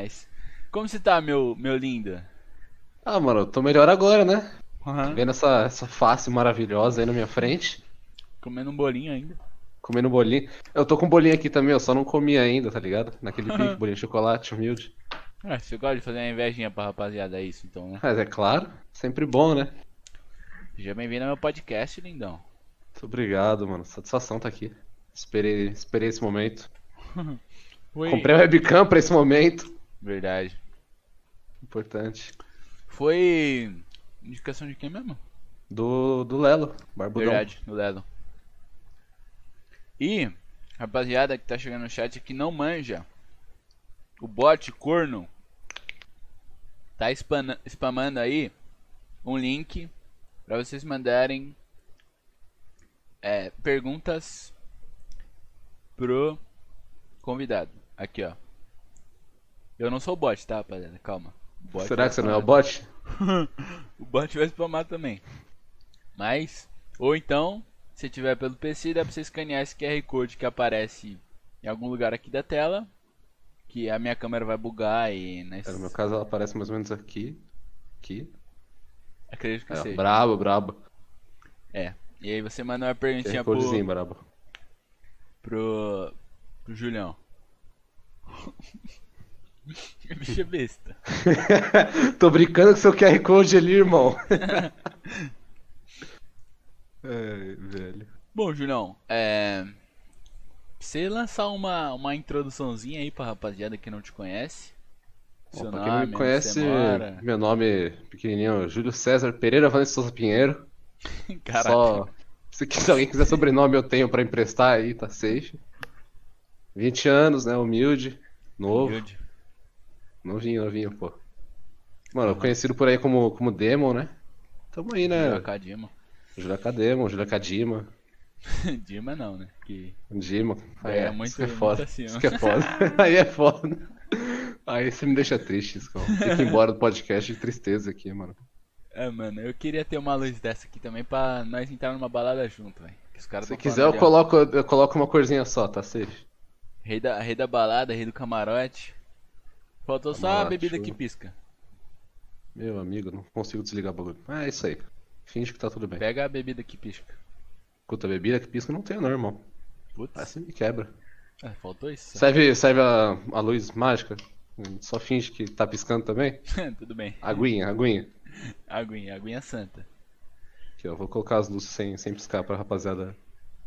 Mas, como você tá, meu, meu lindo? Ah, mano, eu tô melhor agora, né? Aham. Vendo essa, essa face maravilhosa aí na minha frente. Comendo um bolinho ainda. Comendo um bolinho. Eu tô com um bolinho aqui também, eu só não comi ainda, tá ligado? Naquele pique, bolinho de chocolate, humilde. Ah, você gosta de fazer uma invejinha pra rapaziada, é isso então, né? Mas é claro, sempre bom, né? Seja bem-vindo ao meu podcast, lindão. Muito obrigado, mano. Satisfação tá aqui. Esperei, esperei esse momento. Comprei a webcam pra esse momento. Verdade. Importante. Foi indicação de quem mesmo? Do, do Lelo, Barbudão. Verdade, do Lelo. E, rapaziada que tá chegando no chat que não manja, o bot corno tá spana- spamando aí um link pra vocês mandarem é, perguntas pro convidado. Aqui, ó. Eu não sou bot, tá, rapaziada? Calma. Bot Será que você não é o bot? O bot vai spamar também. Mas, ou então, se tiver pelo PC, dá pra você escanear esse QR Code que aparece em algum lugar aqui da tela. Que a minha câmera vai bugar e. É, No meu caso ela aparece mais ou menos aqui. Aqui. Acredito que É, seja. brabo, brabo. É. E aí você manda uma perguntinha pro, Recordezinho, brabo. pro. pro Julião. Bicho é besta. Tô brincando com seu QR Code ali, irmão. Ai, velho. Bom, Julião, é. Você lançar uma, uma introduçãozinha aí pra rapaziada que não te conhece. Seu pra nome, quem não me conhece, meu nome pequenininho é Júlio César Pereira Vanessa Souza Pinheiro. Caraca. Só se, se alguém quiser sobrenome eu tenho pra emprestar aí, tá safe. 20 anos, né? Humilde, novo, Humilde. Novinho, novinho, pô. Mano, conhecido por aí como, como Demon, né? Tamo aí, né? Jogar Dima. Juliaca Demon, Juliaca Dima, Dima não, né? Que... Dima. Aí é É, muito- isso é foda. acima. Isso que é foda. Aí é foda. Aí você me deixa triste, que ir embora do podcast de tristeza aqui, mano. É, mano, eu queria ter uma luz dessa aqui também pra nós entrar numa balada junto, velho. Se quiser, eu coloco, eu coloco uma corzinha só, tá safe? Rei da, rei da balada, rei do camarote. Faltou só a Camarote, bebida que pisca. Meu amigo, não consigo desligar o bagulho. Ah, é isso aí. Finge que tá tudo bem. Pega a bebida que pisca. Puta, bebida que pisca não tem, não, irmão. Putz, você me quebra. ah, faltou isso? Serve, serve a, a luz mágica? Só finge que tá piscando também? Tudo bem. Aguinha, aguinha. Aguinha, aguinha santa. Aqui, ó. Vou colocar as luzes sem, sem piscar pra rapaziada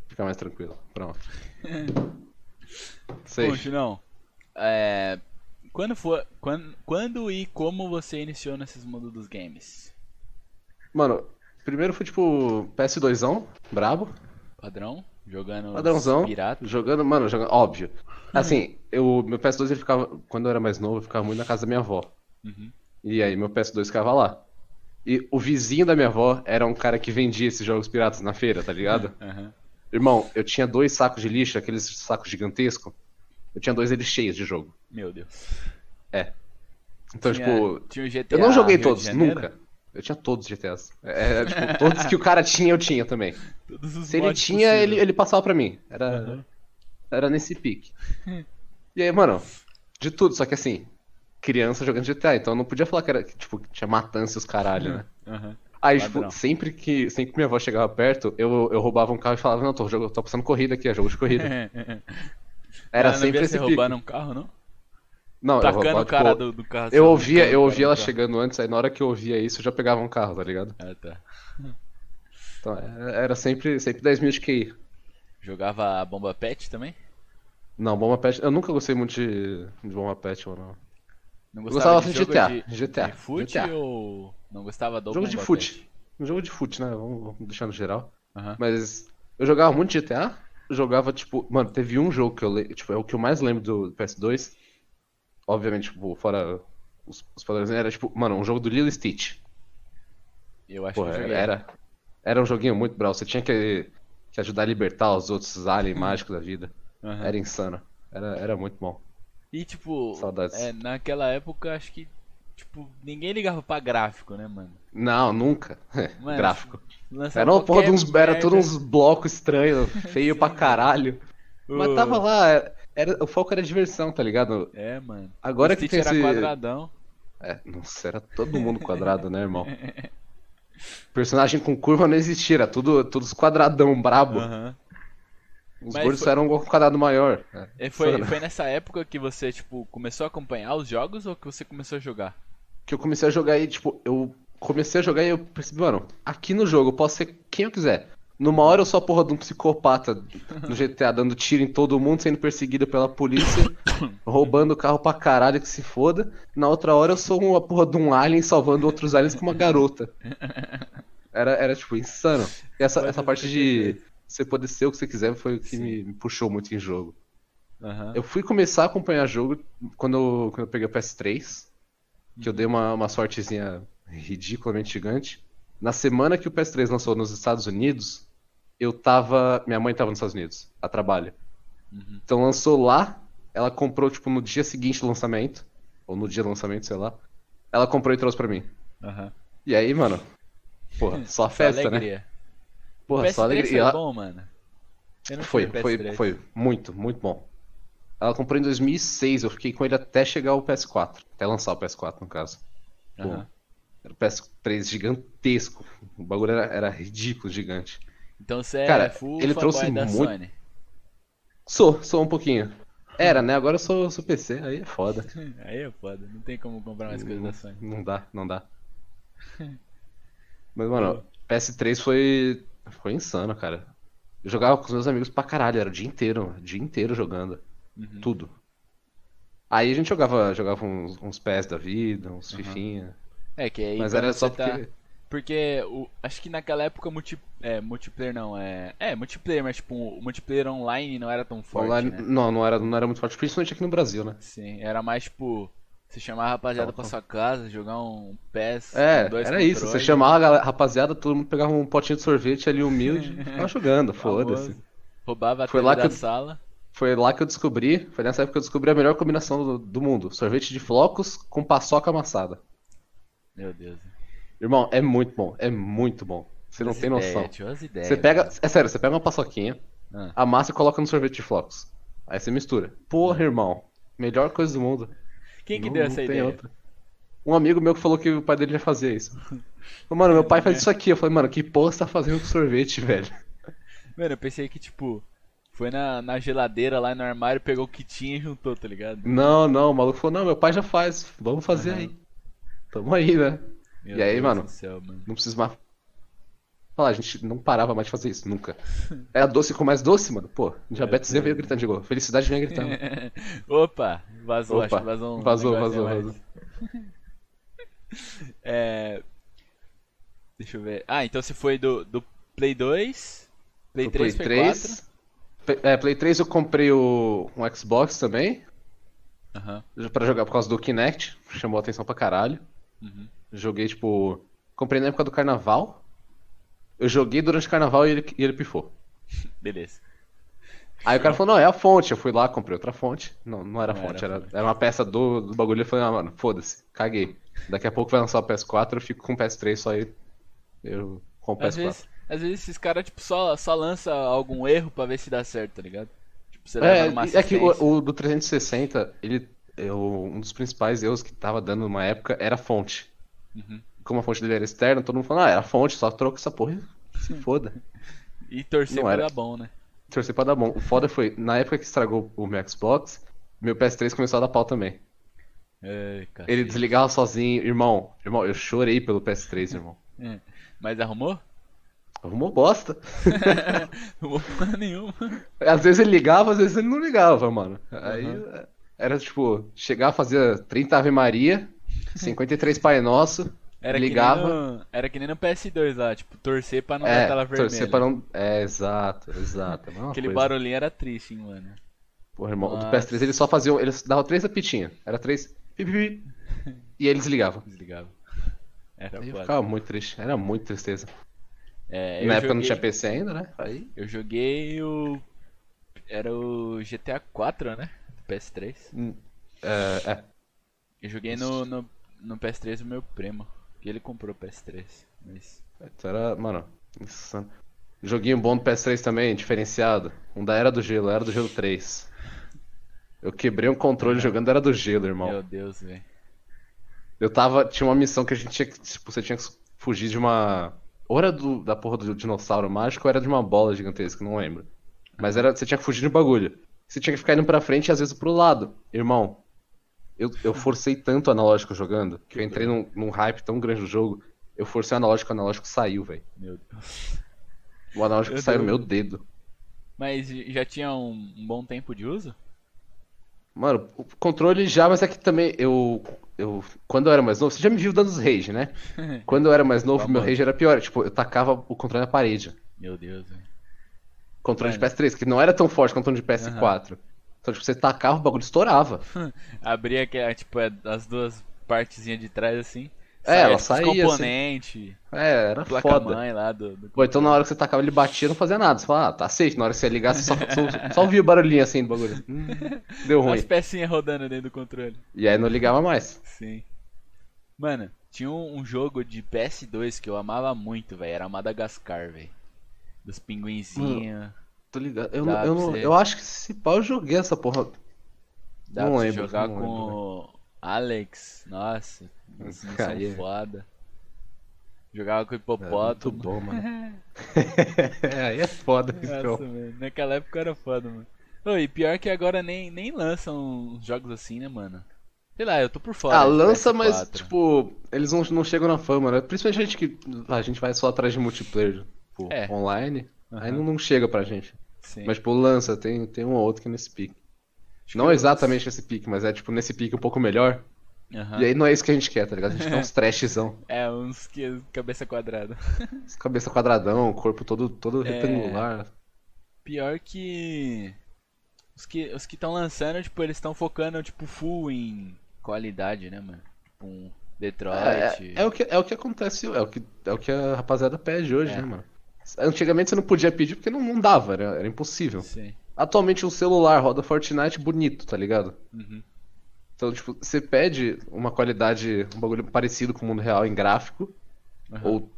ficar mais tranquila. Pronto. Safe. Junão, é... Quando, for, quando, quando e como você iniciou nesses mundos dos games? Mano, primeiro foi tipo PS2zão, brabo. Padrão? Jogando Padrãozão. pirata? Jogando, mano, jogando. Óbvio. Assim, eu, meu PS2 ele ficava. Quando eu era mais novo, eu ficava muito na casa da minha avó. Uhum. E aí meu PS2 ficava lá. E o vizinho da minha avó era um cara que vendia esses jogos piratas na feira, tá ligado? Aham. Irmão, eu tinha dois sacos de lixo, aqueles sacos gigantescos. Eu tinha dois deles cheios de jogo. Meu Deus. Então, Tinha- tipo, tinha o GTA eu não joguei Rio todos, nunca. Eu tinha todos os GTAs. É, é, tipo, todos que o cara tinha, eu tinha também. Todos os Se ele tinha, ele, ele passava pra mim. Era, Aham. era nesse pique. E aí, mano, de tudo, só que assim, criança jogando GTA, então eu não podia falar que era, que, tipo, que tinha matança e os caralho, né? Aham. Aí, Padrão. tipo, sempre que, sempre que minha avó chegava perto, eu, eu roubava um carro e falava, não, tô, jogo- tô passando corrida aqui, é jogo de corrida. Era Ela não sempre via esse roubando um carro, não? Não, eu Tacando roubava, o cara tipo, do, do carro. eu assim, ouvia, eu ouvia ela chegando antes, aí na hora que eu ouvia isso, eu já pegava um carro, tá ligado? Ah, tá. Então, era era sempre, sempre 10 mil de QI. Jogava a bomba pet também? Não, Bomba Pet, eu nunca gostei muito de, de Bomba Pet, mano. Não Eu gostava gostava de de GTA, de, GTA, de fute GTA. ou não gostava do Jogo de fute. Um jogo de fute, né? Vamos, vamos deixar no geral. Mas eu jogava muito GTA, jogava, tipo, mano, teve um jogo que eu, le- tipo, é o que eu mais lembro do PS2. Obviamente, tipo, fora os, os padrões, era, tipo, mano, um jogo do Lilo Stitch. Eu acho Porra, que eu joguei. era, era um joguinho muito bravo. Você tinha que, que ajudar a libertar os outros aliens mágicos da vida. Aham. Era insano. Era, era muito bom. E tipo, Saudades. é, naquela época acho que tipo, ninguém ligava pra gráfico, né, mano? Não, nunca. Mano, Gráfico. Era uma porra de uns, era merda. tudo uns blocos estranhos, feio pra caralho. Mas tava lá, Era, o foco era diversão, tá ligado? É, mano. Agora o que tem era esse. quadradão. É, nossa, era todo mundo quadrado, né, irmão? Personagem com curva não existia, era tudo, todos quadradão, brabo. Aham. Os Mas gordos foi- eram um quadrado maior. É, foi, foi nessa época que você, tipo, começou a acompanhar os jogos ou que você começou a jogar? Que eu comecei a jogar e, tipo, eu comecei a jogar e eu percebi, mano, aqui no jogo eu posso ser quem eu quiser. Numa hora eu sou a porra de um psicopata no GTA, dando tiro em todo mundo, sendo perseguido pela polícia, roubando o carro pra caralho que se foda. Na outra hora eu sou uma porra de um alien salvando outros aliens com uma garota. Era, era tipo, insano. E essa, essa parte de você poder ser o que você quiser foi o que me, me puxou muito em jogo. Aham. Eu fui começar a acompanhar jogo quando eu, quando eu peguei o PS3, que eu dei uma, uma sortezinha ridiculamente gigante. Na semana que o PS3 lançou nos Estados Unidos, eu tava. Minha mãe tava nos Estados Unidos, a trabalho. Uhum. Então lançou lá, ela comprou, tipo, no dia seguinte do lançamento, ou no dia do lançamento, sei lá. Ela comprou e trouxe pra mim. Aham. E aí, mano, porra, só Só festa, né? Porra, PS3 só alegria. Foi bom, mano. Foi, foi, PS3. foi muito, muito bom. Ela comprou em 2006, eu fiquei com ele até chegar o PS4. Até lançar o PS4, no caso. Pô, Aham. Era o PS3 gigantesco. O bagulho era, era ridículo, gigante. Então você é Cara, full ele trouxe da muito- Sony. Sou, sou um pouquinho. Era, né? Agora eu sou, sou PC, aí é foda. Aí é foda, não tem como comprar mais coisas da Sony. Não dá, não dá. Mas, mano, PS3 foi. Foi insano, cara. Eu jogava com os meus amigos pra caralho, era o dia inteiro, o dia inteiro jogando. Uhum. Tudo. Aí a gente jogava, jogava uns, uns PES da vida, uns fifinha. É que aí Mas era só tá- porque. Porque o, acho que naquela época multi, é, multiplayer não, é. É, multiplayer, mas tipo, o multiplayer online não era tão forte, Online, né? não, não era, não era muito forte, principalmente aqui no Brasil, né? Sim, era mais tipo, você chamar a rapaziada pra sua casa, jogar um PES, É, dois era isso. Você chamava a rapaziada, todo mundo pegava um potinho de sorvete ali humilde e ficava jogando, foda-se. Roubava a Foi lá da que eu- sala. Foi lá que eu descobri, foi nessa época que eu descobri a melhor combinação do, do mundo. Sorvete de flocos com paçoca amassada. Meu Deus. Irmão, é muito bom, é muito bom. Você não As tem noção. ideias, tio, as ideias. Você pega, é sério, você pega uma paçoquinha, Ah. amassa e coloca no sorvete de flocos. Aí você mistura. Porra, irmão, melhor coisa do mundo. Quem que Não- deu essa ideia? outra. Um amigo meu que falou que o pai dele já fazia isso. Mano, meu pai faz isso aqui. Eu falei, mano, que porra você tá fazendo com sorvete, velho? Mano, eu pensei que, tipo, foi na, na geladeira lá no armário, pegou o que tinha e juntou, tá ligado? Não, não, o maluco falou, não, meu pai já faz, vamos fazer Aham. aí. Tamo aí, né? Meu E aí, Deus mano? céu, mano. Não precisa mais. Falar, a gente não parava mais de fazer isso, nunca. Era doce com mais doce, mano. Pô, diabetes Deus. veio gritando, chegou. Felicidade vinha gritando. Opa, vazou, Opa, acho que vazou um vazou, a vazou, mais. É... Deixa eu ver. Ah, então você foi do, do Play 2, Play O 3, Play Play 4? 3. Play- É, Play 3 eu comprei o, um Xbox também, Aham, pra jogar por causa do Kinect. Chamou a atenção pra caralho. uhum. Joguei, tipo. Comprei na época do carnaval. Eu joguei durante o carnaval e ele, e ele pifou. Beleza. Aí o cara falou, não, é a fonte. Eu fui lá, comprei outra fonte. Não, não era Não fonte, era era, uma peça do, do bagulho. Eu falei, ah, mano, foda-se, caguei. Daqui a pouco vai lançar o PS4, eu fico com o PS3 só aí. Eu compro o Às PS4. vezes, às vezes esses caras, tipo, só, só lança algum erro pra ver se dá certo, tá ligado? Tipo, você É, numa é que o, o do 360, ele, eu- um dos principais erros que tava dando numa época era a fonte. Uhum. Como a fonte dele era externa, todo mundo falando, ah, era a fonte, só troca essa porra se foda. E torcer Não pra era. dar bom, né? Torcer pra dar bom. O foda foi, na época que estragou o meu Xbox, meu PS3 começou a dar pau também. Ai. Ele desligava sozinho, irmão. Irmão, eu chorei pelo PS3, irmão. É. Mas arrumou? Arrumou bosta. Arrumou porra nenhuma. Às vezes ele ligava, às vezes ele não ligava, mano. Aí Uhum. era tipo, chegar a fazer 30 Ave Maria, 53 Pai Nosso, Era ligava. Que nem no, era que nem no PS2 lá, tipo, torcer pra não dar É, tela vermelha. torcer pra não. É, exato, exato. é Aquele coisa. barulhinho era triste, hein, mano. Porra, irmão, o do Nossa. PS3 eles só faziam. Eles davam três apitinhas. Era três. e eles ligavam. Desligava. Era eu ficava muito triste. Era muito tristeza. É, Na época não tinha joguei- PC ainda, né? Aí. Eu joguei o. Era o GTA 4, né? Do PS3. É, é. Eu joguei no, no, no PS3 do meu primo. Que ele comprou o PS3. Mas. Então era, mano, insano. Joguinho bom do PS3 também, diferenciado. Um da Era do Gelo, Era do Gelo 3. Eu quebrei um controle jogando, era do gelo, irmão. Meu Deus, velho. Eu tava. Tinha uma missão que a gente tinha que. Tipo, você tinha que fugir de uma. Ou era do, da porra do dinossauro mágico, ou era de uma bola gigantesca, não lembro. Mas era. Você tinha que fugir de um bagulho. Você tinha que ficar indo pra frente e às vezes pro lado. Irmão, eu, eu forcei tanto o analógico jogando, que eu entrei num, num hype tão grande no jogo, eu forcei o analógico, o analógico saiu, velho. Meu Deus. O analógico Meu saiu no meu dedo. Mas já tinha um, um bom tempo de uso? Mano, o controle já, mas é que também eu. Eu, quando eu era mais novo, você já me viu dando os rage, né? Quando eu era mais novo, meu Vamos. rage era pior. Tipo, eu tacava o controle na parede. Meu Deus, velho. Controle de Mano. PS3, que não era tão forte quanto o de PS4. Então, tipo, você tacava, o bagulho estourava. Abria aquela, tipo, é, as duas partezinhas de trás assim. É, ela tipo, saía, assim. componente, É, era foda. placa-mãe lá do, do Pô, então na hora que você tacava ele batia, não fazia nada. Você falava, ah, tá safe. Na hora que você ligar, você só, só, só ouvia o barulhinho assim do bagulho. Hum, deu ruim. As pecinhas rodando dentro do controle. E aí não ligava mais. Sim. Mano, tinha um, um jogo de PS2 que eu amava muito, velho. Era Madagascar, velho. Dos pinguinzinhos. Tô ligado. Eu, não, eu, não- eu acho que se pau eu joguei essa porra. Dá não pra lembro, jogar não com lembro, Alex. Nossa, Aí é. foda. Jogava com o É, muito hipopótamo. bom, mano. é, aí é foda Nossa, então. mano. Naquela época era foda, mano. Ô, e pior que agora nem, nem lançam jogos assim, né, mano? Sei lá, eu tô por fora. Ah, lança, PS4. mas, tipo, eles não, não chegam na fama, né? Principalmente a gente que. A gente vai só atrás de multiplayer, tipo, É. online. Aí Aham. não, não chega pra gente. Sim. Mas, tipo, lança, tem, tem um ou outro que é nesse pique. Acho Não exatamente nesse pique, mas é, tipo, nesse pique um pouco melhor. Aham. E aí não é isso que a gente quer, tá ligado? A gente quer uns trashzão. É, uns que cabeça quadrada. Cabeça quadradão, corpo todo, todo É. retangular. Pior que os que os que estão lançando, tipo, eles estão focando tipo full em qualidade, né, mano? Tipo um Detroit. É, é, o que, é o que acontece, é o que, é o que a rapaziada pede hoje, É. né, mano? Antigamente você não podia pedir porque não, não dava, era, era impossível. Sim. Atualmente um celular roda Fortnite bonito, tá ligado? Uhum. Então, tipo, você pede uma qualidade, um bagulho parecido com o mundo real em gráfico, Aham. ou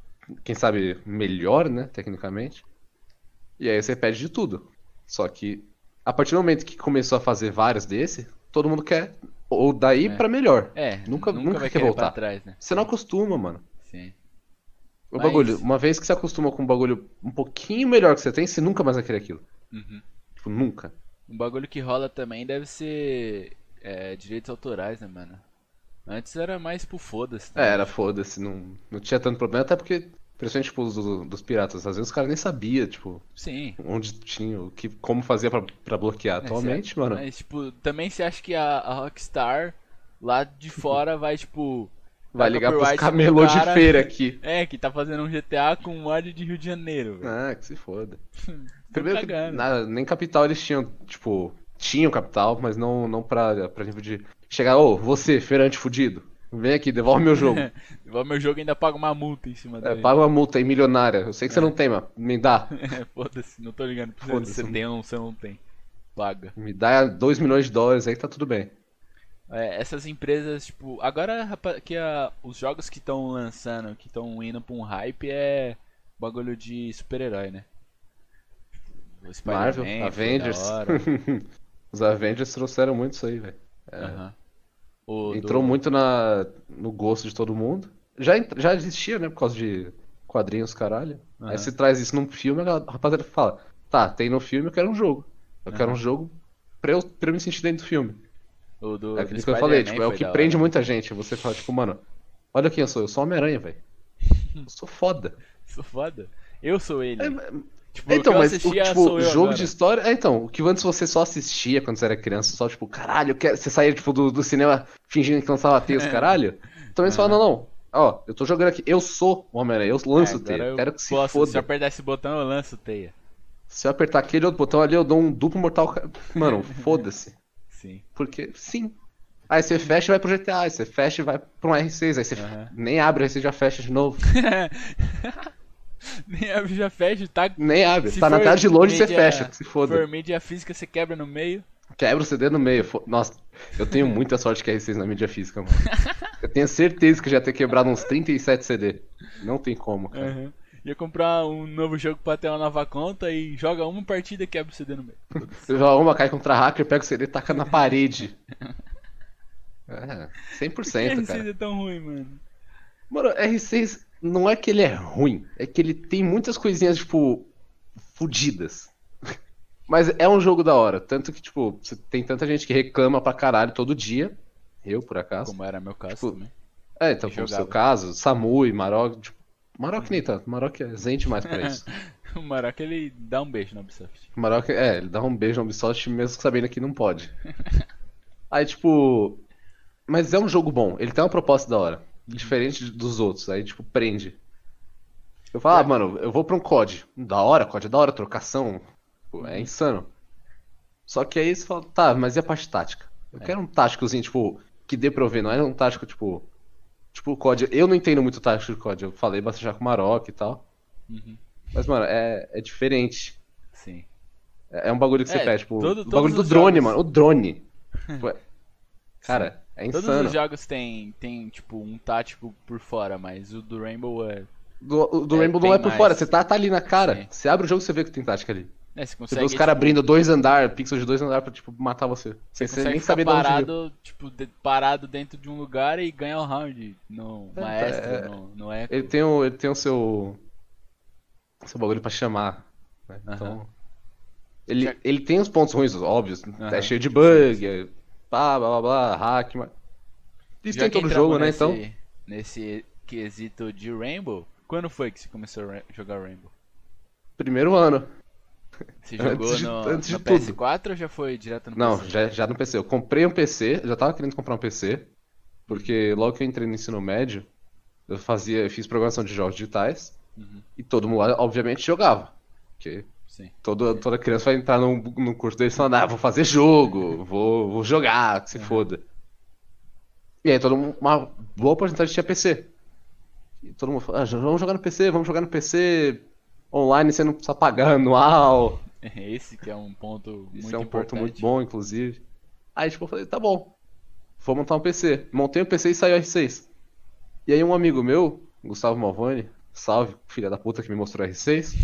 quem sabe melhor, né, tecnicamente. E aí você pede de tudo. Só que a partir do momento que começou a fazer vários desse, todo mundo quer ou daí É. pra melhor. É, Nunca- nunca vai quer voltar. trás, né? Você não acostuma, mano. Sim. O Mas- bagulho, uma vez que você acostuma com um bagulho um pouquinho melhor que você tem, você nunca mais vai querer aquilo. Uhum. Tipo, nunca. Um bagulho que rola também deve ser é, direitos autorais, né, mano? Antes era mais pro foda-se. É, né? era foda-se, não, não tinha tanto problema, até porque, principalmente tipo, os do- dos piratas, às vezes os caras nem sabiam, tipo, Sim. onde tinha, o que, como fazia pra, pra bloquear. É, Atualmente, certo. mano, Mas, tipo, também você acha que a, a Rockstar lá de fora vai, tipo. Vai ligar pros pro camelô de feira aqui. É, que tá fazendo um GTA com mod de Rio de Janeiro, velho. Ah, que se foda. Primeiro que na- nem capital eles tinham, tipo, tinham capital, mas não, não pra, pra nível de chegar, ô, você, feirante fudido, vem aqui, devolve meu jogo. Igual meu jogo ainda paga uma multa em cima É, dele. paga uma multa aí milionária. Eu sei que você não tem, mas me dá. É, Foda-se, não tô ligando pra você. Você tem ou você não tem. Paga. Me dá 2 milhões de dólares aí, tá tudo bem. É, essas empresas, tipo, agora que a- os jogos que estão lançando, que estão indo pra um hype é bagulho de super-herói, né? Marvel, Avengers. Os Avengers trouxeram muito isso aí, velho. O Entrou do- muito na, no gosto de todo mundo. Já, já existia, né, por causa de quadrinhos, caralho. Aí se traz isso num filme, a rapaziada fala, tá, tem no filme, eu quero um jogo. Eu quero um jogo pra eu, pra eu me sentir dentro do filme. Do, É aquilo que eu falei, tipo, é o que prende hora. muita gente. Você fala, tipo, mano, olha quem eu sou, eu sou Homem-Aranha, velho. Eu sou foda. Sou foda. Eu sou ele. É, tipo, Então, o que eu mas o, tipo, jogo agora. de história. É, então, o que antes você só assistia quando você era criança, só tipo, caralho, eu quero... você saía tipo, do, do cinema fingindo que lançava teia, os caralho. Também você fala, não, não, ó, eu tô jogando aqui, eu sou o Homem-Aranha, eu lanço É, o teia, eu quero que se posso, foda. Se eu apertar esse botão, eu lanço teia. Se eu apertar aquele outro botão ali, eu dou um duplo mortal. Mano, foda-se. Sim. Porque, sim. Aí você fecha e vai pro GTA, aí você fecha e vai pro um R6, aí você Aham. nem abre, aí você já fecha de novo. Nem abre já fecha, tá? Nem abre, Se tá na tela de longe, você mídia- fecha, se Se foda. for mídia física, você quebra no meio. Quebra o CD no meio. fo- Nossa, eu tenho muita sorte que é R6 na mídia física, mano. Eu tenho certeza que já ter quebrado uns 37 CD. Não tem como, cara. Uhum. Ia comprar um novo jogo pra ter uma nova conta e joga uma partida e quebra o CD no meio. Joga uma, cai contra hacker, pega o CD e taca na parede. É, 100%, Por que cara. R6 é tão ruim, mano? Mano, R6 não é que ele é ruim, é que ele tem muitas coisinhas, tipo, fudidas. Mas é um jogo da hora. Tanto que, tipo, tem tanta gente que reclama pra caralho todo dia. Eu, por acaso. Como era meu caso Tipo, também. É, então, como o seu caso, Samui, Marok. Tipo, Marok nem tanto. Marok é zen demais pra isso. O Maroc ele dá um beijo na Ubisoft. Marok, é, ele dá um beijo no Ubisoft mesmo sabendo que não pode. Aí, tipo. Mas é um jogo bom, ele tem uma proposta da hora. Diferente dos outros, aí, tipo, prende. Eu falo, ah, mano, eu vou pra um COD. Da hora, COD é da hora, trocação. Pô, é insano. Só que aí você fala, tá, mas e a parte tática? Eu quero um táticozinho, tipo, que dê pra eu ver, não é um tático, tipo. Tipo, o COD. Eu não entendo muito tático de COD, eu falei bastante já com o Marok e tal. Uhum. Mas, mano, é, é diferente. Sim. É é um bagulho que você É, pede, tipo, todo- o bagulho todos do drone, jogos. mano. O drone. Tipo, é- Cara, é Todos insano. os jogos tem, tem, tipo, um tático por fora, mas o do Rainbow é. Do, o do É, Rainbow não é por mais. fora, você tá, tá ali na cara. Sim. Você abre o jogo e você vê que tem tática ali. É, você Você consegue. vê os caras tipo, abrindo dois andar, pixels de dois andar pra, tipo, matar você. Sem você consegue nem saber parado, tipo, de- parado dentro de um lugar e ganhar o round no É, maestro, é- no, no eco. Ele tem o, ele tem o seu. Seu bagulho pra chamar. né? Então. Aham. Ele, Já- ele tem os pontos ruins, óbvios. É Aham. cheio de bug, é pá, blá blá blá, hack, mas. Isso Já tem todo jogo, né? nesse, Então. Nesse quesito de Rainbow, quando foi que você começou a jogar Rainbow? Primeiro ano. Você Antes jogou de- no, antes no tudo. PS4 ou já foi direto no Não, PC? já, já no PC. Eu comprei um PC, já tava querendo comprar um PC, porque logo que eu entrei no ensino médio, eu fazia, eu fiz programação de jogos digitais, Uhum. e todo mundo, lá, obviamente, jogava. Porque Sim. todo, toda criança vai entrar num, num curso deles falando, ah, vou fazer jogo, vou, vou jogar, que se foda. E aí todo mundo, uma boa porcentagem tinha PC. E todo mundo falou, ah, vamos jogar no PC, vamos jogar no PC online, você não precisa pagar anual. Esse que é um ponto muito Isso é um importante. ponto muito bom, inclusive. Aí, tipo, eu falei, tá bom. Vou montar um PC. Montei um PC e saiu R6. E aí um amigo meu, Gustavo Malvani, salve, filha da puta que me mostrou R6.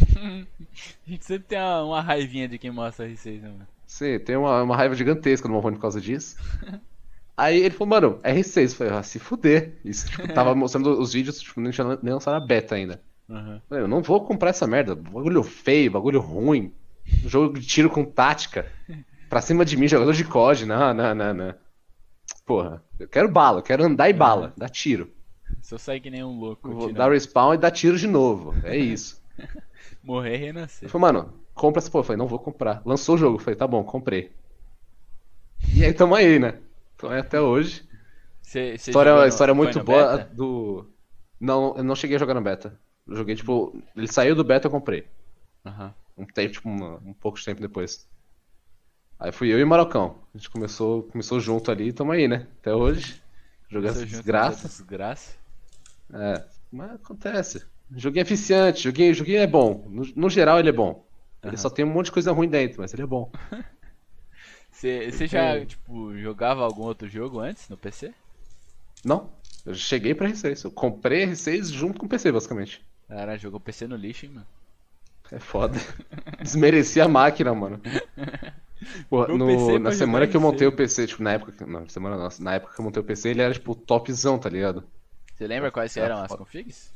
A gente sempre tem uma, uma raivinha de quem mostra R6, né, mano? Sim, tem uma, uma raiva gigantesca do Malvani por causa disso. Aí ele falou, mano, R6. Eu falei, ah, se fuder. Isso, tipo, tava mostrando os vídeos, tipo, tinha nem lançado a beta ainda. Aham. Eu falei, eu não vou comprar essa merda. Bagulho feio, bagulho ruim. Jogo de tiro com tática. Pra cima de mim, jogador de COD. Não, não, não, não. Porra, eu quero bala, eu quero andar e bala, dar tiro. Se eu sair que nem um louco, Eu vou tirando- dar respawn e dar tiro de novo. É isso. morrer e renascer. falou, mano, compra essa porra. Eu falei, não vou comprar. Lançou o jogo. Eu falei, tá bom, comprei. E aí tamo aí, né? Então é até hoje. Você, você História, no- história muito boa beta? do. Não, eu não cheguei a jogar no beta. Joguei, tipo, ele saiu do beta, eu comprei. Aham. Um tempo, tipo, uma- um pouco de tempo depois. Aí fui eu e o Marocão. A gente começou, começou junto ali e tamo aí, né? Até hoje. Jogando essa desgraça. Desgraça. É, mas acontece. Joguinho é eficiente, joguinho, joguinho é bom. No, no geral ele é bom. Ele Aham. só tem um monte de coisa ruim dentro, mas ele é bom. Você já, tipo, jogava algum outro jogo antes no PC? Não, eu cheguei pra R6. Eu comprei R6 junto com o PC, basicamente. Cara, jogou PC no lixo, hein, mano? É foda. Desmereci a máquina, mano. Meu no- PC na semana que eu R6. montei o PC, tipo, na época. Não, semana não. Na época que eu montei o PC, ele era, tipo, topzão, tá ligado? Você lembra quais Ah, eram as foda. configs?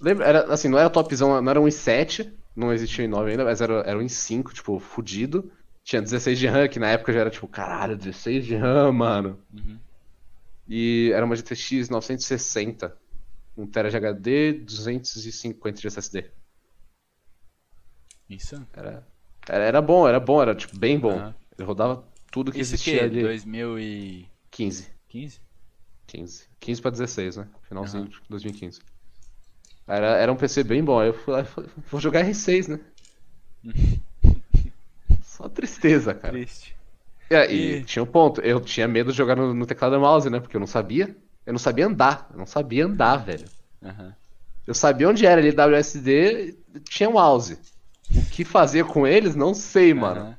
Lembra, era assim, não era topzão, não era um i7, não existia o i9 ainda, mas era, era um i5, tipo, fudido. Tinha 16 de RAM, que na época já era tipo, caralho, 16 de RAM, mano. Uhum. E era uma GTX 960. 1 TB de HD, 250 de SSD. Isso? Era, era, era bom, era bom, era tipo bem bom. Aham. Ele rodava tudo que Isso existia que? ali. 2015? 15. 15. 15 pra 16, né? Finalzinho Aham. de 2015. Era, era um PC bem bom. Aí eu fui lá e falei, vou jogar R6, né? Só tristeza, cara. Triste. É, e E- tinha um ponto, eu tinha medo de jogar no, no teclado e mouse, né? Porque eu não sabia. Eu não sabia andar. Eu não sabia andar, velho. Aham. Eu sabia onde era ali WSD, tinha um mouse. O que fazer com eles, não sei, mano. Aham.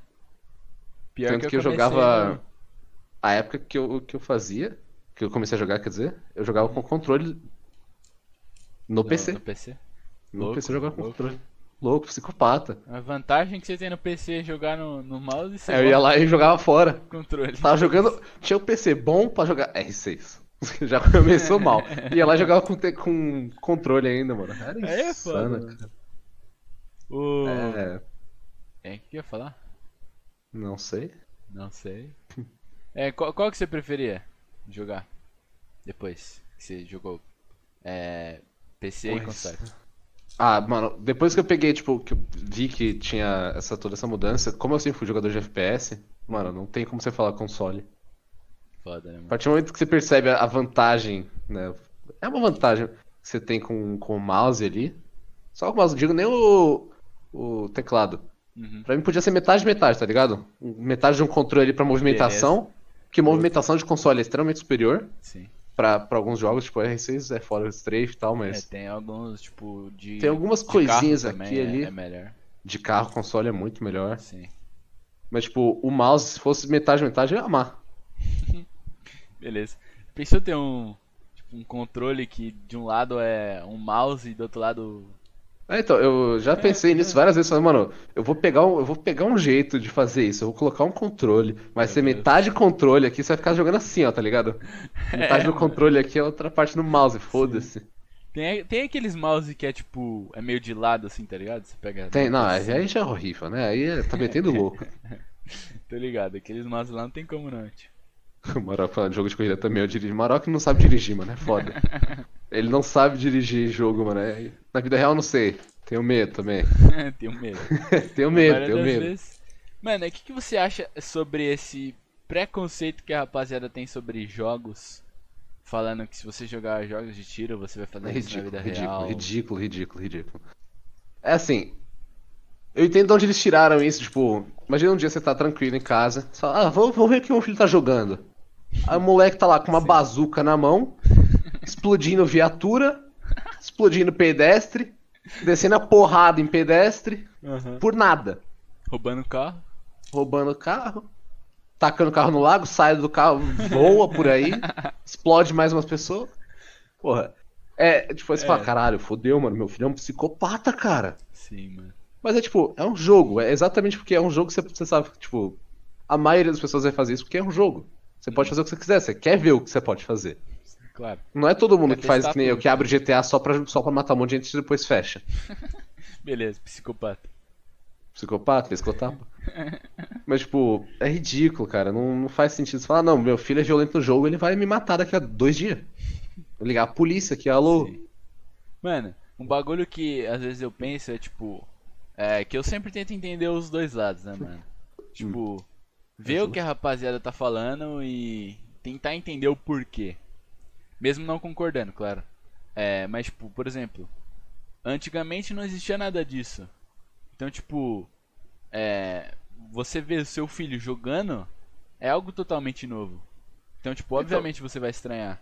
Pior Tanto que eu, comecei jogava. no- A época que eu, que eu fazia, que eu comecei a jogar, quer dizer, eu jogava com controle no PC. No PC. No Louco, PC jogar com louco. controle. Louco, psicopata. A vantagem que você tem no PC é jogar no, no mouse e você Aí eu ia lá e jogava fora. controle. Tava jogando. Tinha o PC bom pra jogar R6. Já começou mal. Ia lá e jogava com, com controle ainda, mano. Era É insano, foda, cara. O... É, É, o que ia falar? não sei. Não sei. É, qual, qual que você preferia jogar? Depois que você jogou é, PC e Pois. console. Ah, mano, depois que eu peguei, tipo, que eu vi que tinha essa, toda essa mudança, como eu sempre fui jogador de FPS, mano, não tem como você falar console. Foda, né, A mano? partir do momento que você percebe a a vantagem, né? É uma vantagem que você tem com, com o mouse ali. Só o mouse, não digo nem o, o teclado. Uhum. Pra mim podia ser metade metade, tá ligado? Metade de um controle ali pra movimentação, que movimentação de console é extremamente superior Sim. pra, pra alguns jogos, tipo R6 é fora do strafe e tal, É, mas tem alguns, tipo, de. Tem algumas de coisinhas aqui e ali. É, é melhor. de carro console é muito melhor. Sim. Mas tipo, o mouse, se fosse metade metade, eu ia amar. Beleza. Pensou ter um. Tipo, um controle que de um lado é um mouse e do outro lado. É, então, eu já pensei nisso várias vezes, falei, mano, eu vou pegar um, eu vou pegar um jeito de fazer isso, eu vou colocar um controle, vai Meu ser Deus. metade controle aqui, você vai ficar jogando assim, ó, tá ligado? Metade do controle aqui, a outra parte no mouse, foda-se. Tem, tem aqueles mouse que é tipo. É meio de lado assim, tá ligado? Você pega. Tem, não, assim, aí já é horrível, né? Aí é- tá metendo louco. Tô ligado, aqueles mouse lá não tem como não, tio. O Maroc falando de jogo de corrida também, eu dirijo. O Maroc não sabe dirigir, mano, é foda. Ele não sabe dirigir jogo, mano. é- Na vida real, não sei. Tenho medo também. Tenho medo. Tenho medo, tenho medo. vezes- Mano, o que, que você acha sobre esse preconceito que a rapaziada tem sobre jogos? Falando que se você jogar jogos de tiro, você vai fazer É isso na ridículo, vida ridículo, real. ridículo, ridículo, ridículo. É assim. Eu entendo de onde eles tiraram isso, tipo, imagina um dia você tá tranquilo em casa, você fala, ah, vou, vou ver o que meu filho tá jogando. Aí o moleque tá lá com uma Sim. bazuca na mão, explodindo viatura, explodindo pedestre, descendo a porrada em pedestre, Aham. por nada. Roubando carro. Roubando carro, tacando o carro no lago, sai do carro, voa por aí, explode mais umas pessoas. Porra. É, tipo, aí você É. fala, caralho, fodeu, mano, meu filho é um psicopata, cara. Sim, mano. Mas é tipo, é um jogo, é exatamente porque é um jogo que você, você sabe, que, tipo, a maioria das pessoas vai fazer isso porque é um jogo. Você pode fazer o que você quiser, você quer ver o que você pode fazer. Claro. Não é todo mundo Quer que faz que nem eu, que abre o GTA só pra, só pra matar um monte de gente e depois fecha. Beleza, psicopata. Psicopata, escotapa. Mas, tipo, é ridículo, cara. Não, não faz sentido. Você fala, não, meu filho é violento no jogo, ele vai me matar daqui a dois dias. Vou ligar a polícia aqui, alô. Sim. Mano, um bagulho que às vezes eu penso é tipo. É que eu sempre tento entender os dois lados, né, mano? Tipo, ver o que a rapaziada tá falando e tentar entender o porquê. Mesmo não concordando, claro. É, mas, tipo, por exemplo, antigamente não existia nada disso. Então, tipo, é, você ver o seu filho jogando é algo totalmente novo. Então, tipo, obviamente você vai estranhar.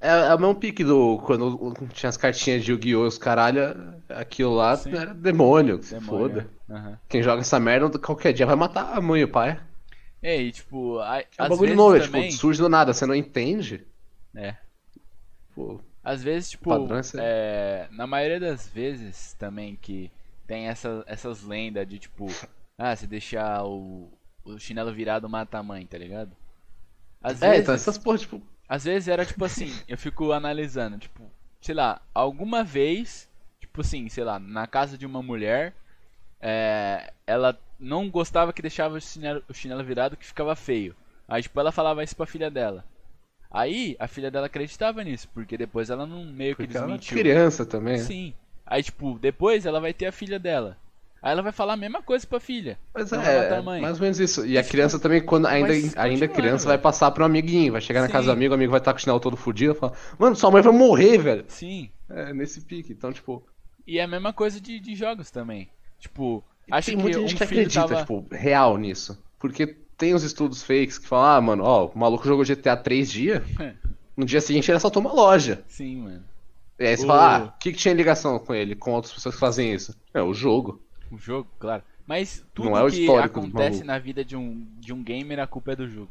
É, é o mesmo pique do. Quando tinha as cartinhas de Yu-Gi-Oh! os caralho, aquilo lá Sim. era demônio, que se Demônio, foda. né? Aham. Quem joga essa merda qualquer dia vai matar a mãe e o pai. É, e tipo, a, É um às bagulho vezes novo, é, também, tipo, surge do nada, você não entende. é, Pô, às vezes, tipo, Padrão é é, na maioria das vezes também que tem essa, essas lendas de tipo, ah, se deixar o, o chinelo virado mata a mãe, tá ligado? Às é, vezes, então essas porra, tipo. às vezes era tipo assim, eu fico analisando, tipo, sei lá, alguma vez, tipo assim, sei lá, na casa de uma mulher, é, ela não gostava que deixava o chinelo, o chinelo virado que ficava feio. Aí, tipo, ela falava isso pra filha dela. Aí, a filha dela acreditava nisso, porque depois ela não meio que Porque ela é desmentiu. criança também. né? Sim. Aí, tipo, depois ela vai ter a filha dela. Aí ela vai falar a mesma coisa pra filha. Mas é, mais ou menos isso. E a criança também, quando ainda, ainda criança, velho. vai passar pro amiguinho, vai chegar na casa do Sim. amigo, o amigo vai estar com o chinelo todo fudido, vai falar, mano, sua mãe vai morrer, velho. Sim. É, nesse pique. Então, tipo, E é a mesma coisa de, de jogos também. Tipo, acho tem que muita um gente que filho acredita, tava... tipo, real nisso. Porque tem os estudos fakes que falam, ah, mano, ó, o maluco jogou GTA três dias, no dia seguinte ele assaltou uma loja. Sim, mano. E aí você O- fala, ah, o que, que tinha ligação com ele, com outras pessoas que fazem isso? É, o jogo. O jogo, claro. Mas tudo Não é o que acontece na vida de um, de um gamer, a culpa é do jogo.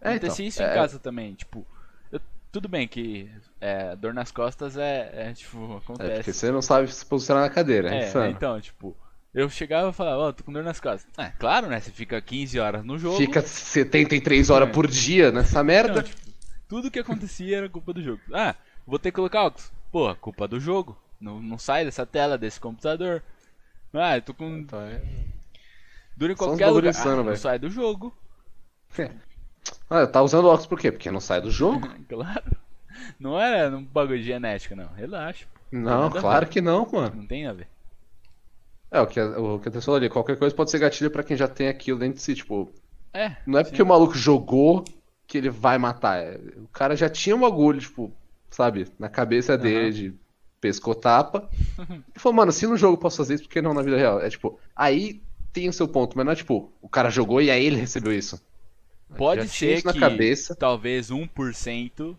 É, então, Acontece isso é- em casa também, tipo... Eu, tudo bem que é, dor nas costas é, é, tipo, É acontece. porque você não sabe se posicionar na cadeira. É, É, então, tipo, eu chegava e falava, ó, tô com dor nas costas. É, claro, né? Você fica 15 horas no jogo. Fica 73 horas É. por dia nessa merda. Então, tipo, tudo que acontecia era culpa do jogo. Ah, vou ter que colocar óculos. Pô, culpa do jogo. Não, não sai dessa tela, desse computador. Ah, eu tô com. Então, é- Dura em qualquer lugar. insano, ah, não sai do jogo. Ah, tá usando óculos por quê? Porque não sai do jogo? Claro. Não era um bagulho de genética, não. Relaxa. Não, a claro que não, mano. Não tem a ver. É, o que a- o que a pessoa falou ali, qualquer coisa pode ser gatilho pra quem já tem aquilo dentro de si, tipo, É. não é porque o maluco jogou que ele vai matar. é- o cara já tinha um bagulho, tipo, sabe, na cabeça dele de pescotapa. E falou, mano, se no jogo eu posso fazer isso, por que não na vida real? É tipo, aí tem o seu ponto, mas não é tipo, o cara jogou e aí ele recebeu isso. Pode Já tinha ser que cabeça. talvez 1%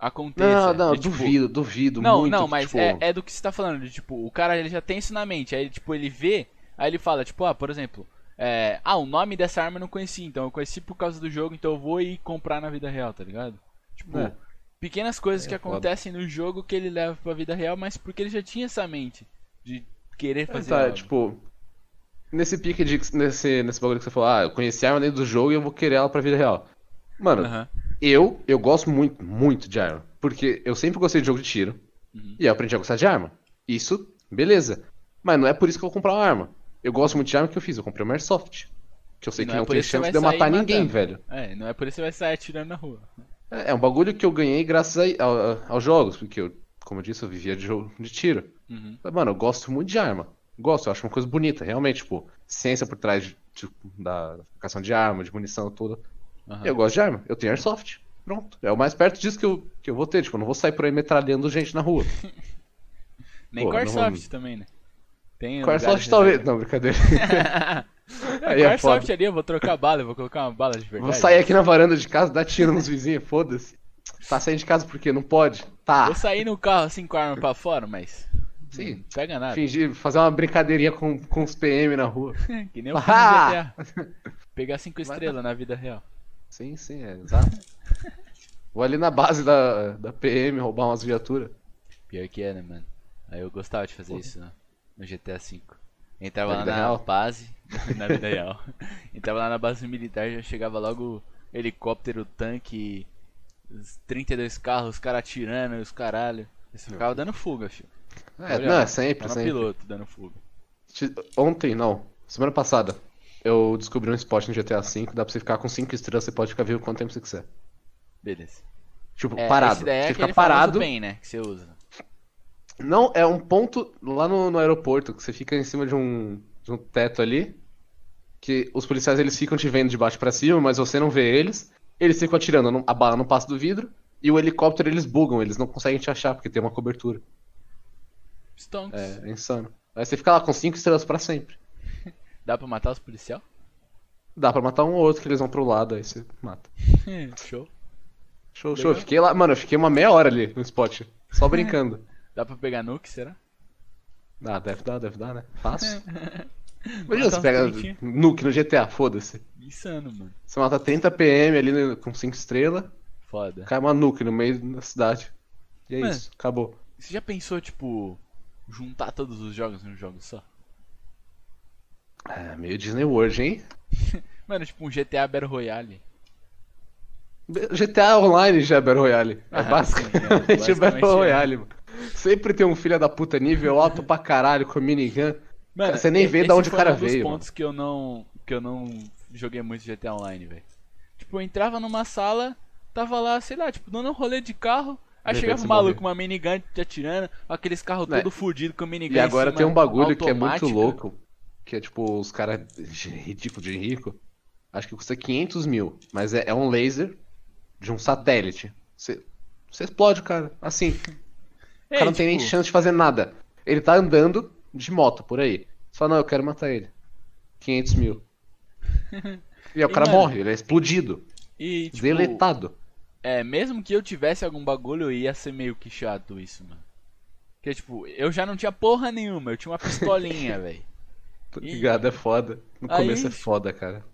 aconteça. Não, não, de, tipo, duvido, duvido Não, muito. não, que, mas tipo, é, é do que você tá falando, de, tipo, o cara ele já tem isso na mente, aí tipo, ele vê, aí ele fala, tipo, ah, por exemplo, é, ah, o nome dessa arma eu não conheci, então eu conheci por causa do jogo, então eu vou ir comprar na vida real, tá ligado? Tipo, É. pequenas coisas que É acontecem no jogo que ele leva pra vida real, mas porque ele já tinha essa mente de querer É, fazer tá, algo. tipo, nesse pique de, nesse, nesse bagulho que você falou, ah, eu conheci a arma dentro do jogo e eu vou querer ela pra vida real. Mano, Aham. Eu, eu gosto muito, muito de arma. Porque eu sempre gostei de jogo de tiro. Uhum. E eu aprendi a gostar de arma. Isso, beleza. Mas não é por isso que eu vou comprar uma arma. Eu gosto muito de arma que eu fiz, eu comprei uma Airsoft. Que eu sei E que não é não tem chance de eu matar ninguém, velho. É, não é por isso que você vai sair atirando na rua. É é um bagulho que eu ganhei graças a- ao- aos jogos, porque eu, como eu disse, eu vivia de jogo de tiro. Uhum. Mas, Mano, eu gosto muito de arma. Gosto, eu acho uma coisa bonita, realmente, tipo, ciência por trás de- tipo, da fabricação de arma, de munição, tudo. Aham. Eu gosto de arma, eu tenho Airsoft. Pronto. É o mais perto disso que eu, que eu vou ter, tipo, eu não vou sair por aí metralhando gente na rua. Nem Pô, com Airsoft também, né? Tem Com Airsoft talvez. Não, brincadeira. Aí com é Airsoft foda. ali, eu vou trocar bala, eu vou colocar uma bala de verdade. Vou sair aqui na varanda de casa, dar tiro nos vizinhos, foda-se. Tá saindo de casa por quê? Não pode? Tá. Vou sair no carro assim com a arma pra fora, mas. Sim. Não pega nada. Fingir, fazer uma brincadeirinha com, com os PM na rua. que nem no Ah! GTA. Pegar cinco estrelas na vida real. Sim, sim, é exato. Vou ali na base da, da PM roubar umas viaturas. Pior que é, né, mano? Aí eu gostava de fazer isso né, no GTA V. Entrava Na lá na real? base, na vida real. Entrava lá na base militar, já chegava logo helicóptero, tanque, os 32 carros, os caras atirando, os caralho. Você ficava dando fuga, filho. É, Olha, não, é sempre, sempre. piloto dando fuga. Te- Ontem, não. Semana passada, eu descobri um spot no GTA V, dá pra você ficar com 5 estrelas, você pode ficar vivo quanto tempo você quiser. Beleza. Tipo, É, parado. Daí é você fica parado. bem, né? Que você usa. Não, é um ponto lá no, no aeroporto, que você fica em cima de um, de um teto ali, que os policiais eles ficam te vendo de baixo pra cima, mas você não vê eles. Eles ficam atirando, a bala não passa do vidro, e o helicóptero eles bugam, eles não conseguem te achar, porque tem uma cobertura. Stonks. É, é insano. Aí você fica lá com 5 estrelas pra sempre. Dá pra matar os policial? Dá pra matar um ou outro que eles vão pro lado, aí você mata. Show. Show, Legal. show. Fiquei lá, mano, eu fiquei uma meia hora ali no spot, só brincando. Dá pra pegar nuke, será? Ah, deve dar, deve dar, né? Fácil. Imagina você pega nuke no GTA, foda-se. Insano, mano. Você mata 30 PM ali no- com 5 estrelas, Foda. cai uma nuke no meio da cidade. E é Mano. isso, acabou. Você já pensou, tipo, juntar todos os jogos num jogo só? É, meio Disney World, hein? Mano, tipo um GTA Battle Royale. GTA Online já é Battle Royale. É Ah, basicamente, sim, é, basicamente Battle é. Royale, mano. Sempre tem um filho da puta nível alto pra caralho com minigun. Mano, Você nem vê de onde o cara um dos veio, pontos que eu não que eu não joguei muito GTA Online, velho. Tipo, eu entrava numa sala, tava lá, sei lá, tipo, dando um rolê de carro, aí De chegava um maluco com uma minigun te atirando, aqueles carros Né? todo fudido com minigun E agora tem um bagulho que é muito automática. louco, que é tipo, os caras ridículo de rico. Acho que custa 500 mil, mas é, é um laser de um satélite. Você, você explode cara, assim. O É, cara não tem nem tipo, chance de fazer nada. Ele tá andando de moto por aí. Você fala, não, eu quero matar ele. 500 mil. E aí o cara mano, morre, ele é explodido, E, tipo, deletado. É, mesmo que eu tivesse algum bagulho, ia ser meio que chato isso, mano. Porque, tipo, eu já não tinha porra nenhuma, eu tinha uma pistolinha, velho. Tô e- ligado, é foda. No Aí- começo é foda, cara.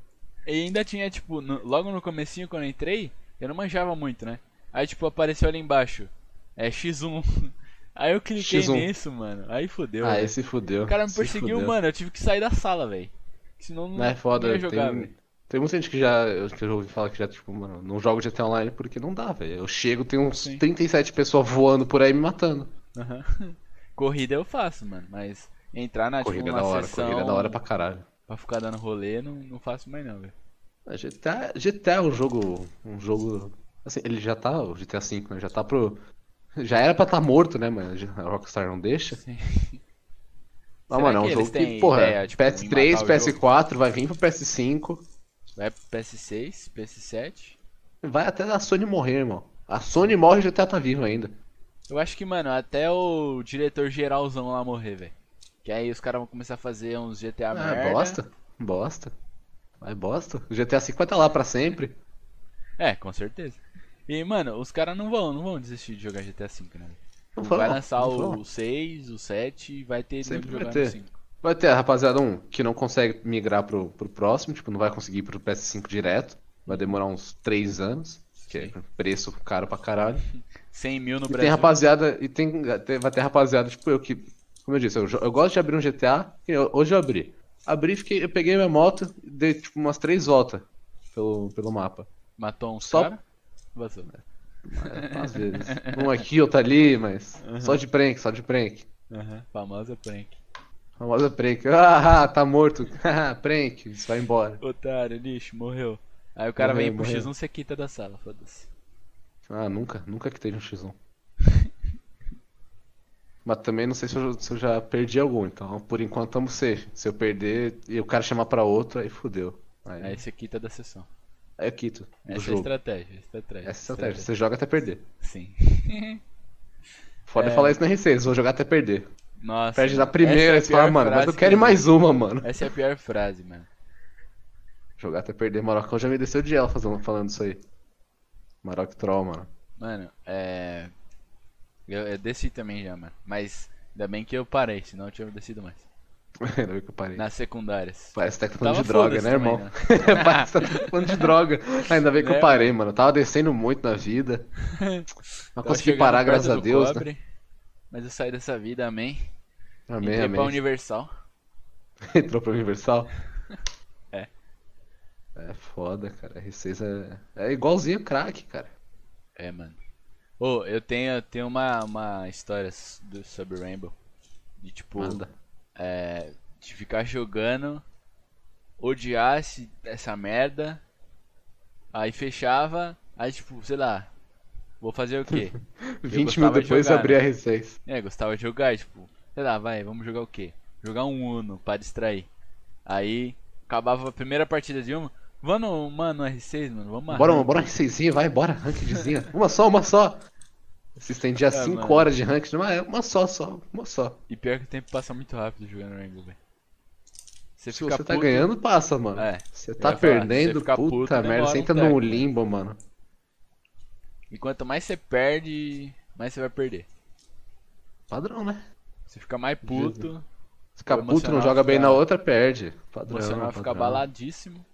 E ainda tinha, tipo, no- logo no comecinho, quando eu entrei, eu não manjava muito, né? Aí, tipo, apareceu ali embaixo. É X1. Aí eu cliquei X1. nisso, mano. Aí fodeu. Ah, velho. esse fudeu. O cara me se perseguiu, fudeu. mano. Eu tive que sair da sala, velho. Senão não, Não é foda, ia jogar, tem, velho. tem muita gente que já, eu- já ouvi falar que já, tipo, mano, não joga GTA Online porque não dá, velho. Eu chego, tem uns Sim. 37 pessoas voando por aí me matando. Aham. Corrida eu faço, mano. Mas entrar na, Corrida tipo, é da hora, sessão corrida é da hora pra caralho. pra ficar dando rolê, não, não faço mais não, velho. GTA, GTA é um jogo, um jogo, assim, ele já tá, o GTA V, né, já tá pro, já era pra estar morto, né, mas a Rockstar não deixa. Sim. Não, Será mano, é um jogo que, porra, ideia, tipo, em PS3, matar o PS4, vai vir pro PS5, Vai pro PS6, PS7. vai até a Sony morrer, irmão. A Sony morre e o GTA tá vivo ainda. Eu acho que, mano, até o diretor geralzão lá morrer, velho. Que aí os caras vão começar a fazer uns GTA Ah, merda. bosta, bosta. Vai bosta. O GTA V vai estar lá pra sempre. É, com certeza. E, mano, os caras não vão, não vão desistir de jogar GTA V, né? Não vai lançar não o vão. 6, o 7 e vai ter Sempre nego vai jogando ter. o 5. Vai ter rapaziada um que não consegue migrar pro, pro próximo, tipo, não vai conseguir ir pro PS5 direto. Vai demorar uns 3 anos, que é preço caro pra caralho. 100 mil no E tem Brasil. rapaziada, e tem, tem- vai ter rapaziada, tipo eu que, como eu disse, eu, eu gosto de abrir um GTA, eu- hoje eu abri. Abri, fiquei, eu peguei minha moto, dei tipo umas três voltas pelo, pelo mapa. Matou uns Só-. Vazou. É, Às vezes. Um aqui, outro ali, mas só de prank, só de prank. Aham, Famosa prank. Famosa prank. Ah, tá morto. Haha, prank. Isso vai embora. Otário, lixo, morreu. Aí o cara Morreu, vem pro morreu. X1, você quita da sala, foda-se. Ah, nunca. Nunca que teve um X1. Mas também não sei se eu, se eu já perdi algum, então por enquanto tamo safe. Se eu perder e o cara chamar pra outro, aí fudeu. Aí, Aí você quita da sessão. aí eu quito Essa é a jogo. estratégia, estratégia. Essa é a estratégia. Você joga até perder. Sim. Foda É. falar isso na R6, vou jogar até perder. Nossa. Perde da primeira, é você fala, pior mano, mas eu quero que mais uma, mano. Essa é a pior frase, mano. Jogar até perder, Marocão já me desceu de ela fazendo, falando isso aí. Maroc Troll, mano. Mano, é. Eu, eu desci também já, mano. Mas ainda bem que eu parei, senão eu tinha descido mais. Ainda bem que eu parei. Nas secundárias. Parece que tá falando de droga, né, também, irmão? Parece que tá falando de droga. Ainda bem que É, eu parei, mano. Eu tava descendo muito na vida. Não consegui parar, graças a Deus, né? cobre, Mas eu saí dessa vida, amém. Amém, Entrei pra amém. Universal. Entrou pro Universal? É. É foda, cara. R6 é, é igualzinho crack, cara. É, mano. Ô, eu tenho, tenho uma, uma história do, sobre Rainbow. De tipo, Manda. é, de ficar jogando, odiar esse- essa merda, aí fechava, aí tipo, sei lá, vou fazer o quê? 20 gostava mil de depois jogar, abri né? a R6. É, gostava de jogar, tipo, sei lá, vai, vamos jogar o quê? Jogar um Uno pra distrair. Aí, acabava a primeira partida de uma, vamos, mano, R6, mano, vamos Bora, arrancar. bora R6zinha, vai, bora, rankedzinha. Uma só, uma só. Se estendia 5 mano. horas de ranked, mas é uma só, só, uma só. E pior que o tempo passa muito rápido jogando Rainbow, velho. Se fica você tá puto, ganhando, passa, mano. É, Você tá falar, perdendo, fica puta puto, merda, você um entra teco, num né? limbo, mano. E quanto mais você perde, mais você vai perder. Padrão, né? Você fica mais puto, Se ficar O puto, não joga bem fica- na outra, perde. Padrão, você vai ficar baladíssimo.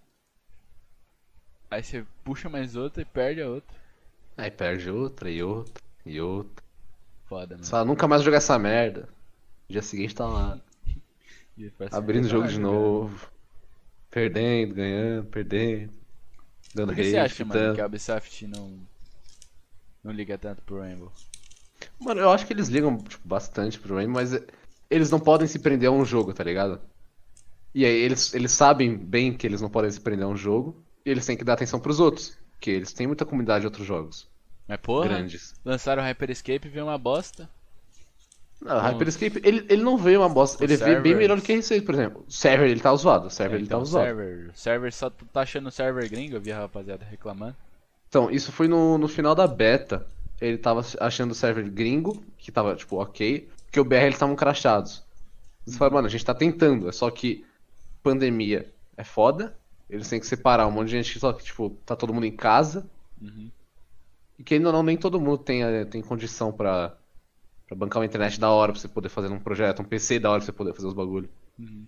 Aí você puxa mais outra e perde a outra. Aí perde outra, e outra, e outra. Foda, mano. Só "Ah, nunca mais jogar essa merda. Dia seguinte tá lá, abrindo o jogo tá de jogando. novo. Perdendo, ganhando, perdendo. Dando Por que você rage, acha, mano, que a Ubisoft não. Não liga tanto pro Rainbow? Mano, eu acho que eles ligam tipo, bastante pro Rainbow, mas eles não podem se prender a um jogo, tá ligado? E aí eles, eles sabem bem que eles não podem se prender a um jogo, eles têm que dar atenção pros outros, porque eles têm muita comunidade de outros jogos Mas porra, grandes. lançaram o Hyperscape e veio uma bosta. Não, o Hyperscape, ele, ele não veio uma bosta, Os ele veio bem servers. melhor do que R6, por exemplo. O server, ele tá zoado, o server, ele tá então, zoado. server. O server só tá achando o server gringo, eu vi a rapaziada reclamando. Então, isso foi no, no final da beta. Ele tava achando o server gringo, que tava, tipo, ok, porque o BR eles estavam crachados. Eles falaram, mano, a gente tá tentando, é só que pandemia é foda, eles têm que separar um monte de gente que só que, tipo, tá todo mundo em casa, Uhum. e que ainda não, nem todo mundo tem, eh, tem condição pra, pra bancar uma internet da hora pra você poder fazer um projeto, um PC da hora pra você poder fazer os bagulho. Uhum.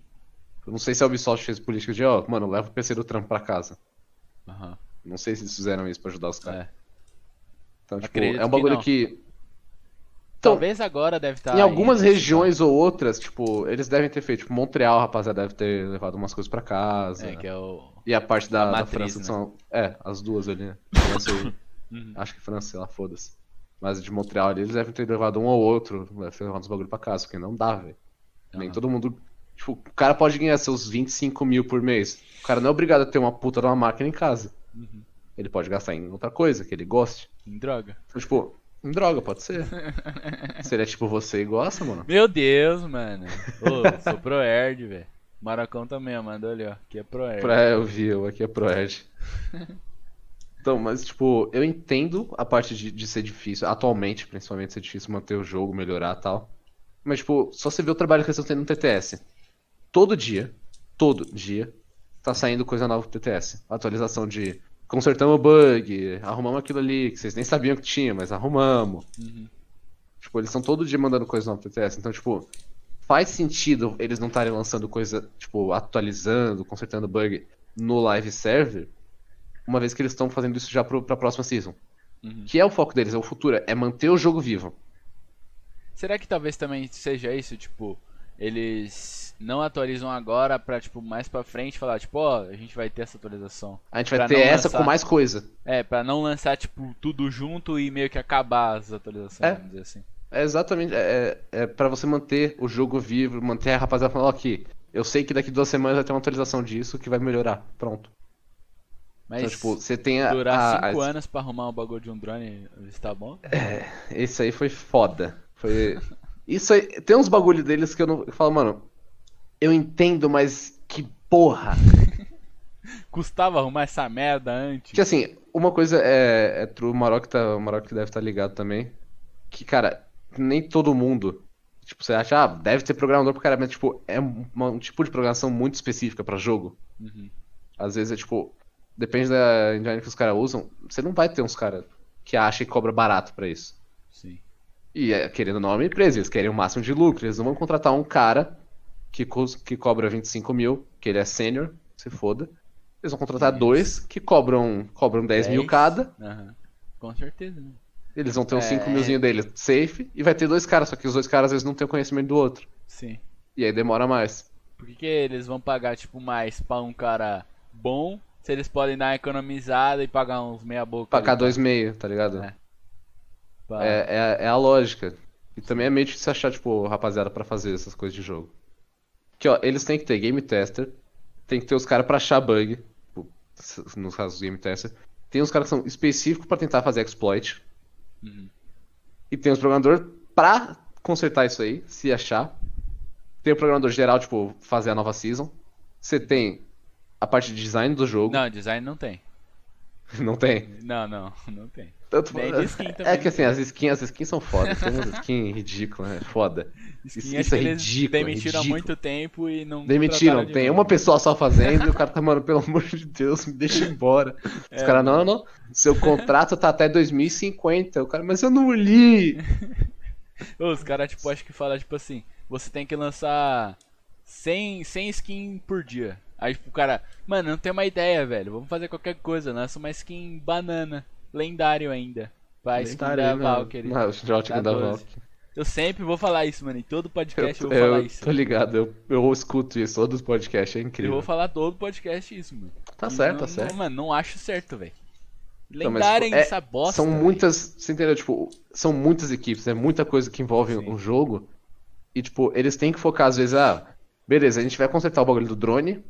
Eu não sei se a Ubisoft fez política de, ó, mano, leva o PC do trampo pra casa. Aham. Não sei se eles fizeram isso pra ajudar os caras. É. Então, tipo, Acredito é um bagulho que. Então, Talvez agora deve estar. em algumas regiões ou outras, tipo, eles devem ter feito. Tipo, Montreal, rapaziada, deve ter levado umas coisas pra casa. É, que é o. E a parte da, a da matriz, França né? são. É, as duas ali, né? França e- Uhum. Acho que França, sei lá, foda-se. Mas de Montreal ali, eles devem ter levado um ou outro, deve ter levado uns bagulho pra casa, porque não dá, velho. Nem todo mundo. Tipo, o cara pode ganhar seus 25 mil por mês. O cara não é obrigado a ter uma puta de uma máquina em casa. Uhum. Ele pode gastar em outra coisa que ele goste. Em droga. Então, tipo, em droga, pode ser. Se ele é tipo você e gosta, mano. Meu Deus, mano. Ô, sou Proerd, velho. Maracão também, ó, mandou ali, ó. Aqui é Proerd. Pra eu vi, eu aqui é Proerd. Então, mas tipo, eu entendo a parte de, de ser difícil, atualmente, principalmente, ser difícil manter o jogo, melhorar e tal. Mas, tipo, só você vê o trabalho que eles estão tendo no TTS. Todo dia, todo dia, tá saindo coisa nova pro TTS. Atualização de consertamos o bug, arrumamos aquilo ali, que vocês nem sabiam que tinha, mas arrumamos. Uhum. Tipo, eles estão todo dia mandando coisa nova pro TTS. Então, tipo, faz sentido eles não estarem lançando coisa, tipo, atualizando, consertando bug no live server, uma vez que eles estão fazendo isso já pro, pra próxima season. Uhum. Que é o foco deles, é o futuro, é manter o jogo vivo. Será que talvez também seja isso, tipo, eles não atualizam agora pra, tipo, mais pra frente falar, tipo, ó, a gente vai ter essa atualização. A gente vai Pra ter essa lançar. com mais coisa. É, pra não lançar, tipo, tudo junto e meio que acabar as atualizações, É. vamos dizer assim. É exatamente, é, é, é para você manter o jogo vivo, manter a rapaziada falando, aqui, eu sei que daqui duas semanas vai ter uma atualização disso que vai melhorar. Pronto. Mas Então, tipo, você tem a, durar a- cinco as- anos pra arrumar um bagulho de um drone, está bom? Esse aí foi foda. Foi. Isso aí. Tem uns bagulho deles que eu não. Eu falo, mano. Eu entendo, mas que porra. Custava arrumar essa merda antes. Que assim, uma coisa é, é true, o Maroc, tá, o Maroc deve estar ligado também. Que, cara, nem todo mundo. Tipo, você acha, ah, deve ter programador pro cara, mas, tipo, é uma- um tipo de programação muito específica pra jogo. Uhum. Às vezes é tipo. Depende da engine que os caras usam. Você não vai ter uns caras que acham que cobra barato pra isso. Sim. E é, querendo não, é empresa, eles querem o máximo de lucro. Eles não vão contratar um cara que, cus- que cobra 25 mil, que ele é sênior, se foda. Eles vão contratar Isso. dois que cobram, cobram 10 mil 10. cada. Aham. Com certeza, né? Eles vão ter uns É. 5 milzinho deles safe. E vai ter dois caras, só que os dois caras às vezes não têm o conhecimento do outro. Sim. E aí demora mais. Por que, que eles vão pagar, tipo, mais pra um cara bom, se eles podem dar uma economizada e pagar uns meia boca Pra ali, cá 2,5, tá ligado? É. pra- É, é, é a lógica. E também é meio difícil achar, tipo, rapaziada pra fazer essas coisas de jogo. Que, ó, eles têm que ter game tester, tem que ter os caras pra achar bug, tipo, s- no caso dos game tester. Tem os caras que são específicos pra tentar fazer exploit. Uhum. E tem os programadores pra consertar isso aí, se achar. Tem o programador geral, tipo, fazer a nova season. Você tem a parte de design do jogo. Não, design não tem. Não tem. Não, não, não tem. Tanto- de skin é também que assim, as skins, as skins são foda. Tem umas skins ridículas, né? Foda. Skin, Isso, é ridículo. é demitiram há ridículo. muito tempo e não Demitiram, de tem novo. uma pessoa só fazendo e o cara tá, mano, pelo amor de Deus, me deixa embora. Os É, caras, não, não, seu contrato tá até 2050. O cara, mas eu não li. Os caras, tipo, acho que falam, tipo assim, você tem que lançar 100, 100 skin por dia. Aí, tipo, o cara, mano, não tem uma ideia, velho. Vamos fazer qualquer coisa. Lança uma skin banana. Lendário ainda. Pra skin da. Valkyrie. Não, o Da da 12. Valkyrie. Eu sempre vou falar isso, mano. Em todo Eu, podcast eu, vou falar eu isso. tô ligado, eu, eu escuto isso, todos os podcasts, é Eu incrível. vou falar todo podcast isso, mano. Tá E certo, não- tá certo. Não, mano, não acho certo, velho. Então, mas, Lendário tipo, é- essa bosta. São velho. muitas, você entendeu? Tipo, são muitas equipes, é muita coisa que envolve Sim. um jogo. E, tipo, eles têm que focar, às vezes, ah, beleza, a gente vai consertar o bagulho do drone.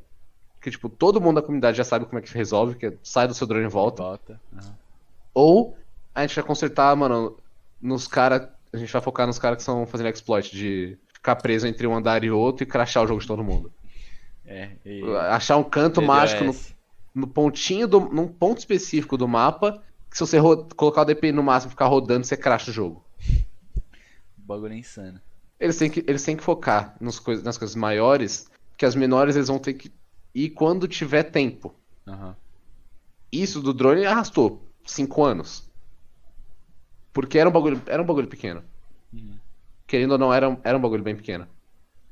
Que, tipo, todo mundo da comunidade já sabe como é que resolve, que é, sai do seu drone e volta. Volta. Aham. Ou a gente vai consertar, mano, nos caras. A gente vai focar nos caras que estão fazendo exploit, de ficar preso entre um andar e outro e crashar o jogo de todo mundo. É, e... Achar um canto mágico no, DDoS. no pontinho do. num ponto específico do mapa, que se você colocar o DPI no máximo e ficar rodando, você crasha o jogo. Bagulho insano. Eles têm que, eles têm que focar nos cois- nas coisas maiores, que as menores eles vão ter que ir quando tiver tempo. Aham. Isso do drone arrastou 5 anos. Porque era um bagulho, era um bagulho pequeno. Uhum. Querendo ou não, era, um- era um bagulho bem pequeno.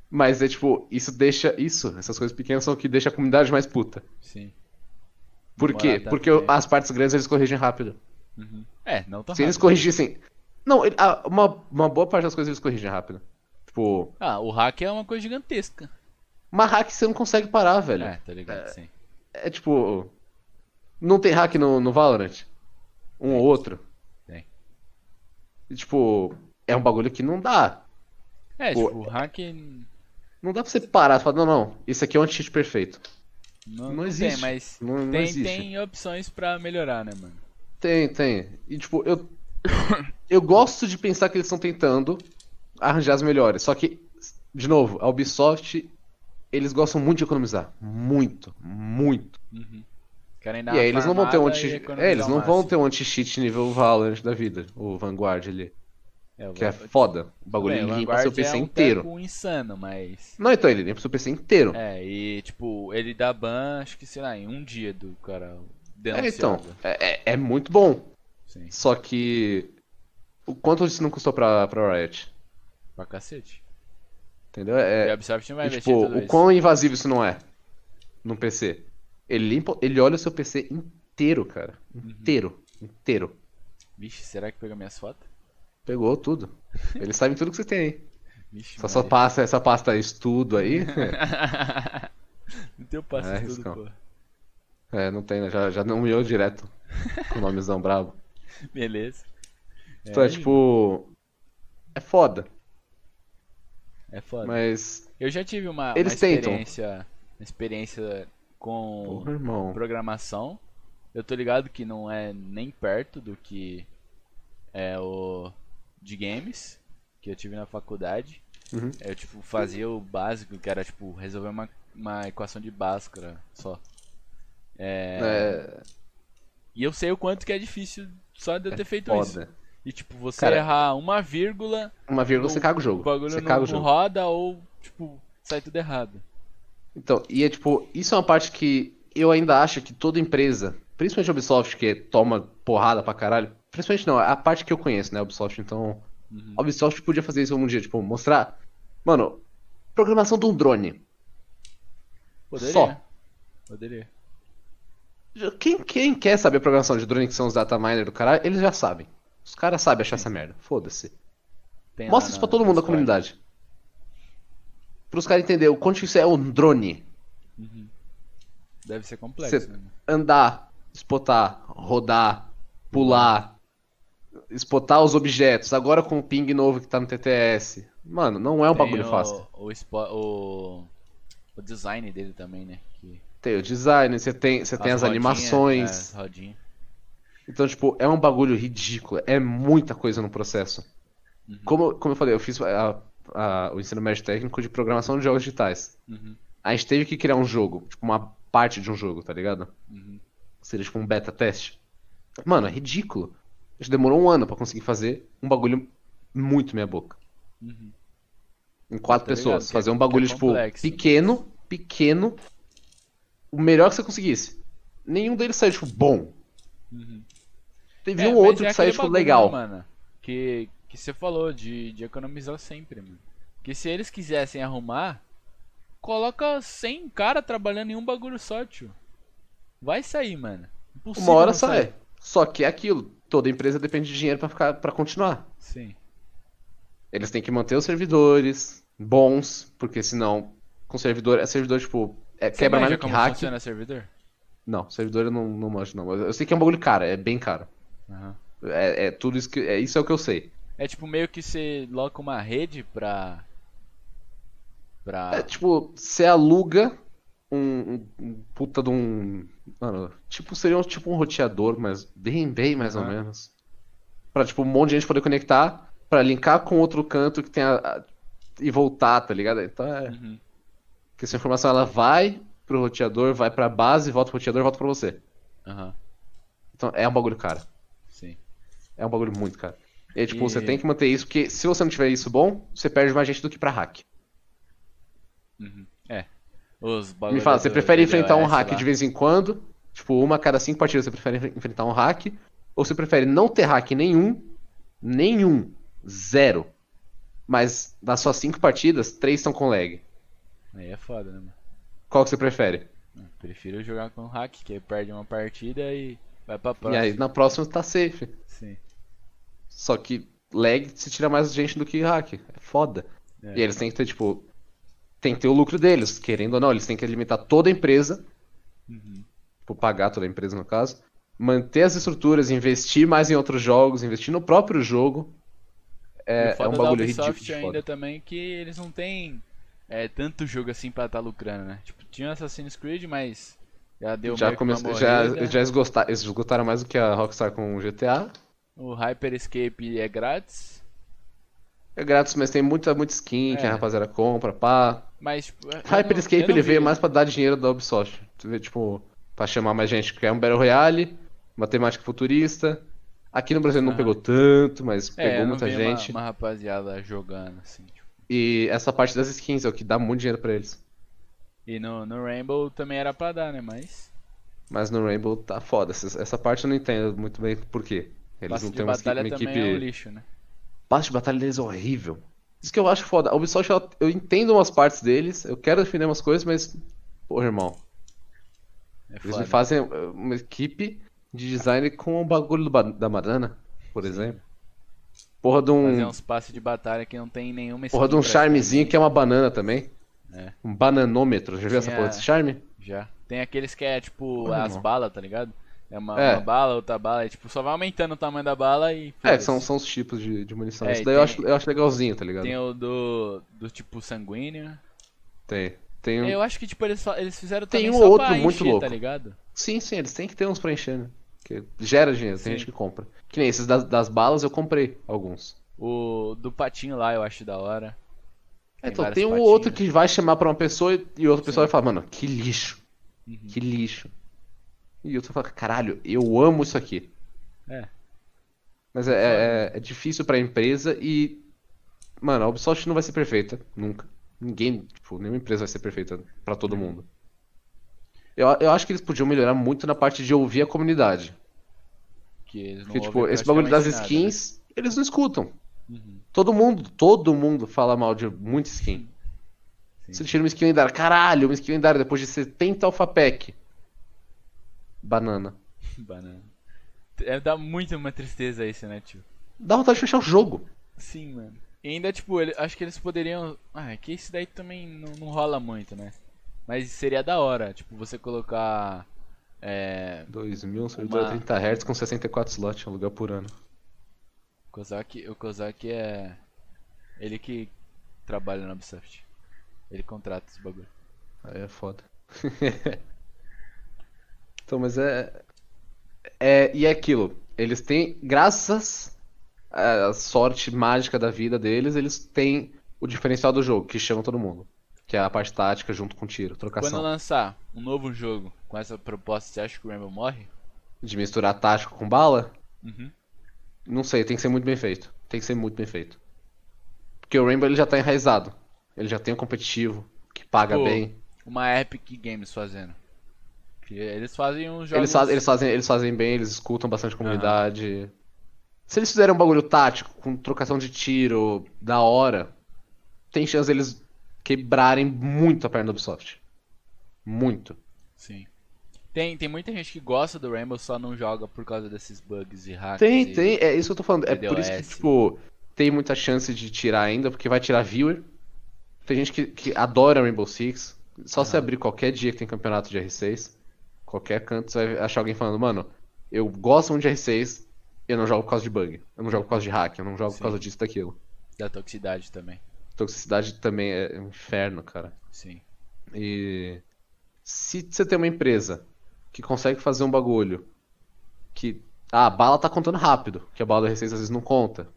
Mas é tipo, isso deixa. Isso, essas coisas pequenas são o que deixa a comunidade mais puta. Sim. Por quê? Porque as partes grandes eles corrigem rápido. Uhum. É, não tão Se eles rápido. corrigissem. Não, ele- ah, uma, uma boa parte das coisas eles corrigem rápido. Tipo, Ah, o hack é uma coisa gigantesca. uma hack você não consegue parar, velho. É, tá ligado, sim. É tipo. Não tem hack no, no Valorant? Um ou outro? Tem. E, tipo, é um bagulho que não dá. É, Pô, tipo, o hack Não dá pra você parar e falar, não, não, isso aqui é um anti-cheat perfeito. não, Não não existe. tem, mas Não, não tem, existe. tem opções pra melhorar, né, mano? Tem, tem. E tipo, eu. Eu gosto de pensar que eles estão tentando arranjar as melhores. Só que, de novo, a Ubisoft, eles gostam muito de economizar. Muito, muito. Uhum. Querem dar E aí eles não vão ter um e anti. É, eles não vão ter um anti-cheat nível Valorant da vida, o Vanguard ali. É, o Que é foda. O bagulho Bem, o ele limpa Vanguard seu PC é um inteiro. insano, mas... Não, então, ele limpa seu PC inteiro. É, e tipo, ele dá ban, acho que, sei lá, em um dia do cara É, então, denunciado. é, é- é muito bom. Sim, Só que. O quanto isso não custou pra, pra Riot? pra cacete. Entendeu? E É, a Ubisoft não vai e, tipo, o quão invasivo isso não é num PC. Ele limpa, ele olha o seu PC inteiro, cara. Uhum. Inteiro. Inteiro. Vixe, será que pegou minhas fotos? Pegou tudo. Eles sabem tudo que você tem aí. Vixe, Só, passa essa pasta estudo aí. Não tem o passo É, tudo, riscão. pô. É, não tem, né? Já, já nomeou direto. Com o nomezão brabo. Beleza. Então é tipo. É foda. É foda. Mas. Eu já tive uma, uma Eles tentam. experiência, uma experiência com Porra, programação. Eu tô ligado que não é nem perto do que é o de games que eu tive na faculdade. Uhum. Eu tipo fazia o básico, que era tipo resolver uma, uma equação de Bhaskara só. É, É, E eu sei o quanto que é difícil só de eu ter feito isso. foda. E tipo, você Cara, errar uma vírgula, Uma vírgula o você caga o jogo. o bagulho Você não, caga o não roda ou tipo, sai tudo errado. Então, e é tipo, isso é uma parte que eu ainda acho que toda empresa, principalmente a Ubisoft, que toma porrada pra caralho, principalmente não, é a parte que eu conheço, né, a Ubisoft, então, Uhum. a Ubisoft podia fazer isso um dia, tipo, mostrar, mano, programação de um drone. Poderia. Só. Poderia. Quem, quem quer saber a programação de drone, que são os data miner do caralho, eles já sabem. Os caras sabem achar essa merda, foda-se. Mostra isso pra todo mundo da Discord. Comunidade. Pros caras entenderem o quanto isso é um drone. Deve ser complexo. Né? andar, spotar, rodar, pular, spotar os objetos, agora com o ping novo que tá no TTS. Mano, não é um Tem bagulho o, fácil. O, o, o design dele também, né? Que, Tem o design, você tem, você tem as rodinhas, animações. é. Então, tipo, é um bagulho ridículo. É muita coisa no processo. Uhum. Como, como eu falei, eu fiz a- a- o ensino médio técnico de programação de jogos digitais. Uhum. A gente teve que criar um jogo, tipo, uma parte de um jogo, tá ligado? Uhum. Seria tipo um beta teste. Mano, é ridículo. A gente demorou um ano pra conseguir fazer um bagulho muito meia boca. Uhum. Em quatro Tá ligado, pessoas. que é- Fazer um é bagulho, tipo, complexo. pequeno, pequeno. O melhor que você conseguisse. Nenhum deles saiu, tipo, bom. Uhum. Teve É, um outro é que saiu, tipo, bagulho, legal. né, mano, que, que você falou de, de economizar sempre, mano. Que se eles quisessem arrumar, coloca 100 cara trabalhando em um bagulho só, tio. Vai sair, mano. Impossível Uma hora sai. sair. Só que é aquilo. Toda empresa depende de dinheiro pra ficar, para continuar. Sim. Eles têm que manter os servidores bons, porque senão, com servidor, é servidor, tipo, é, Você quebra mais do que como hack. funciona servidor? Não, servidor eu não, não manjo, não. Eu sei que é um bagulho caro, é bem caro. Aham. É, é tudo isso que. É, isso é o que eu sei. É tipo meio que você loca uma rede pra. Pra. É tipo, você aluga um, um- um puta de um. Mano, tipo, seria um, tipo um roteador, mas bem, bem mais ou Aham. menos. Pra, tipo, um monte de gente poder conectar, pra linkar com outro canto que tem a, a- e voltar, tá ligado? Então é. Uhum. Que essa informação ela vai pro roteador, vai pra base, volta pro roteador e volta pra você. Aham. Então é um bagulho caro. Sim. É um bagulho muito caro. E aí, tipo, E- você tem que manter isso, porque se você não tiver isso bom, você perde mais gente do que pra hack. Uhum. É. Os Me fala, você prefere enfrentar um hack lá. de vez em quando? Tipo, uma a cada cinco partidas você prefere enf- enfrentar um hack? Ou você prefere não ter hack nenhum? Nenhum. Zero. Mas das suas cinco partidas, três estão com lag. Aí é foda, né, mano? Qual que você prefere? Eu Prefiro jogar com hack, que aí perde uma partida e Vai pra E próxima. aí na próxima tá safe. Sim. Só que lag se tira mais gente do que hack. É foda. É. E eles têm que ter, tipo. Tem que ter o lucro deles, querendo ou não. Eles têm que alimentar toda a empresa. Uhum. Tipo, pagar toda a empresa no caso. Manter as estruturas, investir mais em outros jogos, investir no próprio jogo. O É, é um bagulho ridículo de ainda foda. também que eles não têm é, tanto jogo assim pra estar lucrando, né? Tipo, tinha Assassin's Creed, mas já deu Já, meio que uma come... já, já esgotaram, esgotaram mais do que a Rockstar com o GTA. O Hyper Escape é grátis, É grátis, mas tem muita, muita skin que É. a rapaziada compra, pá. mas tipo, Hyper não- Escape ele vi- veio mais pra dar dinheiro da Ubisoft. Tu vê, tipo, pra chamar mais gente, que é um Battle Royale, uma temática futurista. Aqui no Brasil não Aham. pegou tanto, mas É, pegou muita gente. Uma, uma rapaziada jogando assim, tipo. E essa parte das skins é o que dá muito dinheiro pra eles. E no, no Rainbow também era pra dar, né? Mas Mas no Rainbow tá foda. Essa, essa parte eu não entendo muito bem por quê. Eles passe não de têm uma, batalha uma também equipe. é um lixo, né? passe de batalha deles é horrível. Isso que eu acho foda. A Ubisoft, ela- eu entendo umas partes deles, eu quero defender umas coisas, mas. Porra, irmão. É Eles me fazem uh, uma equipe de design com o bagulho do ba- da banana, por exemplo. Porra de Fazer um. uns passes de batalha que não tem nenhuma Porra de um charmezinho que é uma banana também. É. Um bananômetro. Já viu essa Tinha- porra desse charme? Já. Tem aqueles que é tipo as balas, tá ligado? É uma, É. uma bala, outra bala, e tipo, só vai aumentando o tamanho da bala e. É, são, são os tipos de, de munição. É, Isso daí eu, tem- acho, eu acho legalzinho, tá ligado? Tem o do. do tipo sanguíneo. Tem. Tem um... Eu acho que tipo, eles, eles fizeram Tem também um outro pra muito encher, louco. tá ligado? Sim, sim, eles têm que ter uns pra encher, né? Que gera dinheiro, tem Sim. gente que compra. Que nem esses das, das balas eu comprei alguns. O do patinho lá eu acho da hora. É, então tem um patinhos. outro que vai chamar pra uma pessoa e- e outra pessoa vai falar, mano, que lixo. Uhum. Que lixo. E outra fala, caralho, eu amo isso aqui. É. Mas é, é, é difícil pra empresa e. Mano, a Ubisoft não vai ser perfeita, nunca. Ninguém, tipo, nenhuma empresa vai ser perfeita pra todo mundo. Eu, eu acho que eles podiam melhorar muito na parte de ouvir a comunidade. Que eles Porque, tipo, esse bagulho das nada, né? skins, eles não escutam. Uhum. Todo mundo, todo mundo fala mal de muita skin. Sim. Você tira uma skin lendária, caralho, uma skin lendária depois de 70 alpha pack. Banana. Banana. É, dá muito uma tristeza isso, né, tio? Dá vontade de fechar o jogo. Sim, mano. E ainda, tipo, ele- acho que eles poderiam. Ah, é que isso daí também não, não rola muito, né? Mas seria da hora, tipo, você colocar. É. 2000, um servidor Uma- 30 Hz com 64 slots, aluguel por ano. O Kozak, o Kozak é. Ele que trabalha na Ubisoft. Ele contrata esse bagulho. Aí é foda. então, mas é. É, e é aquilo. Eles têm, graças à sorte mágica da vida deles, eles têm o diferencial do jogo, que chama todo mundo. Que é a parte tática junto com tiro, Quando trocação. lançar um novo jogo com essa proposta, você acha que o Rainbow morre? De misturar tático com bala, Uhum. não sei, tem que ser muito bem feito. Tem que ser muito bem feito. Porque o Rainbow ele já tá enraizado. Ele já tem um competitivo, que paga Pô, bem. Uma Epic Games fazendo. Eles fazem uns jogos. Eles fazem, eles, fazem, eles fazem bem, eles escutam bastante a comunidade. Se eles fizerem um bagulho tático, com trocação de tiro, da hora, tem chance deles quebrarem muito a perna da Ubisoft. Muito. Sim. Tem, tem muita gente que gosta do Rainbow, só não joga por causa desses bugs e hacks. Tem, e- tem, é isso que eu tô falando. É por isso que, tipo, tem muita chance de tirar ainda, porque vai tirar viewer. Tem gente que, que adora Rainbow Six. Só se abrir qualquer dia que tem campeonato de R6, qualquer canto, você vai achar alguém falando, mano, eu gosto muito de R6, eu não jogo por causa de bug. Eu não jogo por causa de hack, eu não jogo por Sim. causa disso e daquilo. Da toxicidade também. Toxicidade também é um inferno, cara. Sim. E se você tem uma empresa que consegue fazer um bagulho que ah, a bala tá contando rápido, que a bala da R6 às vezes não conta.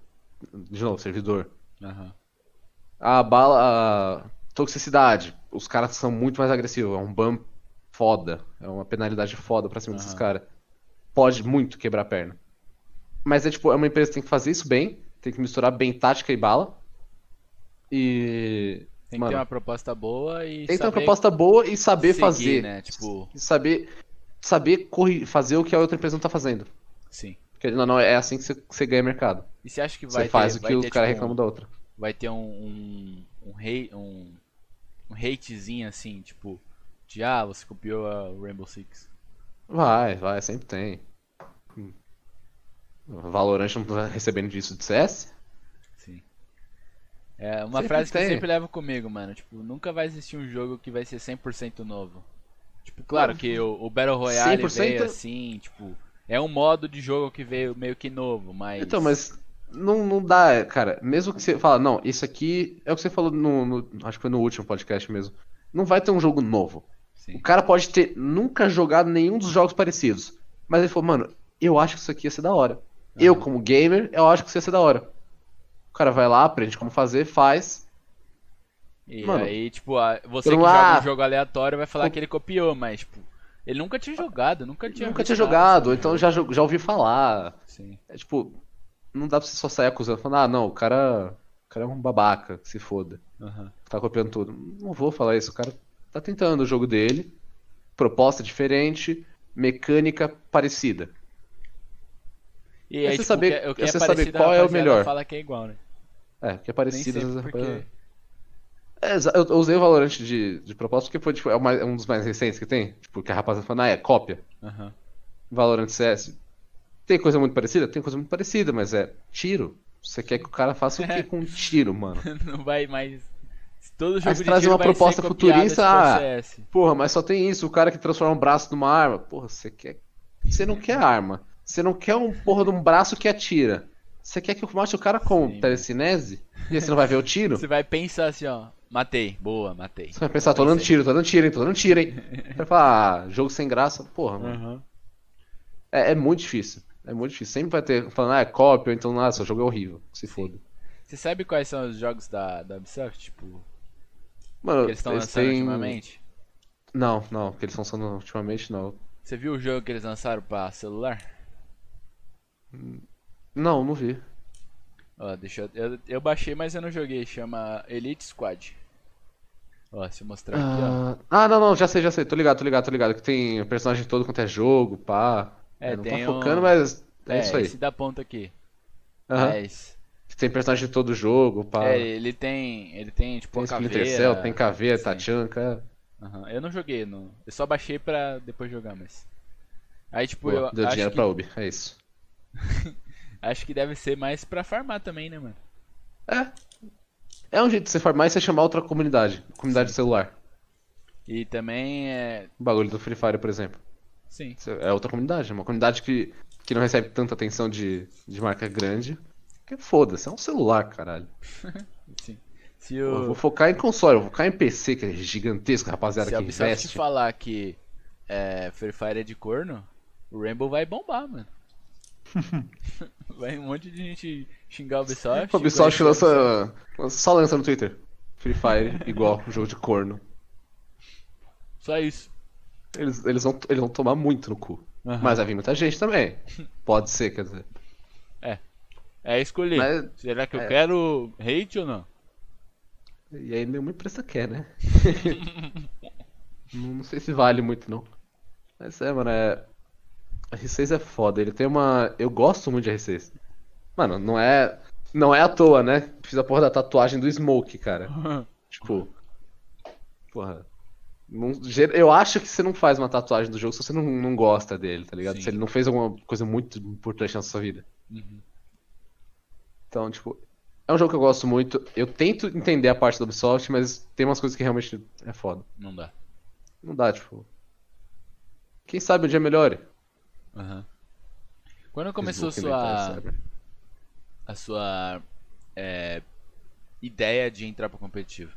De novo, servidor. Aham. A bala, a toxicidade, os caras são muito mais agressivos, é um ban foda, é uma penalidade foda pra cima desses Aham. caras. Pode muito quebrar a perna. Mas é tipo, é uma empresa que tem que fazer isso bem, tem que misturar bem tática e bala. E Tem que Mano, ter uma proposta boa e. tem que ter uma proposta boa e saber seguir, fazer. né? Tipo, E saber, saber corri- fazer o que a outra empresa não tá fazendo. sim. Porque não, não, é assim que você, você ganha mercado. E você acha que Você vai faz ter, o vai que os caras tipo, reclamam da outra. Vai ter um. um, um, um, um hatezinho assim, tipo. De ah, você copiou a Rainbow Six. Vai, vai, sempre tem. Valorant não tá recebendo disso de CS? Sim. É uma Sempre frase que eu tem. sempre levo comigo, mano. Tipo, nunca vai existir um jogo que vai ser 100% novo. Tipo, claro que o, o Battle Royale 100% veio assim, tipo, é um modo de jogo que veio meio que novo, mas Então, mas não, não dá, cara. Mesmo que você fala, não, isso aqui é o que você falou no, no- acho que foi no último podcast mesmo. Não vai ter um jogo novo. Sim. O cara pode ter nunca jogado nenhum dos jogos parecidos. Mas ele falou, mano, eu acho que isso aqui ia ser da hora. Eu, como gamer, eu acho que isso ia ser da hora. O cara vai lá, aprende como fazer, faz. E Mano, aí, tipo, você que pelo joga lá- um jogo aleatório vai falar Co- que ele copiou, mas, tipo, ele nunca tinha jogado, nunca tinha Nunca tinha jogado, então o já, já ouvi falar. Sim. É tipo, não dá pra você só sair acusando, falando, ah, não, o cara, o cara é um babaca, se foda. Aham. Tá copiando tudo. Não vou falar isso, o cara tá tentando o jogo dele, proposta diferente, mecânica parecida. E É aí, você tipo, saber- o que, o que é é saber qual é o melhor. fala que é igual, né? É, que é Nem parecido. sempre porque... É, eu usei o Valorant de, de propósito porque foi tipo, é o mais- é um dos mais recentes que tem. Tipo, que a rapaziada falando, ah, é cópia. Aham. Valorant CS. Tem coisa muito parecida? Tem coisa muito parecida, mas é tiro. Você quer que o cara faça o quê com um tiro, mano? Não vai mais... Todo jogo Aí você traz uma proposta futurista, ah. Porra, mas só tem isso, o cara que transforma um braço numa arma. Porra, você quer. Você não quer arma. Você não quer um porra de um braço que atira. Você quer que eu mate o cara com Sim. telecinese? E aí você não vai ver o tiro? Você vai pensar assim, ó, matei, boa, matei. Você vai pensar, tô dando tiro, tô dando tiro, hein, tô dando tiro, hein. Você vai falar, ah, jogo sem graça. Porra, mano. Aham. É, é muito difícil. É muito difícil. Sempre vai ter falando, ah, é cópia, então, ah, seu jogo é horrível. Se foda. Você sabe quais são os jogos da, da Ubisoft, tipo, Mano, que eles estão lançando têm- ultimamente? Não, não, que eles estão lançando ultimamente, não. Você viu o jogo que eles lançaram pra celular? Não, não vi. Ó, deixa eu, eu. eu baixei, mas eu não joguei. Chama Elite Squad. Ó, se eu mostrar aqui, ó. Ah, ah, não, não, já sei, já sei. Tô ligado, tô ligado, tô ligado. Que tem personagem todo quanto é jogo, pá. É, não tem tá um- focando, mas é, isso aí. esse da ponta aqui. É. Que tem personagem de todo jogo, pá. É, ele tem. Ele tem, tipo, tem a Splinter caveira. Cell, tem caveira, Sim. Tachanka. Aham, Eu não joguei, não. Eu só baixei pra depois jogar, mas. Aí, tipo, Boa, eu deu dinheiro que, pra Ubi, é isso. acho que deve ser mais pra farmar também, né, mano? É. É um jeito de você farmar e você chamar outra comunidade. Comunidade celular. E também é. O bagulho do Free Fire, por exemplo. Sim. É outra comunidade, é uma comunidade que, que não recebe tanta atenção de, de marca grande. Que foda-se, é um celular, caralho. Sim. Se Eu o. vou focar em console, eu vou focar em PC, que é gigantesco, rapaziada, Se que investe. falar que é, Free Fire é de corno, o Rainbow vai bombar, mano. vai um monte de gente xingar o Ubisoft. A Ubisoft lança, lança- só lança no Twitter. Free Fire igual jogo de corno. Só isso. Eles, eles, vão, eles vão tomar muito no cu. Aham. Mas vai vir muita gente também. Pode ser, quer dizer. É escolher. Mas- Será que eu é. quero hate ou não? E aí nenhuma empresa quer, né? não, não sei se vale muito, não. Mas é, mano, é. A R6 é foda. Ele tem uma. Eu gosto muito de R6. Mano, não é. Não é à toa, né? Fiz a porra da tatuagem do Smoke, cara. Tipo. Porra. não- eu acho que você não faz uma tatuagem do jogo se você não, não gosta dele, tá ligado? Sim. Se ele não fez alguma coisa muito importante na sua vida. Uhum. Então, tipo, é um jogo que eu gosto muito. Eu tento entender a parte da Ubisoft, mas tem umas coisas que realmente é foda. Não dá. Não dá, tipo. Quem sabe um dia melhore. Aham. Quando começou Facebook, né, sua, a sua é, ideia de entrar pro competitivo?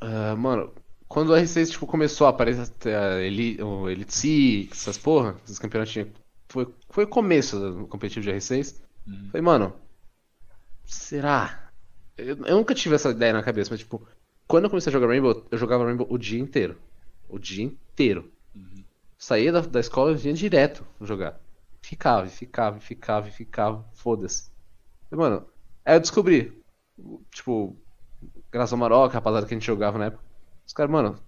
Ah, mano, quando o R6 tipo, começou a aparecer a Eli- o Elite Six, essas porra, esses campeonatinhos, foi, foi o começo do competitivo de R6. Uhum. Falei, mano, será? Eu, eu nunca tive essa ideia na cabeça, mas tipo, quando eu comecei a jogar Rainbow, eu jogava Rainbow o dia inteiro. O dia inteiro. Uhum. Saía da, da escola e vinha direto jogar. Ficava, ficava, ficava, ficava. Foda-se. Mano, aí eu descobri. Tipo, graças ao Maroca, rapaziada que a gente jogava na época. Os caras, mano,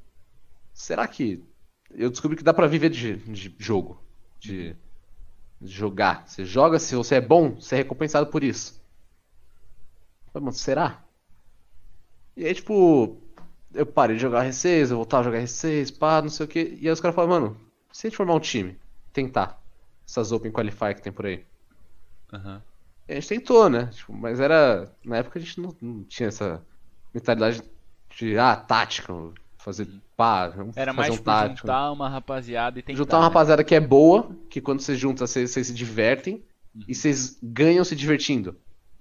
será que. Eu descobri que dá pra viver de, de jogo. De, de jogar. Você joga, se você é bom, você é recompensado por isso. Falei, mano, será? E aí, tipo, eu parei de jogar R6, eu voltava a jogar R6, pá, não sei o que. E aí os caras falaram, mano, se a gente formar um time, tentar. essas Open Qualifier que tem por aí. Aham. E a gente tentou, né? Tipo, mas era. Na época a gente não, não tinha essa mentalidade de, ah, tática, fazer pá, vamos Era fazer mais um tipo tático. juntar uma rapaziada e tentar. Juntar uma né? rapaziada que é boa, que quando você junta, vocês, vocês se divertem Uhum. e vocês ganham se divertindo.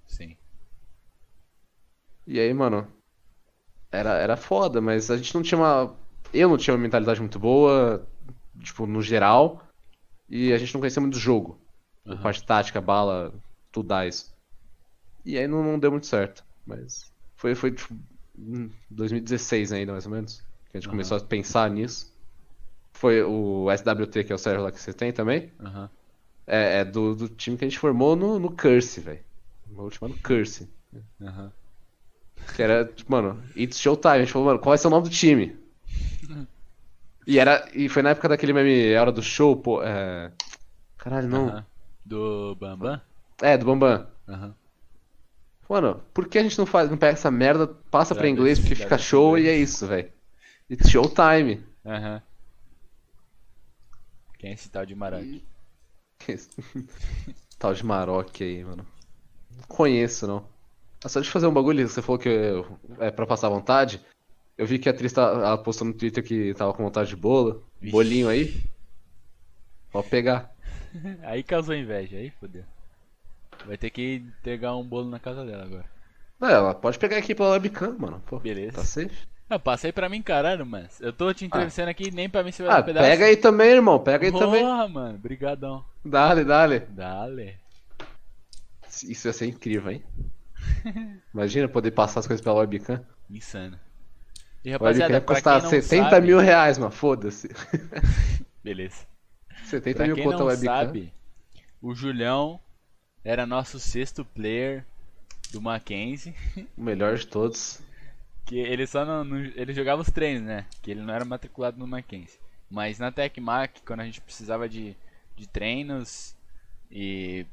Sim. E aí, mano, era, era foda, mas a gente não tinha uma. Eu não tinha uma mentalidade muito boa, tipo, no geral, e a gente não conhecia muito do jogo. Aham. parte tática, bala, tudo dá isso. E aí não, não deu muito certo. Mas foi, foi tipo, em 2016 ainda, mais ou menos, que a gente Aham. começou a pensar nisso. Foi o SWT, que é o server lá que você tem também. Aham. É, é do, do time que a gente formou no, no Curse, velho. No último ano, Curse. Aham. Que era, tipo, mano, It's Showtime. A gente falou, mano, qual vai ser o nome do time? E era. E foi na época daquele meme Hora do Show, pô. É... Caralho, não. Aham. Do Bambam? É, do Bambam. Aham. Mano, por que a gente não faz, não pega essa merda, passa pra inglês porque fica show e é isso, velho. It's Showtime. Aham. Quem é esse tal de Maroc? Tal de Maroc aí, mano. Não conheço, não. Ah, só deixa eu fazer um bagulho, você falou que é pra passar vontade. Eu vi que a atriz tá, postou no Twitter que tava com vontade de bolo. Vixe. Bolinho aí. Pode pegar. Aí causou inveja, aí fodeu. Vai ter que entregar um bolo na casa dela agora. Não, ela pode pegar aqui pela webcam, mano. Pô, Beleza. tá safe. Ah, passa aí pra mim, caralho, mano. Eu tô te entrevistando aqui nem pra mim se vai Ah, dar pedaço. pega aí também, irmão. Pega aí também. Porra, mano. Brigadão. Dale, dale. Dale. Isso ia ser incrível, hein? Imagina poder passar as coisas pela webcam. Insano. E webcam rapaziada, ia pra custar quem não 70 sabe... mil reais, mano. Foda-se. Beleza. 70 Pra mil quem conta não webcam. sabe, o Julião era nosso sexto player do Mackenzie. O melhor de todos. Que ele só não, não- Ele jogava os treinos, né? Que ele não era matriculado no Mackenzie. Mas na Tecmac, quando a gente precisava de, de treinos e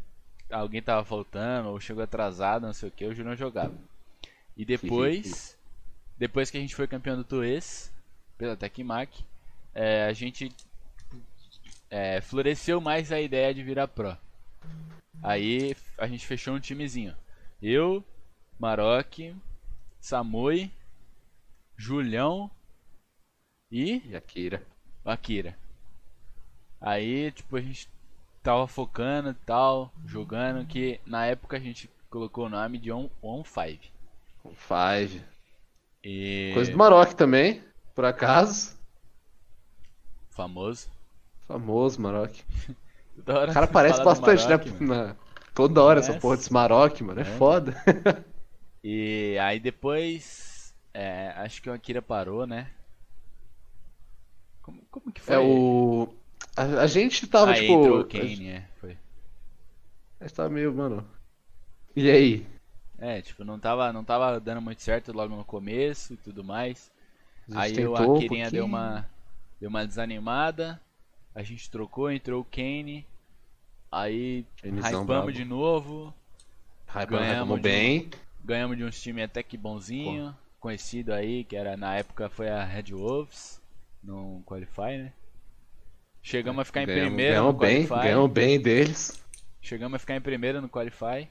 alguém tava faltando ou chegou atrasado, não sei o que, o Julião jogava. E depois. depois que a gente foi campeão do Tuês, pela Tecmac, é, a gente é, floresceu mais a ideia de virar pro. Aí a gente fechou um timezinho. Eu, Maroc, Samui, Julião e E a Kira. Akira. Aí, tipo, a gente tava focando e tal, jogando, que na época a gente colocou o nome de On, On Five. Com Five. E. Coisa do Maroc também, por acaso. Famoso. Famoso Maroc. Toda hora O cara aparece do bastante, Maroc, né? Na- Toda hora essa Parece. porra desse Maroc, mano. É, É. foda. E aí depois. É, acho que o Akira parou, né? Como, como que foi? É o. A, a gente tava, Aí tipo. entrou o a, Kane, é, foi. a gente tava meio, mano. E aí? É, tipo, não tava, não tava dando muito certo logo no começo e tudo mais. Aí o tentou um Akirinha deu uma, deu uma desanimada. A gente trocou, entrou o Kane. Aí hypamos de novo. Hypamos, ganhamos hypamos de- bem. Ganhamos de uns times até que bonzinho. Conhecido aí, que era na época foi a Red Wolves. No Qualify, né? Chegamos a ficar em Ganhamos, primeiro ganhamos no bem, Qualify. ganhamos bem deles. Chegamos a ficar em primeiro no Qualify.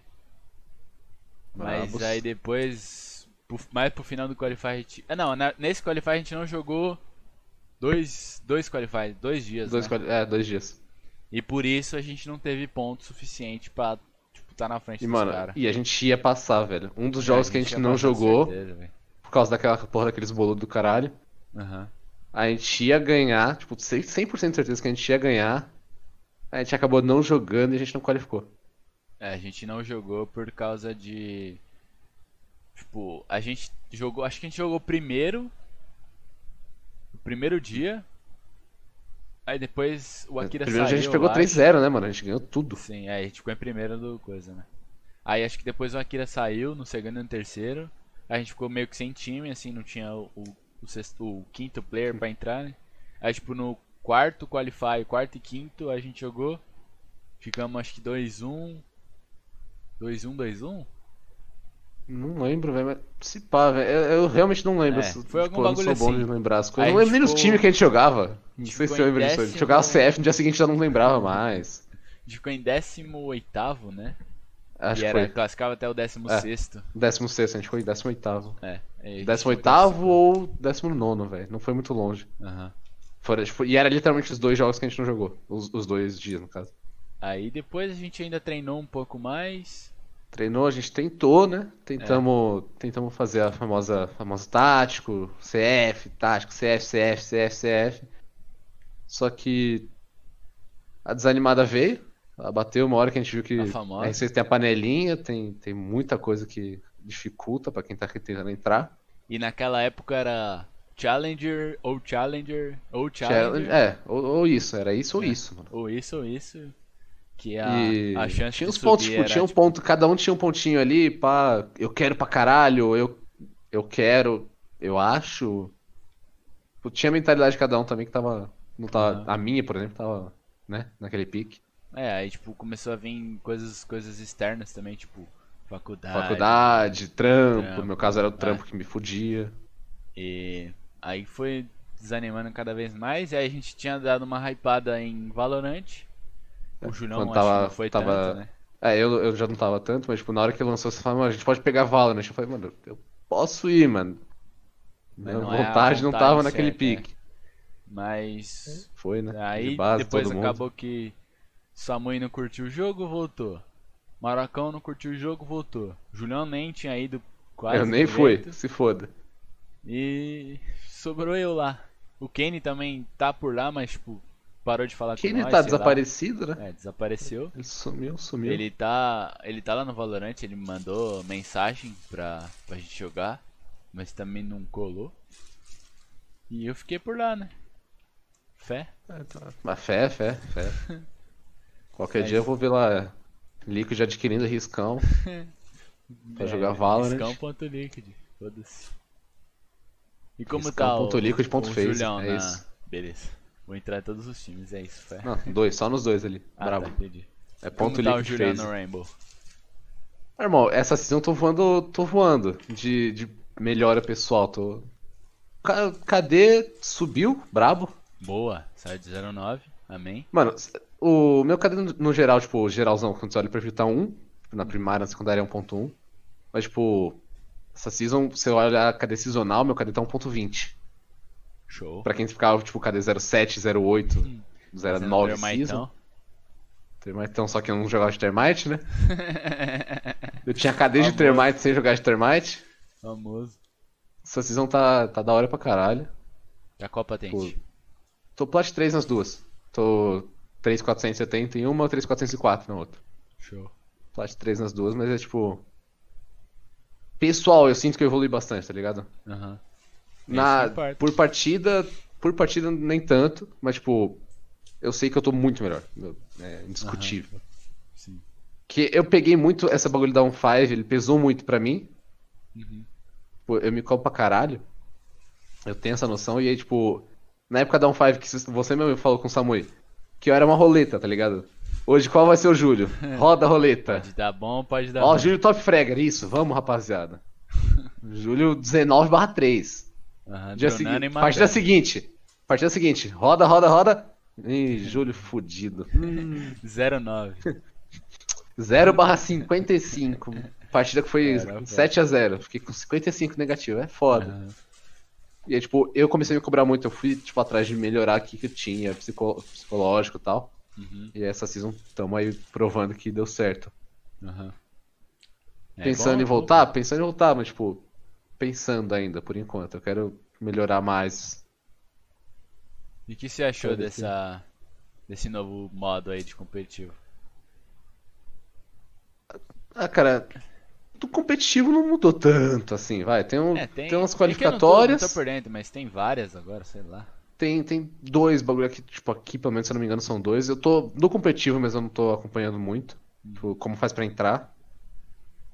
Mas Brabos. aí depois, mais pro final do Qualify, a gente... Ah, não, nesse Qualify a gente não jogou dois, dois Qualify, dois dias, Dois, né? é, dois dias. E por isso a gente não teve ponto suficiente pra, tipo, tá na frente E, mano, caras. e a gente ia passar, velho. Um dos jogos que a gente não jogou, certeza, causa daquela porra daqueles boludos do caralho, Aham. a gente ia ganhar, tipo, 100% de certeza que a gente ia ganhar. A gente acabou não jogando e a gente não qualificou. É, a gente não jogou por causa de. Tipo, a gente jogou. Acho que a gente jogou primeiro. O primeiro dia. Aí depois o Akira Primeiro saiu. dia a gente pegou eu acho. 3-0, né, mano? A gente ganhou tudo. Sim, aí a gente ficou em primeiro do coisa, né? Aí acho que depois o Akira saiu no segundo e no terceiro. A gente ficou meio que sem time, assim, não tinha o, o, o sexto- o quinto player pra entrar, né? Aí, tipo, no quarto qualify, quarto e quinto, a gente jogou. Ficamos acho que 2-1. 2-1, 2-1? Não lembro, velho, mas se pá, velho. Eu, eu realmente não lembro. É, se- foi algum eu não bagulho sou bom assim. de lembrar as coisas. a Eu não lembro gente nem dos ficou- times que a gente jogava. Não gente sei se ficou você em lembra disso. A gente jogava CF no dia seguinte já não lembrava mais. gente ficou em 18, né? Acho e que era, classificava até o 16. 16, a gente foi em 18. É. aí a gente 18 ficou ou 19, velho. Não foi muito longe. Aham. Fora, tipo, e era literalmente os dois jogos que a gente não jogou. Os, os dois dias, no caso. Aí depois a gente ainda treinou um pouco mais. Treinou, a gente tentou, né? Tentamos, tentamos fazer a famosa, famoso tático, CF, tático, CF, CF, CF, CF. Só que a desanimada veio, bateu uma hora que a gente viu que A famosa. a R6 tem a panelinha, tem, tem muita coisa que dificulta pra quem tá tentando entrar. E naquela época era Challenger ou Challenger ou Challenge- Challenger. É, ou, ou isso, era isso ou É. isso, mano. Ou isso ou isso. Que a, E a chance tinha uns pontos, tipo, era, tinha um tipo, ponto, cada um tinha um pontinho ali, pá, eu quero pra caralho, eu, eu quero, eu acho. Tipo, Tinha a mentalidade de cada um também que tava, não tava, Aham. a minha, por exemplo, tava, né, naquele pique. É, aí tipo começou a vir coisas, coisas externas também, tipo faculdade. Faculdade, trampo, trampo, no meu caso era o é. trampo que me fudia. E aí foi desanimando cada vez mais. E aí a gente tinha dado uma hypada em Valorant. O quando acho tava- que não foi tava- tanto, né? É, eu, eu já não tava tanto, mas tipo, na hora que lançou, você fala, mano, a gente pode pegar Valorant. Eu falei, mano, eu posso ir, mano. Mas Minha não é a vontade não vontade tava naquele certa, é. pique. Mas Foi, né? aí De base, depois acabou que Samui não curtiu o jogo, voltou. Maracão não curtiu o jogo, voltou. Julião nem tinha ido quase. Eu nem fui, se foda. E sobrou eu lá. O Kenny também tá por lá, mas tipo, parou de falar Quem com ele nós, tá sei lá. desaparecido, né? É, desapareceu. Ele sumiu, sumiu. Ele tá, ele tá lá no Valorant, ele me mandou mensagem pra, pra gente jogar, mas também não colou. E eu fiquei por lá, né? Fé. É, tá. Mas fé, fé, fé. Qualquer dia eu vou ver lá Liquid adquirindo riscão pra jogar Valorant. Riscão.liquid, foda-se. E como Riscão tá o, liquid ponto o face, Julião é na... isso. Beleza. Vou entrar em todos os times, é isso, fé. Não, dois, só nos dois ali. ah, Bravo. tá, entendi. É Como ponto tá o Liquid Julião no Rainbow? Ah, Irmão, essa season eu tô voando, tô voando de, de melhora pessoal. Tô... Ca- KD subiu, brabo. Boa, sai de 09, amém. Mano, o meu KD no, geral, tipo, geralzão, quando você olha o perfil tá 1. Na primária, na secundária é 1.1. Mas, tipo, essa season, você olha a KD seasonal, meu KD tá 1.20. Show. Pra quem ficava, tipo, KD 07, 08, Fazendo 09 Termaitão. season. Termitão, só que eu não jogava de Termite, né? Eu tinha KD de. Termite sem jogar de Termite. Famoso. Essa season tá, tá da hora pra caralho. A Copa Tente. Pô, Tô plat 3 nas duas. Tô 3.470 em uma ou 3.404 na outra. Show. Plat 3 nas duas, mas é tipo. Pessoal, eu sinto que eu evolui bastante, tá ligado? Aham. Na, importa. por partida, por partida nem tanto, mas tipo, eu sei que eu tô muito melhor. É indiscutível. Sim. Que eu peguei muito essa bagulho da 1.5, ele pesou muito pra mim. Uhum. Pô, eu me cobro pra caralho. Eu tenho essa noção, e aí, tipo, na época da 1.5 que você mesmo falou com o Samui, que eu era uma roleta, tá ligado? Hoje qual vai ser o Júlio? Roda a roleta. Pode dar bom, pode dar Ó, bom. Júlio Top Fragger, isso, vamos rapaziada. Júlio 19 3. Aham, Dia seguinte, partida seguinte. Partida seguinte. Roda, roda, roda. Ih, Júlio fudido. 09. 0 barra 55. Partida que foi Era foda. 7 a 0 Fiquei com 55 negativo. É foda. Aham. E aí, tipo, eu comecei a me cobrar muito. Eu fui, tipo, atrás de melhorar aqui que eu tinha, psico- psicológico e tal. Uhum. E essa season tamo aí provando que deu certo. Aham. É pensando bom, em voltar? Pensando em voltar, mas, tipo, pensando ainda, por enquanto. Eu quero melhorar mais. E o que você achou dessa desse novo modo aí de competitivo? Ah, cara, do competitivo não mudou tanto, assim, vai. Tem, um, É, tem, tem umas é eu não tô- qualificatórias. Não tô, por dentro, mas tem várias agora, sei lá. Tem, tem dois bagulho aqui, tipo, aqui pelo menos, se eu não me engano, são dois. Eu tô no competitivo, mas eu não tô acompanhando muito. Tipo, como faz pra entrar.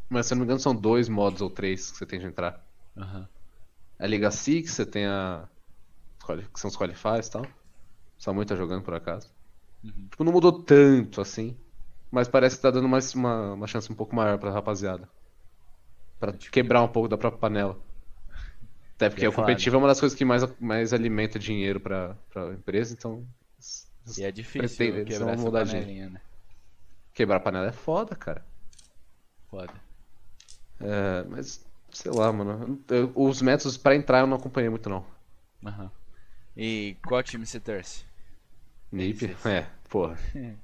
Mas se eu não me engano, são dois modos ou três que você tem de entrar. Aham. A Liga Six, você tem a. Que são os qualifies e tal. Só muito tá jogando por acaso. Uhum. Tipo, não mudou tanto assim. Mas parece que tá dando mais uma, uma chance um pouco maior pra rapaziada. Pra quebrar um pouco da própria panela. Até porque Ia o competitivo é uma das coisas que mais, mais alimenta dinheiro pra, pra empresa, então. E é difícil quebrar essa panelinha, né? Quebrar panela é foda, cara. Foda. É, mas, sei lá, mano. eu- os métodos pra entrar eu não acompanhei muito, não. Aham. E qual time você torce? NIP? É, porra.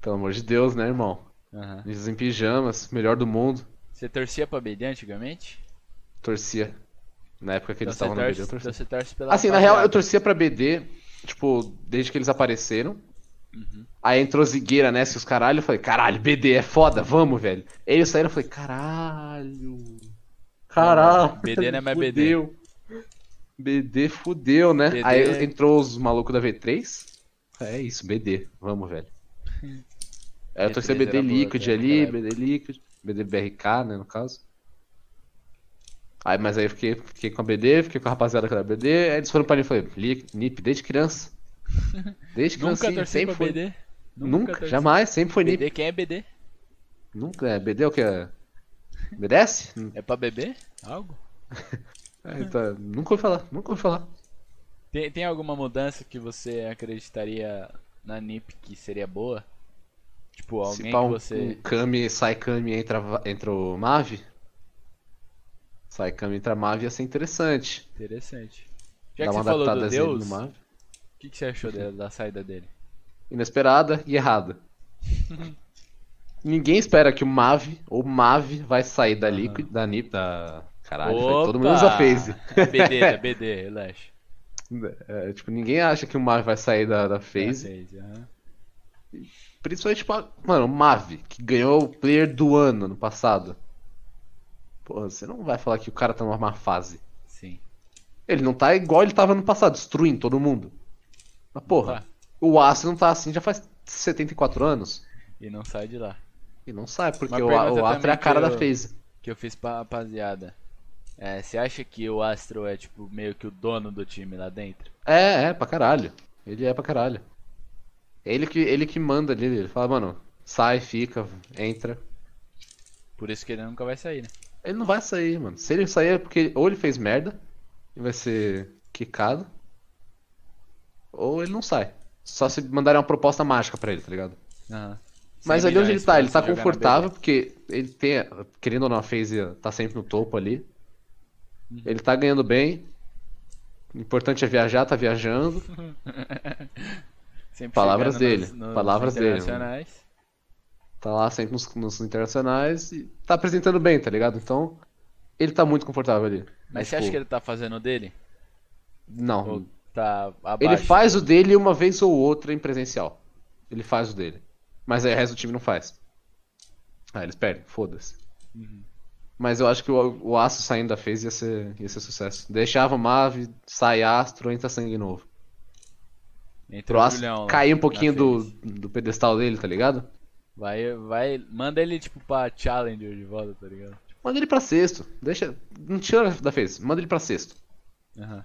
Pelo amor de Deus, né, irmão? Aham. Ninjas em pijamas, melhor do mundo. Você torcia pra BD antigamente? Torcia. Na época que eles Então estavam você no BD, eu torcia. então você torce pela Assim, na real, eu torcia pra BD, tipo, desde que eles apareceram. Uhum. Aí entrou Zigueira, né? Se os caralho, eu falei, caralho, BD é foda, vamos, velho. Eles saíram, eu falei, caralho. Caralho. BD não é mais BD. fudeu. BD fudeu, né? BD Aí entrou os malucos da V3. É isso, BD. Vamos, velho. Aí eu torcia V3 BD Liquid ali. BD Liquid, BD BRK, né, no caso. Aí, mas aí eu fiquei, fiquei com a BD, fiquei com a rapaziada que era BD, aí eles foram pra mim e falei, "Li- NIP desde criança. Desde Nunca criança, torci sempre foi. BD? Nunca, torci. jamais, sempre foi NIP. BD, quem é BD? Nunca, é, BD é o que? é? BDS? É pra beber? Algo? É, tá, nunca ouvi falar, nunca ouvi falar. Tem, tem alguma mudança que você acreditaria na NiP que seria boa? Tipo, Se alguém pá, que um, você. um Kami, sai Kami, entra, entra o Mavi. Sai Kami, entra Mavi ia ser interessante. Interessante. Já Dá que você falou do Deus, o que, que você achou da, da saída dele? Inesperada e errada. Ninguém espera que o Mavi ou Mavi vai sair da Liquid, da Nip, da. Caralho, foi todo mundo usa phase. BD, da BD, relaxa. É, tipo, ninguém acha que o Mavi vai sair da, da phase. phase, aham. Principalmente, tipo, mano, o Mavi, que ganhou o player do ano no passado. Porra, você não vai falar que o cara tá numa má fase. Sim. Ele não tá igual ele tava no passado, destruindo todo mundo. Mas, porra, Tá. o Astro não tá assim já faz 74 anos. E não sai de lá. E não sai, porque o, o Astro é a cara que da eu- phase. Que eu fiz pra rapaziada. É, você acha que o Astro é tipo meio que o dono do time lá dentro? É, é, pra caralho. Ele é pra caralho. Ele que, ele que manda ali, ele fala, mano, sai, fica, entra. Por isso que ele nunca vai sair, né? Ele não vai sair, mano. Se ele sair é porque ou ele fez merda e vai ser quicado, ou ele não sai. Só se mandarem uma proposta mágica pra ele, tá ligado? Aham. Mas 100 ali onde ele tá, ele tá confortável porque ele tem, querendo ou não, a FaZe tá sempre no topo ali. Uhum. Ele tá ganhando bem. O importante é viajar, tá viajando. Sempre Palavras dele, nos- nos palavras dele, mano. Tá lá sempre nos, nos internacionais e tá apresentando bem, tá ligado? Então, ele tá muito confortável ali. Mas você tipo, acha que ele tá fazendo o dele? Não. Ou tá abaixo? Ele faz o dele uma vez ou outra em presencial. Ele faz o dele. Mas aí o resto do time não faz. Ah, eles perdem, foda-se. Uhum. Mas eu acho que o, o Astro saindo da phase ia ser, ia ser sucesso. Deixava Mave, sai Astro, entra sangue novo. O Julião lá cair um pouquinho do, do pedestal dele, tá ligado? Vai, vai. Manda ele tipo pra Challenger de volta, tá ligado? Manda ele pra sexto. Deixa. Não tira da phase, manda ele pra sexto. Aham.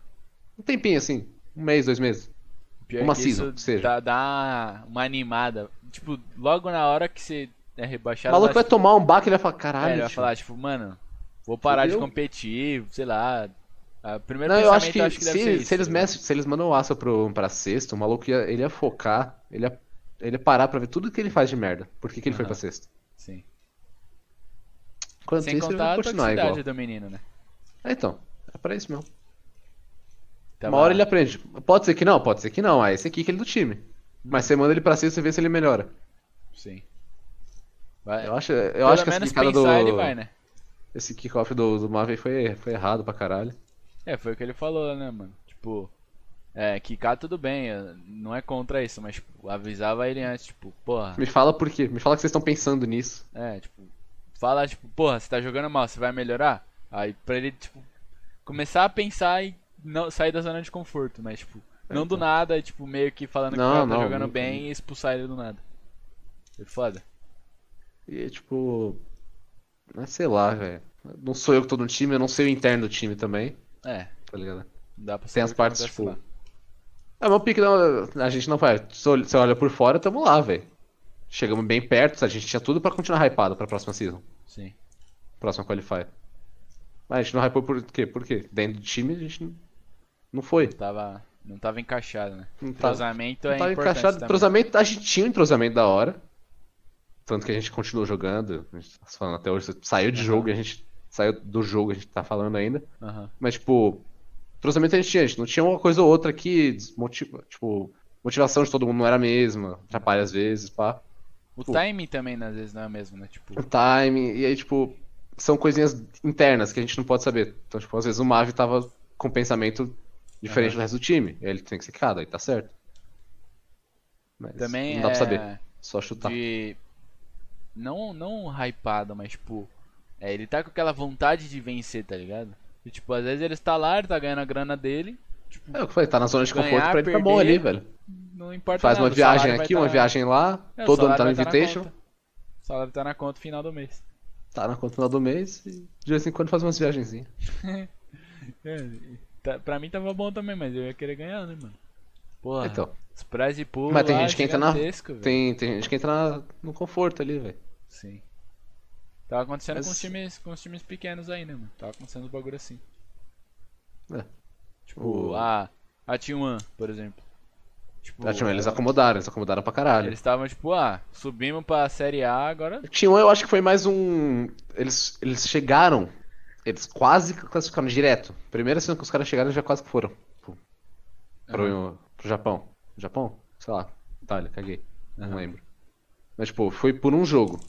Um tempinho assim. Um mês, dois meses. Pior Uma season, isso que seja. Dá, dá uma animada. Tipo, logo na hora que você é O rebaixado. maluco vai dá- tomar um baque e ele vai falar, É, caralho. ele vai tio." falar, tipo, mano, vou parar de competir, sei lá. A primeiro Não, eu acho que, deve se, ser se isso, eles tá ligado? mescem- se eles mandam o Astro pro, pra sexto, o maluco ia, ele ia focar, ele ia, ele ia parar pra ver tudo que ele faz de merda. Por que, que ele foi Aham. pra sexto? Sim. Enquanto Sem isso, ele contar vai a continuar igual. toxicidade do menino, né? É, então, é pra isso mesmo. Tava- Uma hora ele aprende. Pode ser que não, pode ser que não. Ah, esse aqui que ele é do time. Mas você manda ele pra sexto e vê se ele melhora. Sim. Vai. Eu acho, eu Pelo acho que essa pensar do. ele vai, né? Esse kickoff do, do Marvel foi, foi errado pra caralho. É, foi o que ele falou, né, mano? Tipo, é, quicar tudo bem, é, não é contra isso, mas tipo, avisava ele antes, tipo, porra, Me fala por quê. Me fala que vocês estão pensando nisso. é, tipo, fala, tipo, porra, você tá jogando mal, você vai melhorar? Aí pra ele, tipo, começar a pensar e não sair da zona de conforto, mas tipo, não do nada, tipo, meio que falando que o Não, cara tá não, jogando não- bem e expulsar ele do nada. É foda. E tipo. Sei lá, velho. Não sou eu que tô no time, eu não sei o interno do time também, É, tá ligado? não dá pra Tem as o partes, tipo. lá. É, meu pique não, a gente não vai. Se você olha por fora, tamo lá, velho. Chegamos bem perto, a gente tinha tudo pra continuar hypado pra próxima season. Sim. Próxima qualify. Mas a gente não hypou por quê? Por quê? Dentro do time a gente não, não foi. Tava, não tava encaixado, né? Não tava- Entrosamento Não é tava importante encaixado. também. Entrosamento, a gente tinha um entrosamento da hora. Tanto que a gente continuou jogando. A gente tá falando até hoje. Saiu de jogo e a gente saiu do jogo, a gente tá falando ainda. Aham. Mas, tipo, entrosamento a gente tinha, a gente não tinha uma coisa ou outra que desmotiva, tipo, motivação de todo mundo não era a mesma, atrapalha às vezes, pá. O Pô. timing também, às vezes, não é o mesmo, né? Tipo, O time, e aí, tipo, são coisinhas internas que a gente não pode saber. Então, tipo, às vezes o Mavi tava com um pensamento diferente Aham. do resto do time, aí ele tem que ser quicado, aí tá certo. Mas também não dá pra é saber, só chutar. de... Não, não hypado, mas, tipo... É, ele tá com aquela vontade de vencer, tá ligado? E, tipo, às vezes ele está lá, ele tá ganhando a grana dele. Tipo, É o que eu falei, tá na zona de conforto Ganhar, pra ele tá bom perder, ali, velho. não importa Faz nada, uma viagem aqui, tá- uma viagem lá, É, todo ano tá no tá invitation. O salário tá na conta final do mês. tá na conta final do mês, e de vez em quando faz umas viagenzinhas. É, tá, pra mim tava bom também, mas eu ia querer ganhar, né, mano? Porra, Então, os prize pool Mas tem gente que entra na- tem, tem gente que entra na- no conforto ali, velho. Sim. Tava acontecendo Mas- com, os times, com os times pequenos aí, né, mano? Tava acontecendo um bagulho assim. É. Tipo, O- a, a T1, por exemplo. Tipo, Ah, tinha- eles acomodaram, eles acomodaram pra caralho. eles estavam tipo, ah, subimos pra Série A, agora Tinha um, eu acho que foi mais um. Eles, eles chegaram. Eles quase classificaram direto. Primeira semana que os caras chegaram, eles já quase que foram. Pro, pro, pro Japão. Japão? Sei lá. Itália, caguei. Não Aham. lembro. Mas, tipo, foi por um jogo.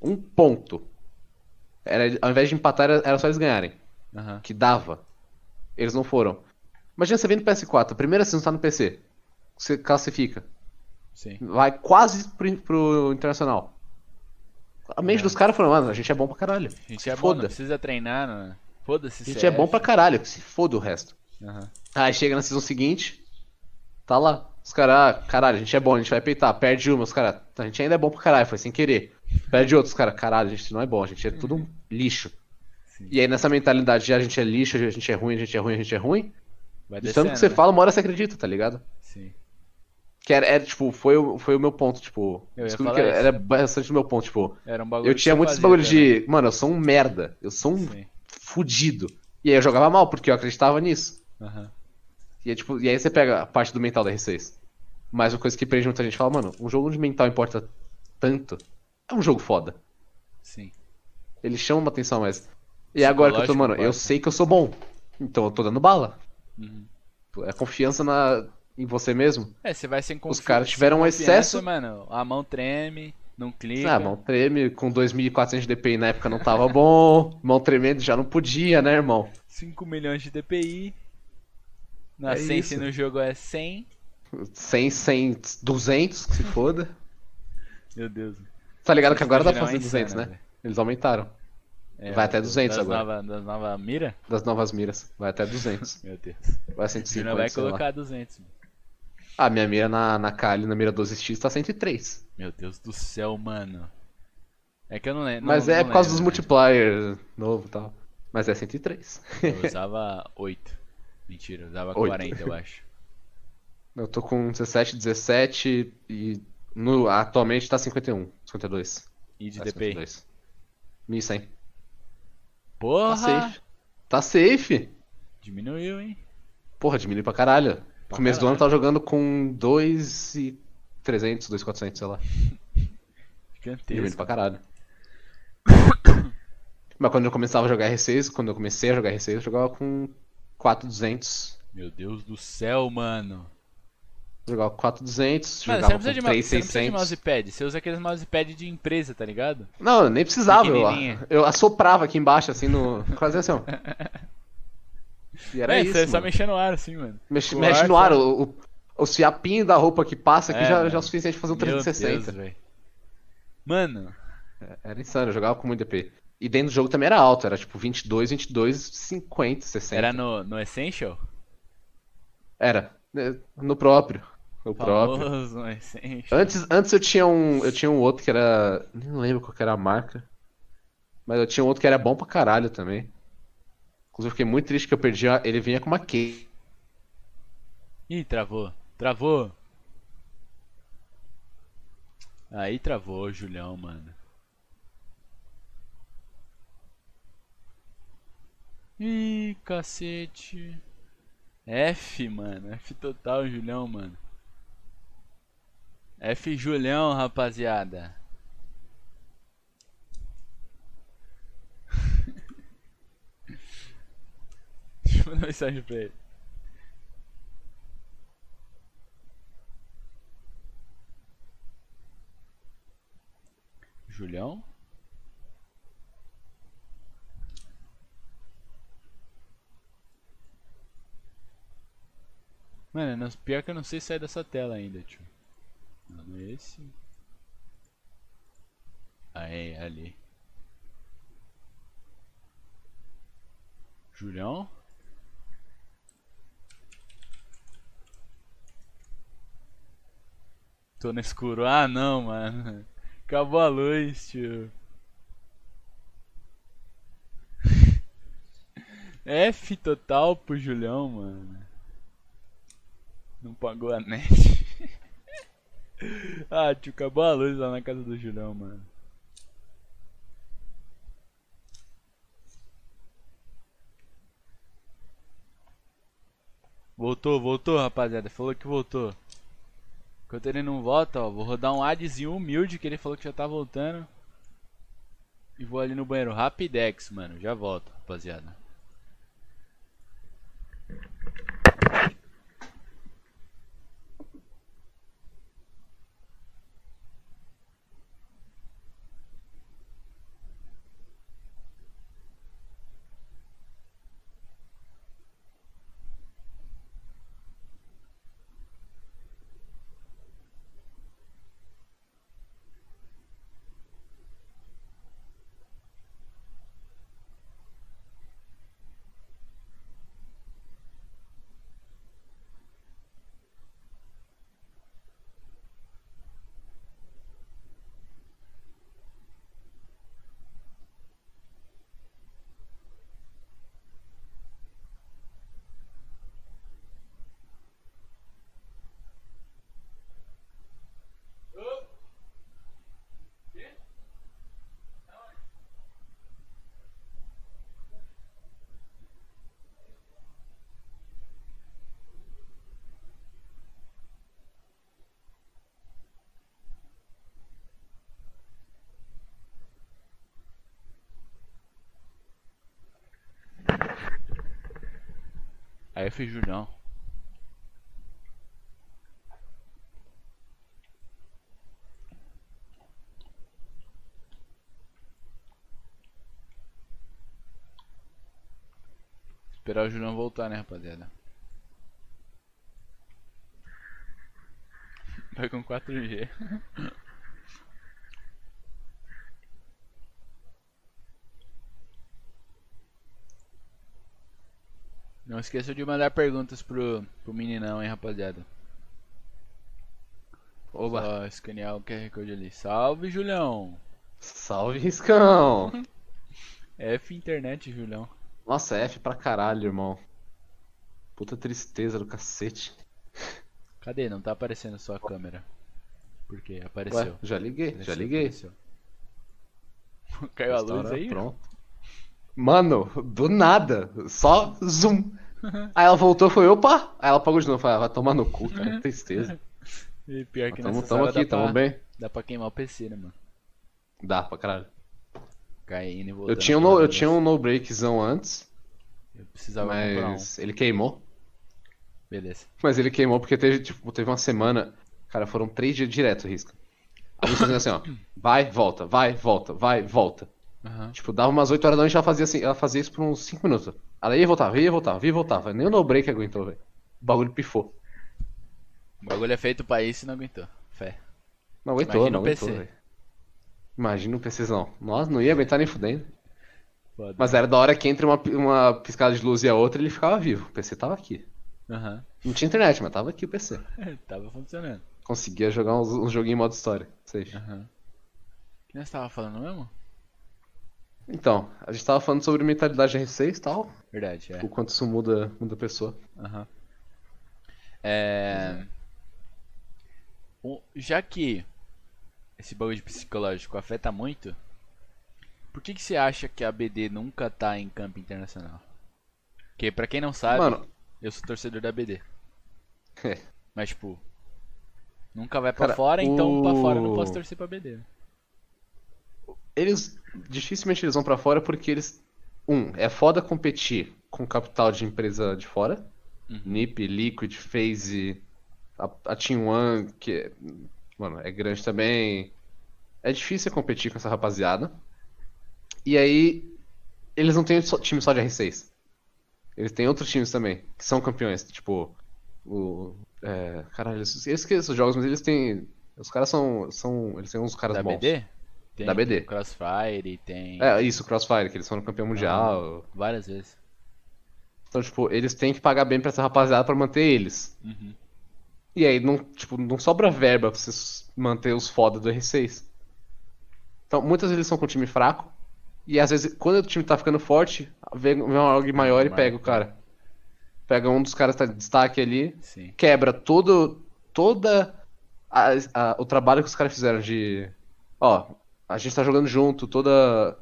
Um ponto. Era, ao invés de empatar, era, era só eles ganharem. Aham. Que dava. Eles não foram. Imagina você vem no PS4, a primeira season tá no PC. Você classifica. Sim. Vai quase pro, pro internacional. A mente É. dos caras falou, mano, a gente é bom pra caralho. A gente Se é bom, foda. não precisa treinar, né? Foda-se A gente é bom pra caralho, se foda o resto. Aham. Aí chega na season seguinte, tá lá. Os caras, ah, caralho, a gente é bom, a gente vai peitar. Perde uma, os caras, a gente ainda é bom pra caralho, foi sem querer. Perde outros, caras, caralho, a gente não é bom, a gente é tudo um lixo. Sim. E aí nessa mentalidade de a gente é lixo, a gente é ruim, a gente é ruim, a gente é ruim, Vai de tanto que você né? fala, uma hora você acredita, tá ligado? Sim. Que era, era, tipo, foi, o- foi o meu ponto, tipo. Eu ia falar era bastante o meu ponto, tipo. Era um bagulho Eu tinha você muito esse bagulho também. de, mano, eu sou um merda, eu sou um Sim. fudido. E aí eu jogava mal, porque eu acreditava nisso. Aham. E, aí, tipo, e aí você pega a parte do mental da R6. Mas uma coisa que prende muita gente fala, mano, um jogo onde mental importa tanto, é um jogo foda. Sim. Ele chama uma atenção mais. E agora que eu tô, mano, eu sei que eu sou bom. Então eu tô dando bala. Uhum. É confiança na, em você mesmo. É, você vai sem confiança. caras tiveram um excesso- Mano, a mão treme, não clica. Ah, mão treme com 2.400 de DPI na época não tava bom. Mão tremendo já não podia, né, irmão? 5 milhões de DPI. Na É Sense isso. no jogo é 100. 100, 100, 200, que se foda. Meu Deus. Tá ligado que agora dá pra Não, fazer é 200, insano, né? velho. Eles aumentaram. É, Vai até 200 das agora. Nova, das nova mira? Das novas miras. Vai até 200. Meu Deus. Vai O 150, Júnior vai sei lá. colocar 200. mano. Ah, minha mira na, na Kali, na mira 12x, tá 103. Meu Deus do céu, mano. É que eu não lembro. Mas não- é não por causa dos lembro, né? multipliers novo e tal. Mas é 103. Eu usava 8. Mentira, eu usava Oito. 40, eu acho. Eu tô com 17, 17 e no, atualmente tá 51, 52. E de Tá DPI. 52. 1100. Tá Porra! safe. Tá safe. Diminuiu, hein? Porra, diminui pra caralho. Pra Começo do ano eu caralho. tava jogando com 2 e 300, 2 400, sei lá. Gigantesco. pra caralho. Mas quando eu começava a jogar R6, quando eu comecei a jogar R6, eu jogava com 4200. Meu Deus do céu, mano. Jogava com 4200, Mano, você jogava não, precisa de, com ma- você não precisa de 3600. mousepad. Você usa aqueles mousepad de empresa, tá ligado? Não, eu nem precisava. Eu, eu assoprava aqui embaixo, assim, no. Quase assim, ó. E era é, isso. você só mexer no ar, assim, mano. Mexe, o mexe ar, no ar, só- o, o- os fiapinhos da roupa que passa aqui É, já, já é o suficiente pra fazer um Meu 360. Deus, velho. Mano, Era insano, eu jogava com muito DP. E dentro do jogo também era alto, era tipo 22, 22, 50, 60. era no, no Essential? Era. né, No próprio. Próprio. Famoso Essential. Antes, antes eu tinha um. Eu tinha um outro que era. Nem lembro qual que era a marca. Mas eu tinha um outro que era bom pra caralho também. Inclusive eu fiquei muito triste que eu perdi. a- Ele vinha com uma key. Ih, travou. Travou. Aí travou, Julião, mano. Ih, cacete. F, mano. F total, Julião, mano. F Julião, rapaziada. Deixa eu mandar uma mensagem pra ele. Julião? Mano, é pior que eu não sei sair é dessa tela ainda, tio. Não, é esse. Aí, ali. Julião? Tô no escuro. Ah, não, mano. Acabou a luz, tio. F total pro Julião, mano. Não pagou a net. ah, tio, acabou a luz lá na casa do Julião, mano. Voltou, voltou, rapaziada. Falou que voltou. Enquanto ele não volta, ó, vou rodar um adzinho humilde que ele falou que já tá voltando. E vou ali no banheiro rapidex, mano. Já volto, rapaziada. Aí Julião. Esperar o Julião voltar, né, rapaziada? Vai com 4G. Não esqueça de mandar perguntas pro, pro meninão, hein, rapaziada. Oba. Só escanear o QR Code ali. Salve, Julião! Salve, Riscão! F internet, Julião. Nossa, F pra caralho, irmão. Puta tristeza do cacete. Cadê? Não tá aparecendo sua câmera. Por quê? Ué, Apareceu. já liguei, já Apareceu, liguei. apareceu. Caiu a luz aí? Pronto. Mano, do nada. Só zoom. Aí ela voltou e foi, opa! Aí ela apagou de novo. Falei, ah, vai tomar no cu, cara. Tristeza. E pior que Tamo, nessa tamo sala aqui, tamo pra, bem. Dá pra queimar o PC, né, mano? Dá pra caralho. Caindo e voltando. Eu tinha um no, eu tinha um no breakzão antes, Eu precisava comprar um. mas ele queimou. Beleza. Mas ele queimou porque teve, tipo, teve uma semana. Cara, foram três dias direto, risca. A gente fazia assim, ó. Vai, volta, vai, volta, vai, volta. Aham. Tipo, dava umas 8 horas da noite ela fazia assim, ela fazia isso por uns 5 minutos. Ela ia voltava, ia voltava, ia voltava. Nem o no break aguentou, velho. O bagulho pifou. O bagulho é feito pra isso e não aguentou. Fé. Não aguentou, Imagina não aguentou, velho. Imagina o PCzão. Nossa, não ia aguentar nem fudendo. Foda. Mas era da hora que entre uma, uma piscada de luz e a outra ele ficava vivo. O PC tava aqui. Aham. Não tinha internet, mas tava aqui o PC. Tava funcionando. Conseguia jogar uns, uns joguinhos em modo história. Aham. O que nós tava falando mesmo? Então, a gente tava falando sobre mentalidade R6 e tal. Verdade, é. O quanto isso muda, muda a pessoa. Aham. É... o- Já que esse bagulho de psicológico afeta muito, por que que você acha que a BD nunca tá em campo internacional? Porque pra quem não sabe, Mano, eu sou torcedor da BD. É. Mas tipo, nunca vai pra Cara, fora, então pra fora eu não o- posso torcer pra BD. eles dificilmente eles vão pra fora porque eles um, é foda competir com capital de empresa de fora. Uhum. NiP, Liquid, FaZe, a, a Team One, que, mano, é grande também. É difícil competir com essa rapaziada. E aí, eles não têm time só de R6. Eles têm outros times também, que são campeões. Tipo, o. É, caralho, eu esqueço os jogos, mas eles têm. Os caras são. são eles têm uns caras Da bons. BD? Tem Da BD. Crossfire, tem É, isso, Crossfire, que eles foram campeão mundial. várias vezes. Então, tipo, eles têm que pagar bem pra essa rapaziada pra manter eles. Uhum. E aí, não, tipo, não sobra verba pra vocês manter os foda do R6. Então, muitas vezes eles são com um time fraco. E às vezes, quando o time tá ficando forte, vem, vem um org maior e pega o cara. Pega um dos caras que tá de destaque ali, Sim. quebra todo, toda a- a- o trabalho que os caras fizeram de. Ó, a gente tá jogando junto, toda.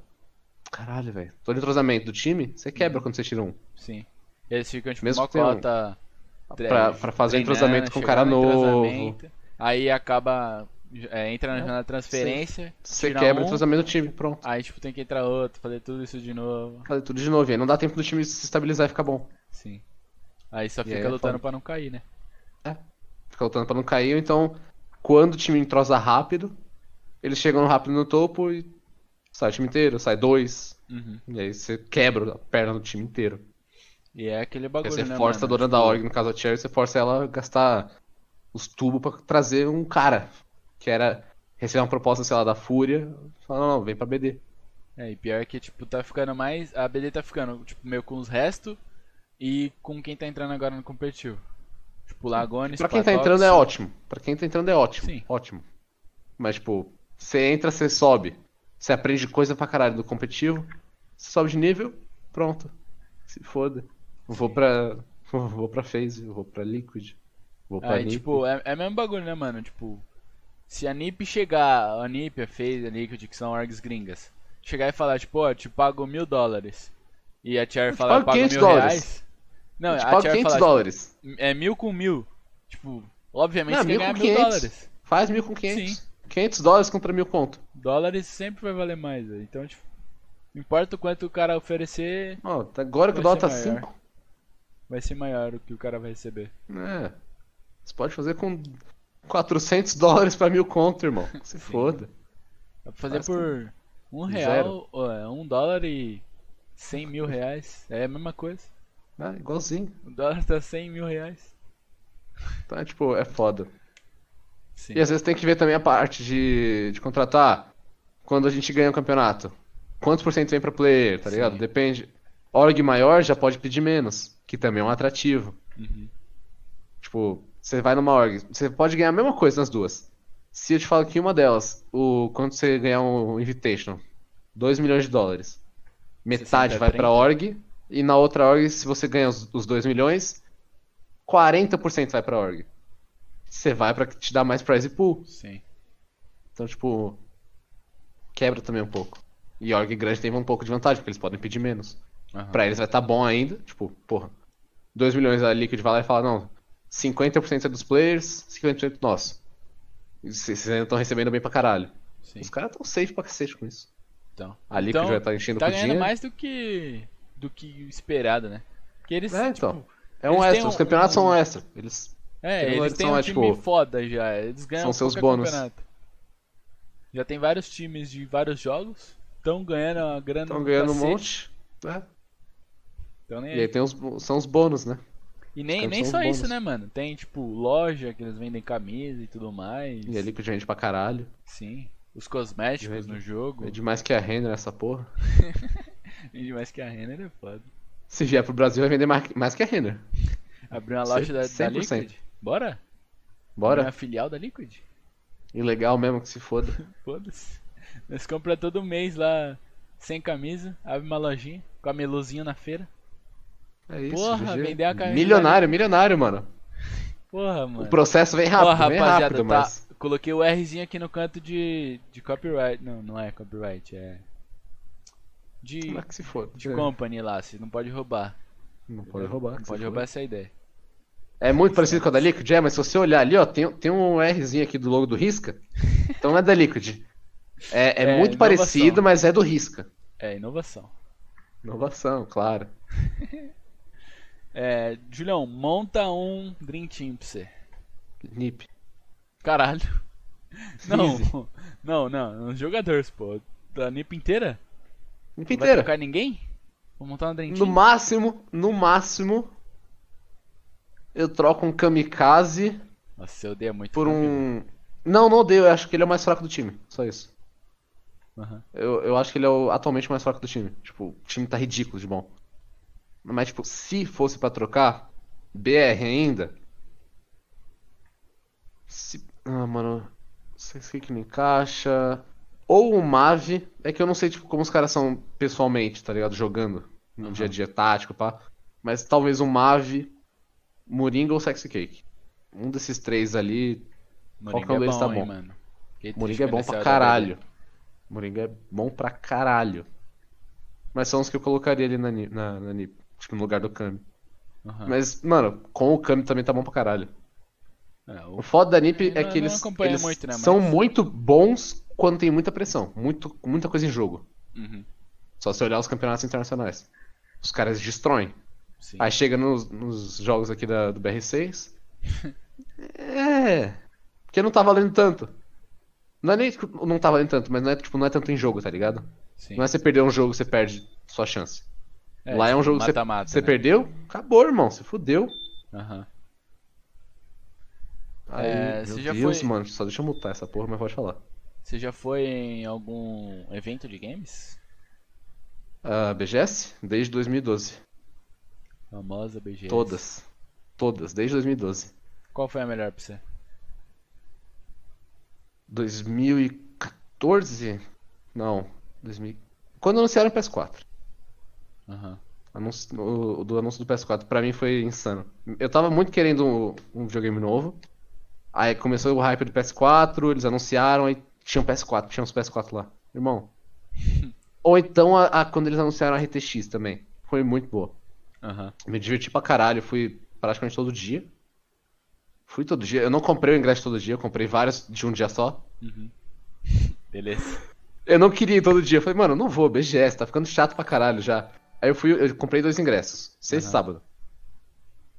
Caralho, velho. Todo entrosamento do time, você quebra quando você tira um. Sim. Eles ficam, tipo, Mesmo uma um- cota. tre- Pra, pra fazer entrosamento com um cara no novo. Aí acaba. é, entra na na transferência. Você quebra o um, entrosamento do time, pronto. Aí, tipo, tem que entrar outro, fazer tudo isso de novo. Fazer tudo de novo. E aí não dá tempo do time se estabilizar e ficar bom. Sim. Aí só fica aí é lutando foda. pra não cair, né? Fica lutando pra não cair. ou Então, quando o time entrosa rápido, eles chegam rápido no topo e sai o time inteiro, sai dois. Uhum. E aí você quebra a perna do time inteiro. E é aquele Aí bagulho, você né, força a mano? dona da Tipo, org, no caso a Cherry, você força ela a gastar os tubos pra trazer um cara. Que era receber uma proposta, sei lá, da Fúria. Fala, não, não, vem pra BD. É, e pior que, tipo, tá ficando mais. A BD tá ficando, tipo, meio com os restos e com quem tá entrando agora no competitivo. Tipo, Lagones, Pra quem tá Patox, entrando é ótimo. Pra quem tá entrando é ótimo. Sim. Ótimo. Mas, tipo, você entra, você sobe. Você aprende coisa pra caralho do competitivo. Você sobe de nível, pronto. Se foda. Vou pra. Vou pra FaZe, vou pra Liquid. Vou pra Aí, NiP. tipo, é, é mesmo bagulho, né, mano? Tipo, se a NiP chegar, a NiP, a FaZe, a Liquid, que são orgs gringas, chegar e falar, tipo, ó, te pago mil dólares. E a te falar, eu pago pago 500 mil dólares. reais. Não, Eu te a Cher 500 falar, dólares. tipo, é mil com mil. Tipo, obviamente Não, você mil com mil 500. dólares. Faz mil com 500. Sim. 500 dólares contra mil conto. Dólares sempre vai valer mais, velho. Então, tipo, não importa o quanto o cara oferecer, Ó, agora que o dólar tá ser maior. 5. vai ser maior o que o cara vai receber. É. Você pode fazer com 400 dólares pra mil conto, irmão. Se Sim. foda. Dá pra fazer Faz por um Zero. real, ó, é, um dólar e cem mil reais. É a mesma coisa. É, igualzinho. O dólar tá cem mil reais. Então é tipo, é foda. Sim. E às vezes tem que ver também a parte de, de contratar. Quando a gente ganha um campeonato, quantos por cento vem pra player, tá ligado? Sim. Depende. Org maior já pode pedir menos, que também é um atrativo. Uhum. Tipo, você vai numa org, você pode ganhar a mesma coisa nas duas. Se eu te falo que uma delas, o quando você ganhar um invitation, 2 milhões de dólares, metade 60, vai 30. org, e na outra org, se você ganha os, os 2 milhões, 40% vai pra org. Você vai pra te dar mais prize pool. Sim. Então, tipo, quebra também um pouco. E org grande tem um pouco de vantagem, porque eles podem pedir menos. Aham. Pra eles vai estar bom ainda, tipo, porra, 2 milhões a Liquid vai lá e fala, não, 50% é dos players, 50% nosso. Vocês ainda estão recebendo bem pra caralho. Sim. Os caras tão safe pra cacete com isso. Então, A Liquid então, vai estar enchendo tá ganhando dinheiro. mais do que do que esperado, né? Porque eles, É, tipo, então. É um extra, um- os campeonatos um- são um extra. Eles É, eles têm são, um é, time tipo, foda já. Eles ganham são seus bônus. campeonato. Já tem vários times de vários jogos. Estão ganhando a grana estão do ganhando um monte. É. tão nem E aí tem os, são os bônus, né? E nem, nem só são isso, bônus. né, mano? Tem, tipo, loja que eles vendem camisa e tudo mais. E a Liquid vende pra caralho. Sim. Os cosméticos no jogo. É demais que a Renner essa porra. Vende mais que a Renner é foda. Se vier pro Brasil vai vender mais, mais que a Renner. Abriu uma loja da, da 100%. Liquid? Bora? Bora? Uma filial da Liquid? Ilegal mesmo que se foda. Foda-se. Nós compramos todo mês lá, sem camisa, abre uma lojinha, com a meluzinha na feira. É isso, Porra, GG. vender a camisa Milionário, milionário, mano. Porra, mano. O processo vem rápido, Ó, vem rápido, tá- mas. Coloquei o Rzinho aqui no canto de, de copyright. Não, não é copyright, é. De, Como é que se foda? de É, company lá, você não pode roubar. Não pode roubar. Não pode roubar essa ideia. É muito parecido com a da Liquid, é, mas se você olhar ali, ó, tem, tem um Rzinho aqui do logo do Risca. Então não é da Liquid. É, é É, muito inovação. parecido, mas é do Risca. É inovação. Inovação, claro. É, Julião, monta um Dream Team pra você. Nip. Caralho. Não, não, não, os jogadores, pô. Da NIP inteira? Nip Não vai inteira. trocar ninguém? Vou montar um Dream No Team? máximo, no máximo, eu troco um Kamikaze Nossa, eu odeio muito por um. Não, não odeio, eu acho que ele é o mais fraco do time. Só isso. Aham. Eu, eu acho que ele é o atualmente mais fraco do time. Tipo, o time tá ridículo de bom. Mas, tipo, se fosse pra trocar, BR ainda. Se... Ah, mano. Não sei se que não encaixa. Ou o Mave. É que eu não sei, tipo, como os caras são pessoalmente, tá ligado? Jogando. No Aham. dia a dia tático, pá. Mas talvez um Mave, Moringa ou Sexy Cake. Um desses três ali. Moringa Qualquer um é deles bom, tá hein, bom. mano. Fiquei Moringa é bom pra da caralho. Moringa é bom pra caralho. Mas são os que eu colocaria ali na, na, na NiP. Tipo, no lugar do Kami. Aham. Mas, mano, com o Kami também tá bom pra caralho. É, o- O foda da NiP é que eles, eles muito, né, são mas- muito bons quando tem muita pressão. Muito, muita coisa em jogo. Uhum, Só se olhar os campeonatos internacionais. Os caras destroem. Sim. Aí chega nos, nos jogos aqui da, do BR6. é. Porque não tá valendo tanto. Não é nem que não tá valendo tanto, mas não é, tipo, não é tanto em jogo, tá ligado? sim. Não é você perder um jogo, você perde sua chance. Lá é um tipo, jogo que você, mata-mata, você né? perdeu, acabou, irmão. Você fudeu. Aham. Aí, É, meu Deus, foi- mano. Só deixa eu mutar essa porra, mas pode falar. Você já foi em algum evento de games? Ah, BGS? Desde 2012. Famosa BGS. Todas. Todas, desde 2012. Qual foi a melhor pra você? 2014? Não. 2000... Quando anunciaram o PS4. Aham. Anúncio, o, o do anúncio do PS4, pra mim foi insano. Eu tava muito querendo um, um videogame novo. Aí começou o hype do PS4, eles anunciaram, aí tinha um PS4, tinha uns PS4 lá. Irmão. Ou então a, a- quando eles anunciaram a RTX também. Foi muito boa. Aham. Me diverti pra caralho, fui praticamente todo dia. Fui todo dia. Eu não comprei o ingresso todo dia, eu comprei vários de um dia só. Uhum. Beleza. Eu não queria ir todo dia. Eu falei, mano, não vou, BGS, tá ficando chato pra caralho já. Aí eu fui, eu comprei dois ingressos, sexta e sábado.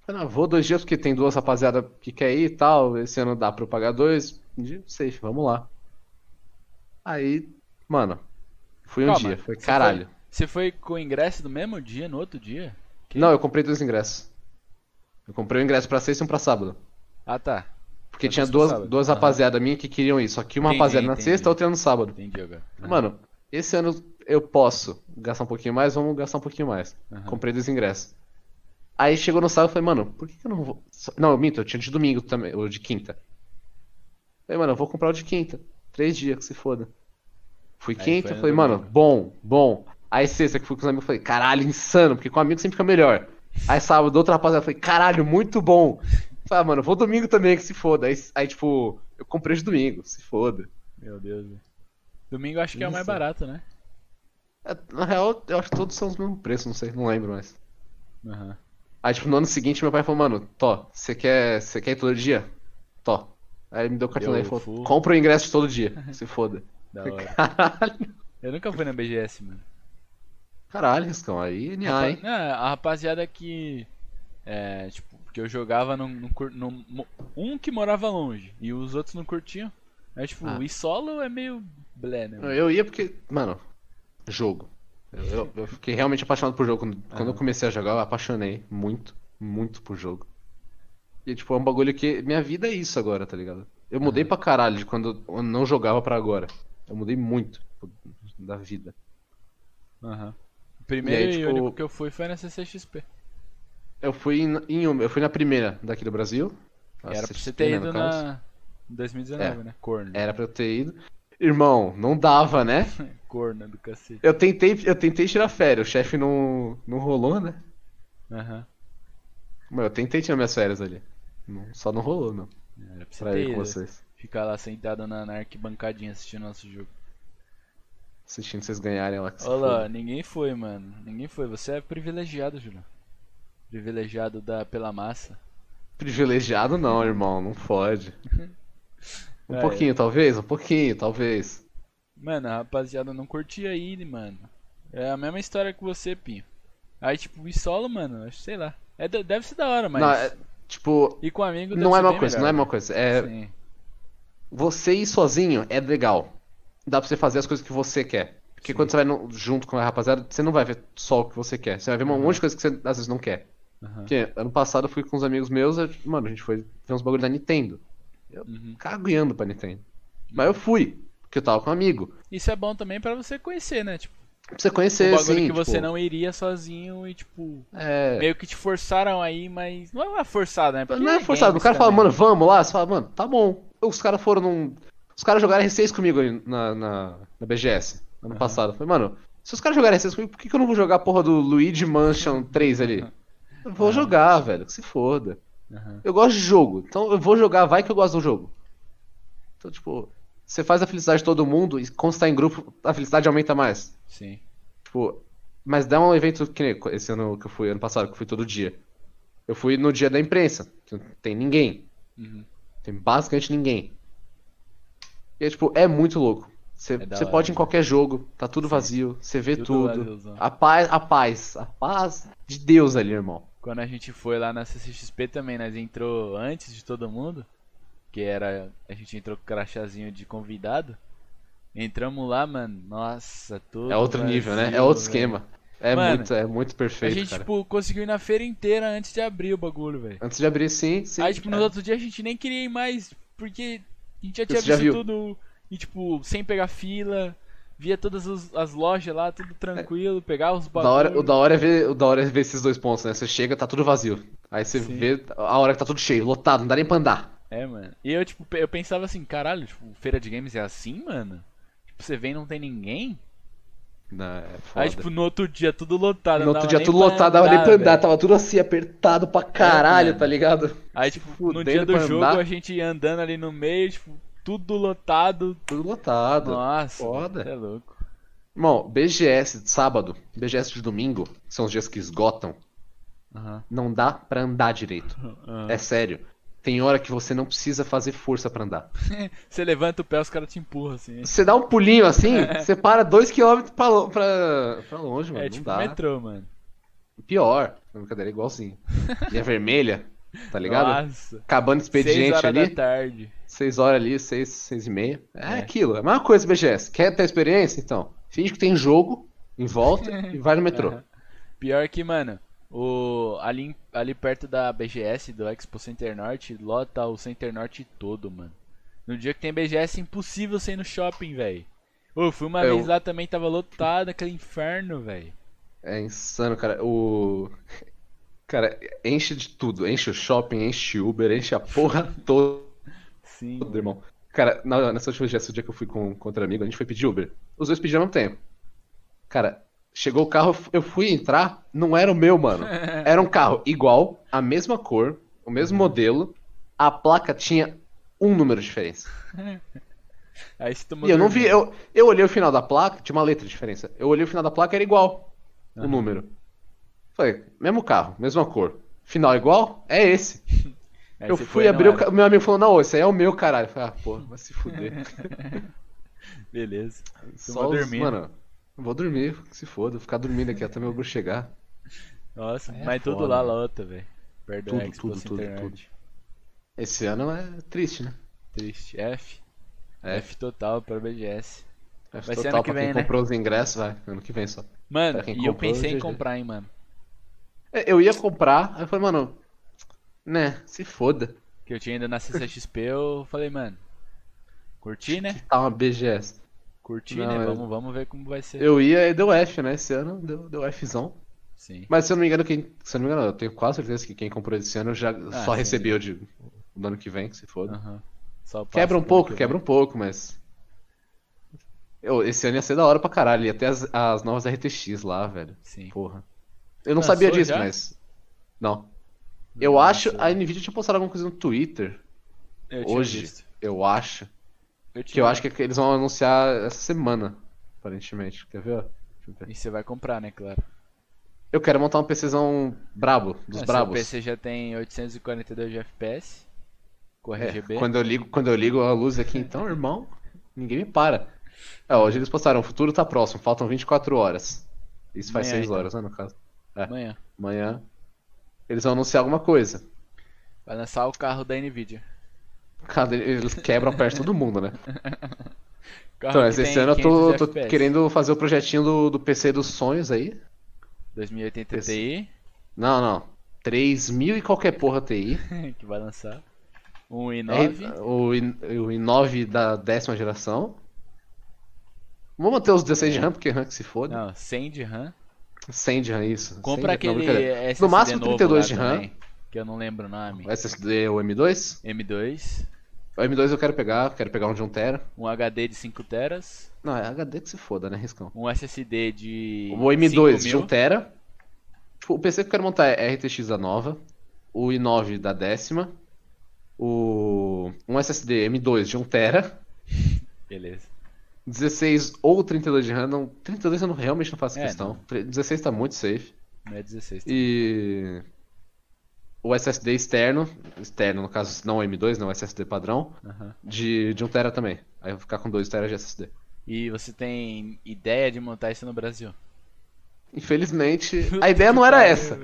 Falei, não, vou dois dias porque tem duas rapaziada que quer ir e tal. Esse ano dá pra eu pagar dois. Um dia, safe, vamos lá. Aí, mano, fui um Calma, dia, foi caralho. Você foi com o ingresso no mesmo dia, no outro dia? Não, eu comprei dois ingressos. Eu comprei um ingresso pra sexta e um pra sábado. Ah, tá. Porque tinha duas, sábado. duas Aham. rapaziada minha que queriam ir. Só que uma Entendi, rapaziada na entendi. sexta, outra no sábado. Entendi agora. Mano, esse ano eu posso gastar um pouquinho mais, vamos gastar um pouquinho mais. Comprei dois ingressos. Aí chegou no sábado e falei, mano, por que que eu não vou. Só- Não, eu minto, eu tinha de domingo também, ou de quinta. Falei, mano, eu vou comprar o de quinta. Três dias, que se foda. Fui Aí quinta, foi no falei, mano, domingo. bom, bom. Aí sexta que fui com os amigos, falei, caralho, insano, porque com amigo sempre fica melhor. Aí sábado, outra rapaziada, falei, caralho, muito bom. Falei, ah, mano, vou domingo também, que se foda. Aí, aí tipo, eu comprei de domingo, se foda. Meu Deus. velho. Domingo eu acho que é o mais Isso. barato, né? É, Na real, eu acho que todos são os mesmos preços, não sei, não lembro mais. Aham. Aí, tipo, no ano seguinte, meu pai falou, mano, Tó, você quer, você quer ir todo dia? Tó. Aí ele me deu o cartão aí e falou, compra o ingresso de todo dia, se foda. Da hora. Caralho. Eu nunca fui na BGS, mano. Caralho, Riscão, aí NA, hein? Não, a rapaziada que. É, tipo, que eu jogava num, num um que morava longe e os outros não curtiam. Aí, tipo, Ah. ir solo é meio blé, né? mano? Eu ia porque, mano, jogo. Eu, eu- fiquei realmente apaixonado por jogo. Quando, quando eu comecei a jogar, eu apaixonei muito, muito por jogo. E, tipo, é um bagulho que. Minha vida é isso agora, tá ligado? Eu mudei pra caralho de quando eu não jogava pra agora. Eu mudei muito tipo, da vida. Aham. Primeiro E aí, tipo- único que eu fui foi na CCXP. Eu fui em, em uma, eu fui na primeira daqui do Brasil. Era pra você ter né, ido caso. na. Em 2019, né? Corno. Era pra eu ter ido. Irmão, não dava, né? Corno do cacete. Eu tentei, eu tentei tirar férias, o chefe não, não rolou, né? Aham. Mas eu tentei tirar minhas férias ali. Não- só não rolou, não. Era pra você Pra ter ir com ido. vocês. Ficar lá sentado na, na arquibancadinha assistindo nosso jogo. Assistindo vocês ganharem lá. Olha lá, ninguém foi, mano. Ninguém foi. Você é privilegiado, Júlio. Privilegiado da, pela massa. Privilegiado não, irmão, não pode. Um É, pouquinho, talvez? Um pouquinho, talvez. Mano, a rapaziada não curtia ele, mano. É a mesma história que você, Pinho. Aí, tipo, ir solo, mano, acho, sei lá. É, de- deve ser da hora, mas. Não, é, tipo, E com amigo deve não é ser a mesma bem coisa, melhor. não é a mesma coisa. É, Sim. você ir sozinho é legal. Dá pra você fazer as coisas que você quer. Porque Sim. quando você vai no- junto com a rapaziada, você não vai ver só o que você quer. Você vai ver um monte de coisa que você às vezes não quer. Aham. Porque ano passado eu fui com uns amigos meus, eu- mano, a gente foi ver uns bagulho da Nintendo. Eu Uhum. cagueando pra Nintendo. Mas eu fui, porque eu tava com um amigo. Isso é bom também pra você conhecer, né? Tipo, Pra você um conhecer, bagulho assim, que você tipo, não iria sozinho e, tipo, É. meio que te forçaram aí, mas não é forçado, né? Porque Não é forçado. O cara fala, também. mano, vamos lá. Você fala, mano, tá bom. Os caras foram num. Os caras jogaram R6 comigo na, na, na BGS, ano Aham. passado. Eu falei, mano, se os caras jogarem R6 comigo, por que, que eu não vou jogar a porra do Luigi Mansion 3 ali? Eu vou Aham. jogar, velho, que se foda. Aham. Eu gosto de jogo, então eu vou jogar, vai que eu gosto do jogo. Então, tipo, você faz a felicidade de todo mundo e quando você tá em grupo, a felicidade aumenta mais. Sim. Tipo, mas dá um evento que nem esse ano que eu fui, ano passado, que eu fui todo dia. Eu fui no dia da imprensa, que não tem ninguém. Uhum. Tem basicamente ninguém. E é, tipo, é muito louco. Você, É você pode ir em qualquer jogo, tá tudo vazio, você vê Tudo tudo. A paz, a paz, a paz de Deus ali, irmão. Quando a gente foi lá na CCXP também, nós entrou antes de todo mundo, que era, a gente entrou com o crachazinho de convidado. Entramos lá, mano, nossa, tudo É outro nível, né? vazio, É outro velho. esquema. É Mano, muito, é muito A perfeito, gente, cara. tipo, conseguiu ir na feira inteira antes de abrir o bagulho, velho. Antes de abrir, sim, sim. Aí, tipo, é. nos outros dias a gente nem queria ir mais, porque a gente já tinha Você já visto viu. tudo e, tipo, sem pegar fila, via todas as, as lojas lá, tudo tranquilo, pegava os O da hora, o bagulhos. da hora é ver, o da hora é ver esses dois pontos, né? Você chega, tá tudo vazio. Aí você Sim. vê a hora que tá tudo cheio, lotado, não dá nem pra andar. É, mano. E eu, tipo, eu pensava assim, caralho, tipo, feira de games é assim, mano? Tipo, você vem e não tem ninguém? Não, é. Aí, tipo, no outro dia tudo lotado. no outro dia tudo lotado, dava nem pra andar, velho. tava tudo assim, apertado pra caralho, mano. tá ligado? Aí, tipo, no dia do jogo andar. a gente andando ali no meio, tipo, tudo lotado. Tudo lotado. Nossa, foda. é louco. Irmão, BGS de sábado, BGS de domingo, são os dias que esgotam, Aham. não dá pra andar direito. aham. É sério. Tem hora que você não precisa fazer força pra andar. Você levanta o pé, os caras te empurram, assim. Você dá um pulinho assim, você para dois quilômetros pra, lo- pra, pra longe, mano. É não tipo dá. metrô, mano. Pior. Na brincadeira, é igualzinho. Linha vermelha, tá ligado? Nossa. Acabando o Seis expediente horas ali. da tarde. 6 horas ali, 6, 6 e meia. É, É. aquilo, é a mesma coisa BGS. Quer ter experiência? Então, finge que tem jogo em volta e vai no metrô. Pior que, mano, o ali, ali perto da BGS, do Expo Center Norte, lota o Center Norte todo, mano. No dia que tem BGS é impossível você ir no shopping, velho. Ô, fui uma Eu- vez lá também, tava lotado, aquele inferno, velho. É insano, cara. O. Cara, enche de tudo. Enche o shopping, enche Uber, enche a porra toda, Sim. irmão. Cara, na, nessa última BGS, o dia que eu fui com, com outro amigo, a gente foi pedir Uber. Os dois pediram ao mesmo tempo. Cara, chegou o carro, eu fui entrar, não era o meu, mano. Era um carro igual, a mesma cor, o mesmo modelo, a placa tinha um número de diferença. Aí você tomou E eu não vi, eu, eu olhei o final da placa, tinha uma letra de diferença. Eu olhei o final da placa, era igual o número. Falei, mesmo carro, mesma cor. Final igual? É esse. Aí eu fui abrir, o meu amigo falou, não, esse aí é o meu caralho. Eu falei, ah, pô, vai se fuder. Beleza. Só os, mano, vou dormir, que se foda, vou ficar dormindo aqui até meu Uber chegar. Nossa, É mas tudo lá mano. lota, velho. Perto Tudo, tudo, tudo, tudo. Esse ano é triste, né? Triste. F. É. F total pra BGS. É Vai ser total ano que pra quem vem, né? comprou os ingressos, vai. Ano que vem só. Mano, e eu pensei em comprar, hein, mano. É, Eu ia comprar, aí eu falei, mano, né, se foda. Que eu tinha ido na CCXP, eu falei, mano. Curti, né? Tá uma BGS. Curti, Não, né? mas- Vamos, vamos ver como vai ser. Eu ia e deu F, né? Esse ano deu, deu Fzão. Sim. Mas se eu não me engano, quem, se eu não me engano, eu tenho quase certeza que quem comprou esse ano já só sim. recebeu de, do ano que vem, que se foda. Aham. Só o Quebra um pouco, que quebra um pouco, mas. Eu, esse ano ia ser da hora pra caralho. Ia ter as, as novas RTX lá, velho. Sim. Porra. Eu não Lançou sabia disso, já? mas. Não. Eu Não, acho. A Nvidia tinha postado alguma coisa no Twitter. Eu tinha hoje. visto. Eu acho. Eu Que eu acho que eles vão anunciar essa semana. Aparentemente. Quer ver? ver. E você vai comprar, né, claro. Eu quero montar um PCzão brabo, dos Ah, brabos. Seu PC já tem 842 de FPS. Com É, RGB. quando eu ligo, quando eu ligo a luz aqui, então, irmão, ninguém me para. É, hoje eles postaram, o futuro tá próximo, faltam 24 horas. Isso faz Amanhã, 6 então. horas, né, no caso. Amanhã. Amanhã. eles vão anunciar alguma coisa. Vai lançar o carro da Nvidia. Cara, eles quebram a perna de todo mundo, né? Carro Então, mas esse ano eu tô, 500 tô querendo fazer o projetinho do, do PC dos sonhos aí. 2080 Esse- Ti, Não, não. 3000 e qualquer porra TI. que vai lançar. Um R- i9. o, i- o i9 da décima geração. Vamos manter os 16 de RAM, porque RAM que se foda. Não, 100 de RAM. 100 de RAM, isso. 100 Compra não, aquele brincadeira. SSD No máximo novo 32 lá de RAM. também, que eu não lembro o nome. O SSD, o M2. M2, O M2 eu quero pegar, quero pegar um de 1 tera. um HD de 5 teras, Não, é HD que se foda, né, Riscão? um SSD de O M2 de 5000. 1 tera. Tipo, o PC que eu quero montar é RTX da nova. O i9 da décima. O... Um SSD M2 de 1 tera. Beleza. 16 ou 32 de RAM. Não, 32 eu não, realmente não faço É, questão. 16 tá muito safe. Não é 16. E o SSD externo, externo no caso não o M2, não o SSD padrão, Aham. de, de 1 tera também. Aí eu vou ficar com 2 tera de SSD. E você tem ideia de montar isso no Brasil? Infelizmente, a ideia não era essa.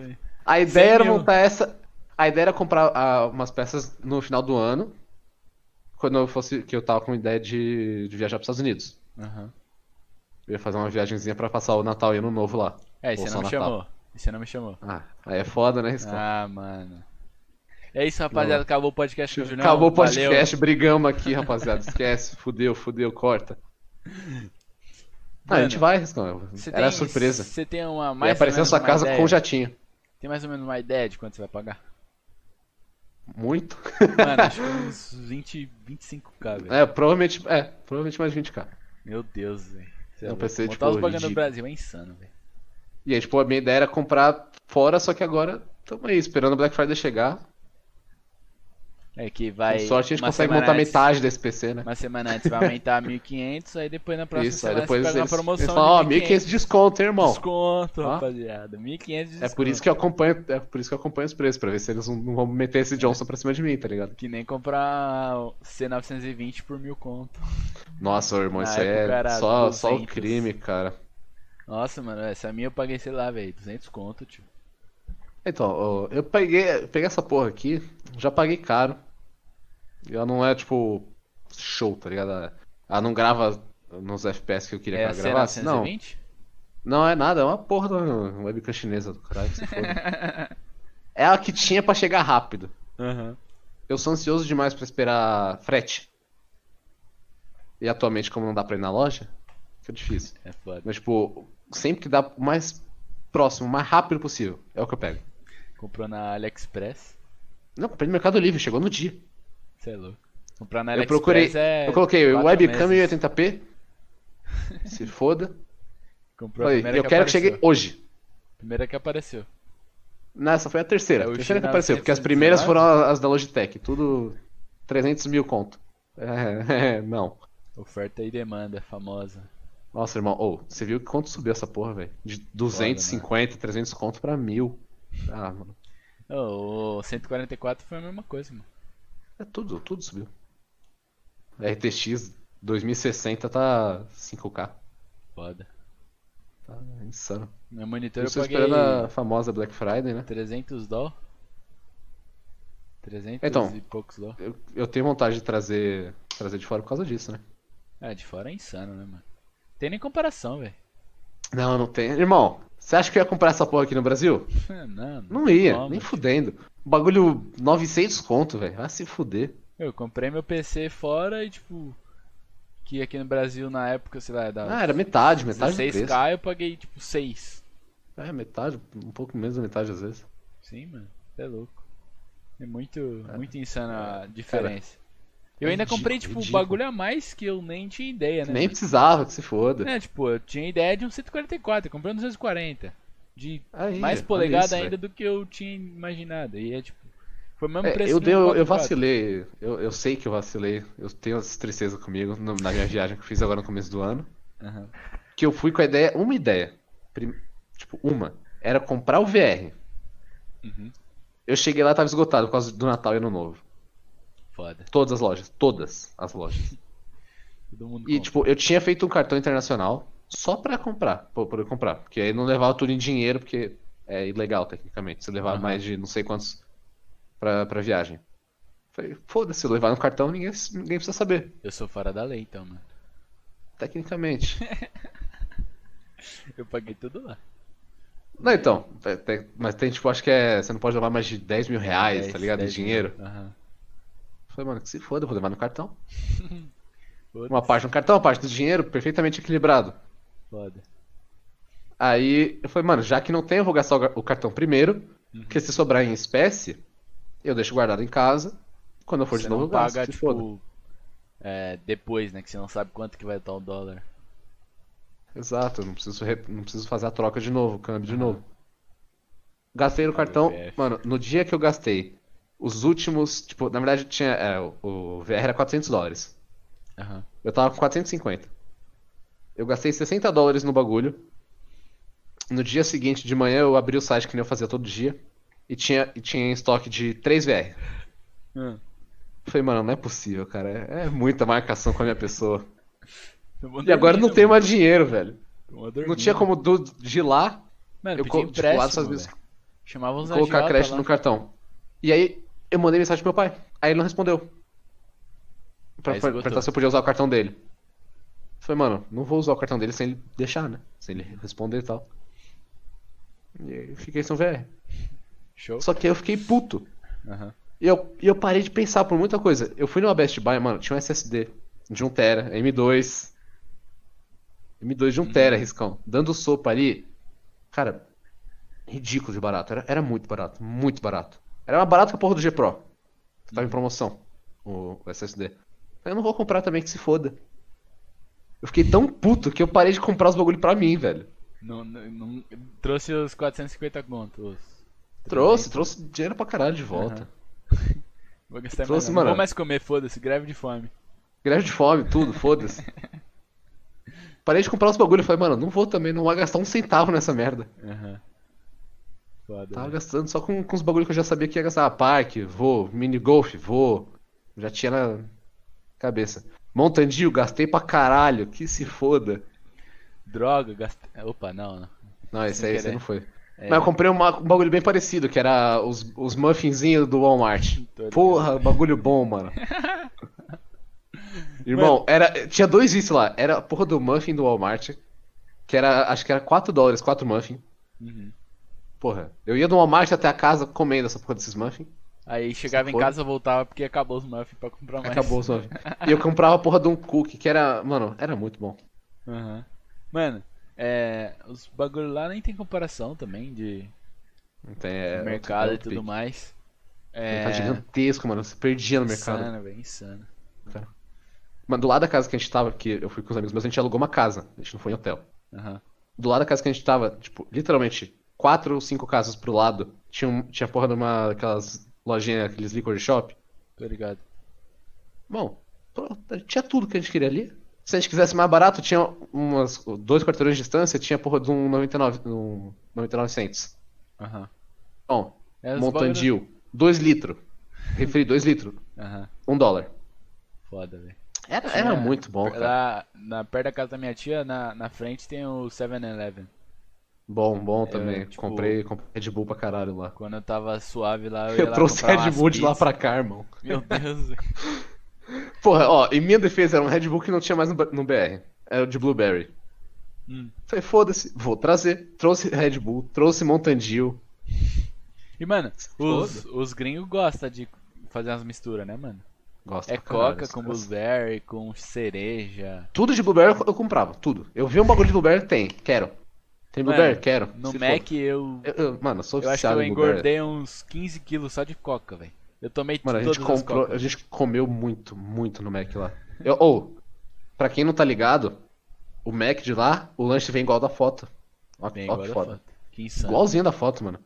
A ideia 100 era montar essa. A ideia era comprar ah, umas peças no final do ano. Quando eu fosse. Que eu tava com ideia de, de viajar para os Estados Unidos. Aham. Eu ia fazer uma viagenzinha pra passar o Natal e Ano Novo lá. É, e você não me chamou. E você não me chamou. Ah, aí é foda, né, Riscão? Ah, mano. É isso, rapaziada. Acabou o podcast com o Julião. Acabou o Valeu. podcast, brigamos aqui, rapaziada. Esquece, fudeu, fudeu, corta. Ah, a gente vai, Riscão. Era tem, surpresa. Você tem uma Vai mais ou aparecer na sua casa ideia? com jatinho. Tem mais ou menos uma ideia de quanto você vai pagar? Muito. Mano, acho que uns 20, 25k, velho. É, provavelmente. É, provavelmente mais 20k. Meu Deus, velho. É louco. PC, Montar tipo, os bagulho no. Brasil é insano, velho. E aí, tipo, a minha ideia era comprar fora, só que agora estamos aí, esperando o Black Friday chegar. É que vai. Com sorte a gente consegue montar antes- metade desse PC, né? Uma semana antes vai aumentar 1.500, aí depois na próxima Isso, aí semana depois você pega eles, uma promoção eles falam, ó, de 1.500 de desconto, hein, irmão. Desconto, Ó. rapaziada. 1.500 de desconto. É por isso que eu acompanho, é por isso que eu acompanho os preços, pra ver se eles não, não vão meter esse Johnson pra cima de mim, tá ligado? Que nem comprar o C920 por mil conto. Nossa, irmão, isso é só, só o 200. crime, cara. Nossa, mano, essa minha eu paguei, sei lá, velho, 200 conto, tio. Então, eu peguei, peguei essa porra aqui, já paguei caro. E ela não é, tipo, show, tá ligado? Ela não grava nos FPS que eu queria É que ela gravasse. Não, C920? não é nada, é uma porra da webcam chinesa do caralho, que se foda. É a que tinha pra chegar rápido. Aham. Eu sou ansioso demais pra esperar frete. E atualmente, como não dá pra ir na loja, fica difícil. É foda. Mas, tipo, sempre que dá o mais próximo, o mais rápido possível, é o que eu pego. Comprou na AliExpress. Não, comprei no Mercado Livre, chegou no dia. Você é louco. Comprar na Eu AliExpress procurei, é. eu coloquei webcam meses. 1080p. Se foda. Comprou a Falei, primeira eu quero que chegue hoje. Primeira que apareceu. Nessa foi a terceira. É a terceira que X919. apareceu, porque as primeiras foram as da Logitech, tudo 300 mil conto. É, é, não. Oferta e demanda, famosa. Nossa, irmão, ô, você viu quanto subiu essa porra, velho? De 250, 300 conto pra mil. Ah, mano. Ô, o 144 foi a mesma coisa, mano. É tudo, tudo subiu. RTX 2060 tá 5K. Foda. Tá insano. Meu monitor Eu eu paguei esperando a famosa Black Friday, né? 300 dólar. 300 Então. e poucos dólar. Eu, eu tenho vontade de trazer, trazer de fora por causa disso, né? Ah, de fora é insano, né, mano? Tem nem comparação, velho. Não, não tem. Irmão, você acha que eu ia comprar essa porra aqui no Brasil? Não, Não ia, como. nem fudendo. Bagulho 900 conto, velho. Ah, se fuder. Eu comprei meu PC fora e, tipo, que aqui no Brasil na época, sei lá, dava Ah, era metade, metade do preço. 16k, eu paguei, tipo, 6. É, metade, um pouco menos da metade às vezes. Sim, mano, é louco. É muito, muito insana a diferença. Eu ainda comprei, tipo, ridículo. bagulho a mais que eu nem tinha ideia, né? Nem precisava que se foda. É, tipo, eu tinha ideia de um 144, eu comprei um 240. De Aí, mais polegada isso, ainda velho. do que eu tinha imaginado. E é tipo, foi o mesmo É, preço eu, de dei, um eu, eu 44. vacilei, eu, eu sei que eu vacilei, eu tenho essa tristeza comigo no- na minha viagem que eu fiz agora no começo do ano. Aham. Que eu fui com a ideia, uma ideia. Prim- tipo, uma. Era comprar o VR. Uhum. Eu cheguei lá, tava esgotado por causa do Natal e Ano Novo. Foda. Todas as lojas, todas as lojas. Todo mundo E compra. tipo, eu tinha feito um cartão internacional só pra comprar, pra poder comprar. Porque aí não levava tudo em dinheiro, porque é ilegal, tecnicamente. Se levar Aham. mais de não sei quantos pra, pra viagem. Falei, foda-se, levar no cartão, ninguém, ninguém precisa saber. Eu sou fora da lei, então, mano. Tecnicamente. Eu paguei tudo lá. Não, então, é- mas tem tipo, acho que é. Você não pode levar mais de 10 mil reais, 10, tá ligado? Em 10 mil. dinheiro. Aham. Falei, mano, que se foda, eu vou levar no cartão. Uma parte no cartão, uma parte do dinheiro, perfeitamente equilibrado. Foda. Aí eu falei, mano, já que não tem, eu vou gastar o cartão primeiro, Uhum. porque se sobrar em espécie, eu deixo guardado em casa. Quando eu for Você de novo, eu gasto, paga, tipo, é, depois, né? Que você não sabe quanto que vai estar o dólar. Exato, eu não preciso, re- não preciso fazer a troca de novo, o câmbio de novo. Gastei no cartão, mano, no dia que eu gastei, os últimos, tipo, na verdade tinha, é, o, o VR era 400 dólares. Aham. Eu tava com 450. Eu gastei 60 dólares no bagulho. No dia seguinte de manhã eu abri o site que nem eu fazia todo dia e tinha, e tinha em estoque de 3 VR. Hum. Falei, mano, não é possível, cara. É, é muita marcação com a minha pessoa. E agora não tem mais dinheiro, velho. Não tinha como do, de lá Mano, eu pedia co- tipo, às vezes-. Chamava uns colocar crédito lá. no cartão. E aí eu mandei mensagem pro meu pai. Aí ele não respondeu. Pra perguntar se eu podia usar o cartão dele. Falei, mano, não vou usar o cartão dele sem ele deixar, né? Sem ele responder e tal. E aí eu fiquei sem VR. Show? Só que aí eu fiquei puto. Aham. E eu, e eu parei de pensar por muita coisa. Eu fui numa Best Buy, mano, tinha um SSD de 1TB, M2. M2 de 1TB, riscão. Dando sopa ali. Cara, ridículo de barato. Era, era muito barato, muito barato. Era mais barato que a porra do G Pro. Que tava em promoção, o, o SSD. Eu não vou comprar também, que se foda. Eu fiquei tão puto que eu parei de comprar os bagulho pra mim, velho. Não, não, não- trouxe os 450 contos. Trouxe, trouxe dinheiro pra caralho de volta. Vou gastar Trouxe, mais. Não mano. vou mais comer, foda-se, greve de fome. Greve de fome, tudo, foda-se. Parei de comprar os bagulho. Falei, mano, não vou também, não vou gastar um centavo nessa merda. Aham. Foda. Tava velho. gastando só com, com os bagulho que eu já sabia que ia gastar. Ah, parque, vou, mini golf, vou. Já tinha na cabeça. Mountain Dew, gastei pra caralho, que se foda. Droga, gastei. Opa, não, não. Não, esse aí, esse aí não foi. É, Mas eu comprei uma- um bagulho bem parecido, que era os, os muffinzinhos do Walmart. Tô ligado. Porra, bagulho bom, mano. Irmão, era, tinha dois vícios lá. Era a porra do muffin do Walmart, que era, acho que era 4 dólares, 4 muffin. Uhum. Porra, eu ia do Walmart até a casa comendo essa porra desses muffin. Aí chegava em casa, voltava porque acabou os muffins pra comprar mais. Acabou os muffin. E eu comprava a porra de um cookie, que era, mano, era muito bom. Aham. Mano, é, os bagulho lá nem tem comparação também de Não tem, é, mercado é e outro tudo pique. mais. Tá É. gigantesco, mano. Você perdia no mercado. Insano, velho, insano. Mano, do lado da casa que a gente tava, que eu fui com os amigos meus, a gente alugou uma casa. A gente não foi em hotel. Aham. Do lado da casa que a gente tava, tipo, literalmente, quatro ou cinco casas pro lado, tinha, um, tinha porra de uma daquelas lojinhas, aqueles liquor shop. Tô ligado. Bom, tinha tudo que a gente queria ali. Se a gente quisesse mais barato, tinha umas dois quarteirões de distância, tinha porra de um 99, um 99 cents. Aham. Bom, É, Dew, 2 litros. Refri, 2 litros, Aham. 1 dólar. Foda, velho. Era, era muito bom, cara. Lá, na, perto da casa da minha tia, na, na frente tem o 7-Eleven. Bom, bom também. tipo- Comprei, comprei Red Bull pra caralho lá. Quando eu tava suave lá, eu ia Eu trouxe Red Bull de lá pra cá, irmão. Meu Deus. Porra, ó, em minha defesa era um Red Bull que não tinha mais no, BR. Era o de Blueberry. Hum. Falei, foda-se, vou trazer. Trouxe Red Bull, trouxe Mountain Dew. E, mano, os, Foda. os gringos gostam de fazer umas misturas, né, mano? Gosto É caralho, coca os com blueberry, com cereja. Tudo de Blueberry eu eu comprava, tudo. Eu vi um bagulho de Blueberry, tem, quero. Tem? Mano, Quero. No Mac eu. Eu, eu- mano, eu sou Eu acho que oficial eu engordei uns 15 quilos só de coca, velho. Eu tomei Mano, a gente comprou, a gente comeu muito, muito no Mac lá. Eu, ou, pra quem não tá ligado, o Mac de lá, o lanche vem igual da foto. Ó, Bem, ó agora que foda. Que insano. Igualzinho da foto, mano.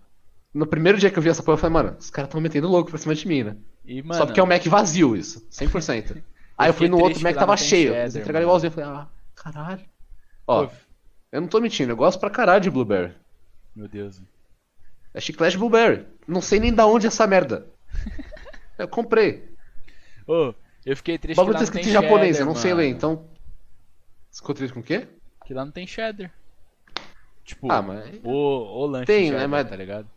No primeiro dia que eu vi essa porra, eu falei, mano, os caras tão metendo louco pra cima de mim, né? E, mano, Só porque é um Mac vazio, isso. 100%. Aí eu fui no outro, Mac tava cheio. cheddar, Eles entregaram mano. igualzinho. Eu falei, ah, caralho. Ó, eu não tô mentindo, eu gosto pra caralho de Blueberry. Meu Deus. É chiclete Blueberry. Não sei nem da onde é essa merda. Eu comprei. Ô, eu fiquei triste bagulho que tá lá não tem escrito em japonês, cheddar, eu não sei mano. ler, então. Ficou triste com o quê? Que lá não tem cheddar. Tipo, Ah, mas. o, o lanche Tem, cheddar, né, mas- tá ligado?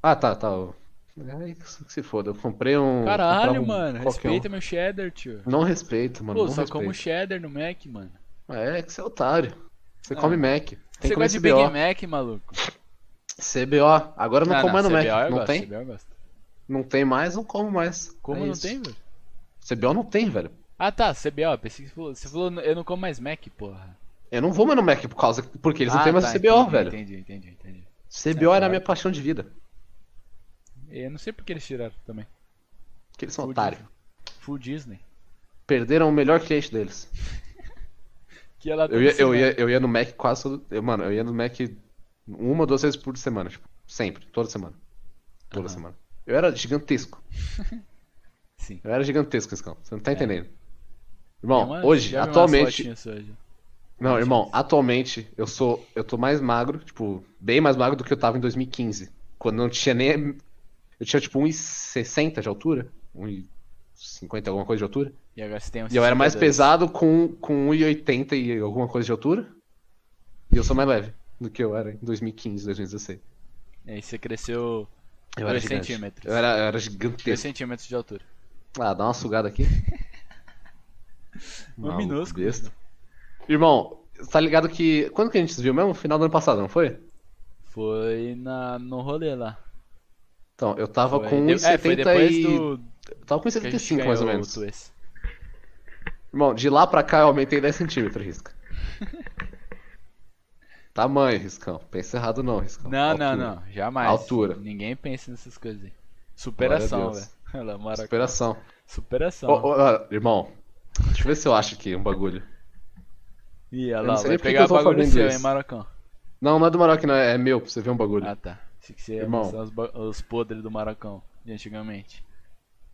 Ah, tá, tá. ó. Ai, que se foda, eu comprei um. Caralho, um- mano, qualquer um. respeita meu cheddar, tio. Não respeito, mano. Pô, não só respeito. como cheddar no Mac, mano. É que você é otário. Você Ah. come Mac. Tem Você gosta de Big. Mac, maluco? CBO. Agora eu não Ah, como mais no CBO Mac. Não gosto, tem? Não tem mais, não como mais. Como É não isso. tem, velho? CBO não tem, velho. Ah, tá, CBO. Pensei que você falou, você falou, eu não como mais Mac, porra. Eu não vou mais no Mac por causa. Porque eles não ah, têm mais tá, CBO, entendi, velho. Entendi, entendi, entendi. CBO era claro. a minha paixão de vida. Eu não sei porque eles tiraram também. Porque eles são Full otários. Full Disney. Perderam o melhor cliente deles. Que ela Eu ia, eu, ia, eu ia no Mac quase todo. eu- mano, eu ia no Mac uma ou duas vezes por semana, tipo, sempre, toda semana. Toda Aham. semana. Eu era gigantesco. Sim. Eu era gigantesco, Escão. Você não tá É. entendendo. Irmão, uma- hoje, atualmente. hoje. Não, irmão, atualmente eu sou. Eu tô mais magro, tipo, bem mais magro do que eu tava em 2015. Quando não tinha nem. Eu tinha tipo 1,60 de altura. 1,50 alguma coisa de altura. E agora você tem um E eu era mais 62. pesado com, com 1,80 e alguma coisa de altura. E eu sou mais leve do que eu era em 2015, 2016. E aí você cresceu Eu era 2 gigante. centímetros. Eu era, eu era 2 gigantesco. centímetros de altura. Ah, dá uma sugada aqui. Um Maluco, minúsculo. besta. Irmão, tá ligado que. Quando que a gente se viu mesmo? Final do ano passado, não foi? Foi na, no rolê lá. Então, eu tava Foi, com de- é, foi 1,70 depois e. do Eu tava com que a gente 1,75 mais ou menos. o Twist. Irmão, de lá pra cá eu aumentei 10 centímetros, Risca. Tamanho, Riscão. Pensa errado não, Riscão. Não, não, Altura. não, jamais. Altura. Ninguém pensa nessas coisas aí. Superação, velho. Superação. Superação. Ô, ô, ó, irmão, deixa eu ver se eu acho aqui um bagulho. Ih, olha lá, não vai pegar tô bagulho seu, hein, Marocão. Não, não é do Maroc, não, é meu, pra você ver um bagulho. Ah, tá. Achei que você Irmão. os, os podres do Marocão de antigamente.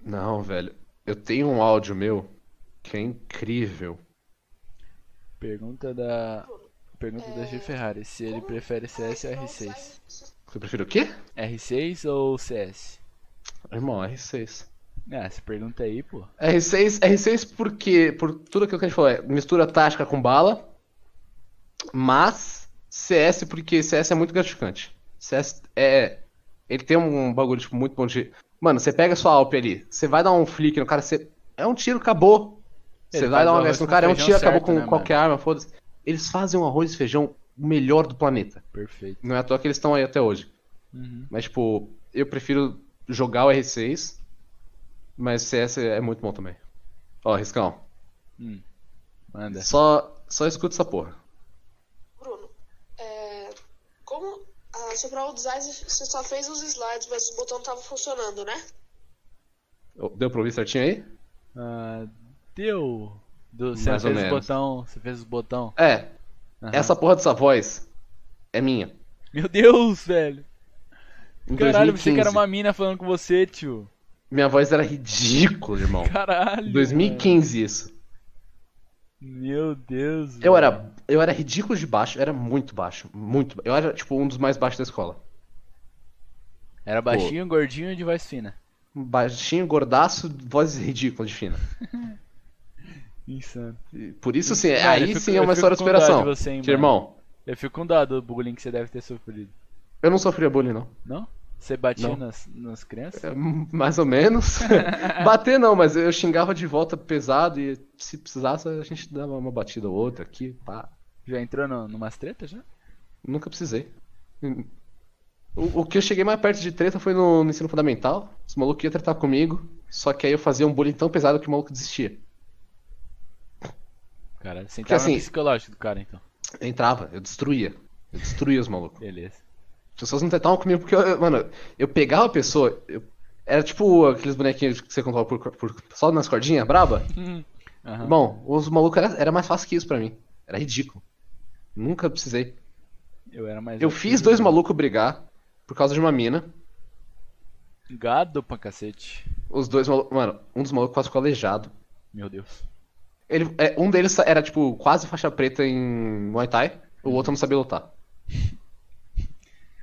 Não, velho. Eu tenho um áudio meu que é incrível. Pergunta da. Pergunta da G Ferrari, se ele prefere CS ou R6. Você prefere o quê? R6 ou CS? Irmão, R6. Ah, essa pergunta aí, pô. R6, R6 porque, por tudo aquilo que a gente falou, é mistura tática com bala, mas CS porque CS é muito gratificante. CS é, ele tem um bagulho tipo, muito bom de, mano, você pega sua Alp ali, você vai dar um flick no cara, você, é um tiro, acabou. Você Ele vai dar uma vez no cara, é um tiro, acabou certo, com né, qualquer arma, foda-se. Eles fazem um arroz e feijão melhor do planeta. Perfeito. Não é à toa que eles estão aí até hoje. Uhum. Mas, tipo, eu prefiro jogar o R6, mas CS é muito bom também. Ó, Riscão, Hum. Manda. só, só escuta essa porra. Bruno, é, como ah, sobre o design você só fez os slides, mas o botão tava funcionando, né? Deu pra ouvir certinho aí? Ah, deu. Do, você Mais ou fez os botão. Você fez os botão. É, Aham. essa porra dessa voz é minha. Meu Deus, velho. Em Caralho, pensei que era 2015. uma mina falando com você, tio. Minha voz era ridícula, irmão. Caralho. 2015 isso. Meu Deus. Eu velho. era, eu era ridículo de baixo, eu era muito baixo, muito. Eu era tipo um dos mais baixos da escola. Era baixinho, gordinho e de voz fina. Baixinho, gordaço, voz ridícula de fina. Insano. Por isso sim, aí fico- sim é uma história de superação. você, hein, mano. irmão, Eu fico com dó do bullying que você deve ter sofrido. eu não sofria bullying não. Não? Você batia Não. nas, nas crianças? É, Mais ou menos. Bater não, mas eu xingava de volta pesado e se precisasse a gente dava uma batida ou outra aqui, pá. Já entrou no, numas tretas já? Nunca precisei. O, o que eu cheguei mais perto de treta foi no, no ensino fundamental. Os malucos iam tratar comigo, só que aí eu fazia um bullying tão pesado que o maluco desistia. Caralho, você entrava no assim- psicológico do cara então. Eu entrava, eu destruía. Eu destruía os malucos. Beleza. As pessoas não tratavam comigo porque, eu, mano, eu pegava a pessoa. eu- era tipo aqueles bonequinhos que você comprava por, por- só nas cordinhas, braba. Aham. Bom, os malucos era, era mais fácil que isso pra mim. Era ridículo. Nunca precisei. Eu era mais. Eu fiz dois malucos brigar por causa de uma mina. Gado pra cacete. Os dois malucos. Mano, um dos malucos quase ficou aleijado. Meu Deus. Ele, é, um deles era, tipo, quase faixa preta em Muay Thai, o outro não sabia lutar.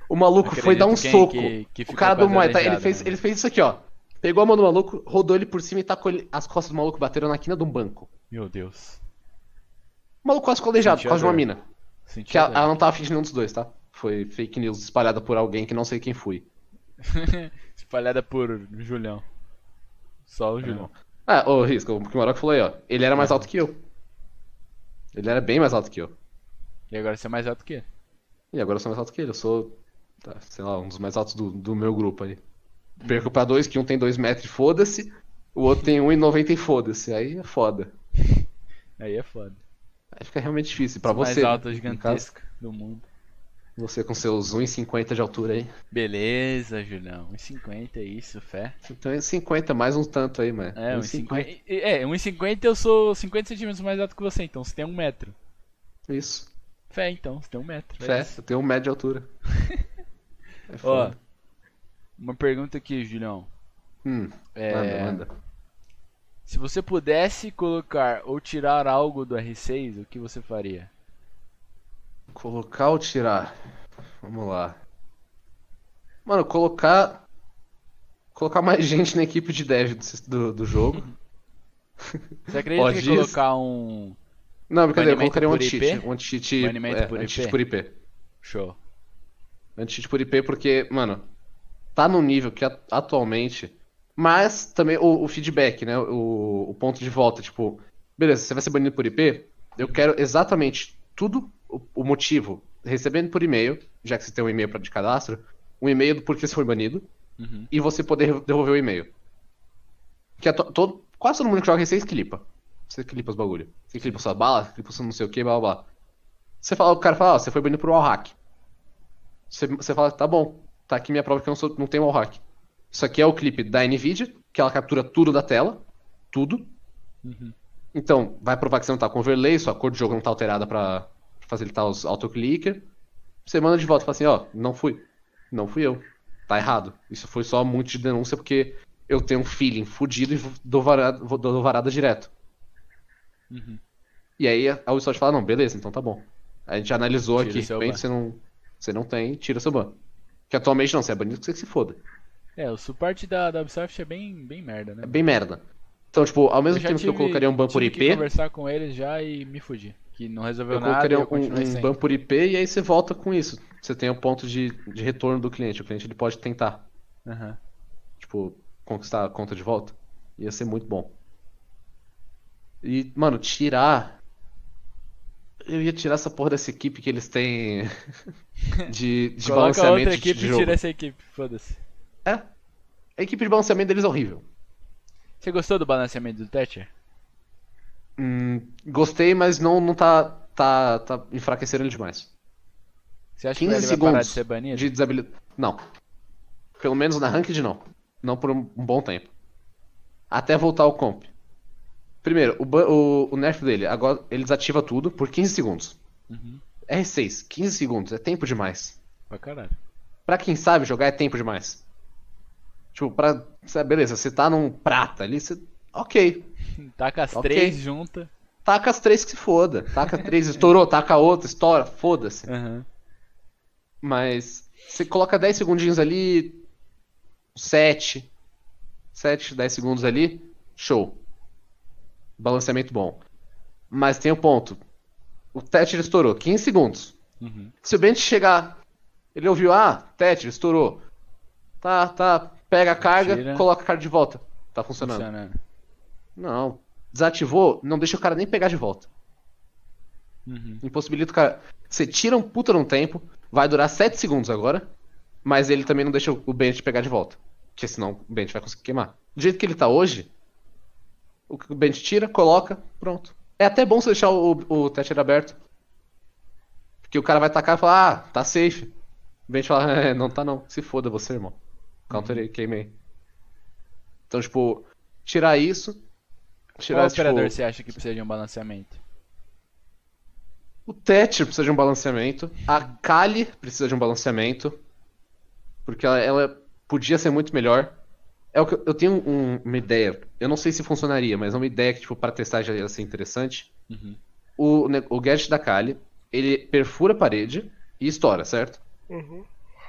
O maluco foi dar um quem soco. que- que o cara do Muay Thai, ele fez, né? ele fez isso aqui, ó. Pegou a mão do maluco, rodou ele por cima e tacou ele, as costas do maluco bateram na quina de um banco. Meu Deus. O maluco quase ficou aleijado por causa de uma mina. Senti Que ela, ela não tava afim de nenhum dos dois, tá? foi fake news espalhada por alguém que não sei quem fui. Espalhada por Julião. Só o Julião. Ah, ô Risco, o que o Maroc falou aí, ó. Ele era mais alto que eu. Ele era bem mais alto que eu. E agora você é mais alto que ele. E agora eu sou mais alto que ele. Eu sou, tá, sei lá, um dos mais altos do, do meu grupo aí. Perco pra dois, que um tem dois metros e foda-se. O outro tem 1,90 e foda-se. Aí é foda. Aí é foda. Aí fica realmente difícil. Pra mais você, alto no gigantesco do mundo. caso, você com seus 1,50 de altura aí. Beleza, Julião. 1,50 é isso, fé. Então é 50, mais um tanto aí, mano. É, 1,50. É, 1,50 eu sou 50 centímetros mais alto que você, então você tem um metro. Isso. Fé, então, você tem um metro. é Fé, isso. eu tenho um metro de altura. É Ó, foda. uma pergunta aqui, Julião. Hum, É, manda, manda. Se você pudesse colocar ou tirar algo do R6, o que você faria? Colocar ou tirar? Vamos lá. Mano, colocar. Colocar mais gente na equipe de dev do, do, jogo. Você acredita Pode que colocar um. Não, brincadeira, eu colocaria um anti-cheat. Um anti-cheat. Banimento É, por IP? por IP. Show. Anti-cheat por IP porque, mano, tá no nível que atualmente. Mas também o, o feedback, né? O, o ponto de volta, tipo, beleza, você vai ser banido por IP. Eu quero exatamente tudo, o, o motivo, recebendo por e-mail, já que você tem um e-mail de cadastro, um e-mail do porquê você foi banido, Uhum. e você poder devolver o e-mail. Que é to- todo, quase todo mundo que joga R6 clipa. Você clipa os bagulho. Você clipa sua bala, clipa seu não sei o que, blá blá blá. Você fala, o cara fala, ó, você foi banido por wallhack. Você, você fala, tá bom, tá aqui minha prova que eu não, sou, não tenho wallhack. Isso aqui é o clipe da NVIDIA, que ela captura tudo da tela. Tudo. Uhum. Então, vai provar que você não tá com overlay, sua cor de jogo não tá alterada pra facilitar os autoclicker. Você manda de volta e fala assim, ó, não fui. Não fui eu. Tá errado. Isso foi só muito de denúncia porque eu tenho um feeling fudido e dou varada, dou varada direto. Uhum. E aí a Ubisoft fala, não, beleza, então tá bom. A gente analisou Tira aqui, ban. que você não, você não tem, tira seu ban. Que atualmente não, você é banido, que você que se foda. É, o suporte da, da Ubisoft é bem, bem merda, né? É bem merda. Então, tipo, ao mesmo tempo que eu colocaria um ban por IP, conversar com eles já e me fudi. Que não resolveu eu nada e colocaria eu um, um ban por IP e aí você volta com isso. Você tem o ponto de, de retorno do cliente. O cliente ele pode tentar, Aham. tipo, conquistar a conta de volta. Ia ser muito bom. E, mano, tirar. Eu ia tirar essa porra dessa equipe que eles têm de, de Coloca balanceamento outra equipe de e jogo. tira essa equipe, foda-se. É. A equipe de balanceamento deles é horrível. Você gostou do balanceamento do Thatcher? Hum, gostei, mas não, não tá, tá, tá enfraquecendo ele demais. Você acha que 15 ele vai parar de segundos ser banido? de. Não. Pelo menos na ranked não. Não por um, bom tempo. Até voltar ao comp. Primeiro, o, o, o nerf dele, agora ele desativa tudo por 15 segundos. Uhum. R6, 15 segundos, é tempo demais. Pra caralho. Pra quem sabe jogar é tempo demais. Tipo, pra. Beleza, você tá num prata ali, você. Ok. Taca as Ok. três junta. Taca as três que se foda. Taca três, estourou, taca outra, estoura, foda-se. Aham. Mas você coloca 10 segundinhos ali, 7, 7, 10 segundos ali, show. Balanceamento bom. Mas tem um ponto. O Thatcher estourou, 15 segundos. Uhum. Se o Bent chegar, ele ouviu, ah, Thatcher estourou. Tá, tá, pega a carga, Tira. coloca a carga de volta. Tá funcionando. Funcionando. Não. Desativou, não deixa o cara nem pegar de volta. Uhum. Impossibilita o cara. Você tira um puta num tempo, vai durar 7 segundos agora, mas ele também não deixa o Bennett pegar de volta. Porque senão o Bennett vai conseguir queimar. Do jeito que ele tá hoje, o o Bennett tira, coloca, pronto. É até bom você deixar o, o Thatcher aberto. Porque o cara vai tacar e falar, ah, tá safe. O Bennett fala, é, não tá não. Se foda você, irmão. Counter queimei. Então, tipo, tirar isso. Tirar, Qual tipo, operador você acha que precisa de um balanceamento? O Thatcher precisa de um balanceamento. A Kali precisa de um balanceamento. Porque ela, ela podia ser muito melhor. É o que eu, eu tenho um- uma ideia. Eu não sei se funcionaria, mas é uma ideia que, tipo, para testar já ia ser interessante. Uhum. O, o gadget da Kali, ele perfura a parede e estoura, certo?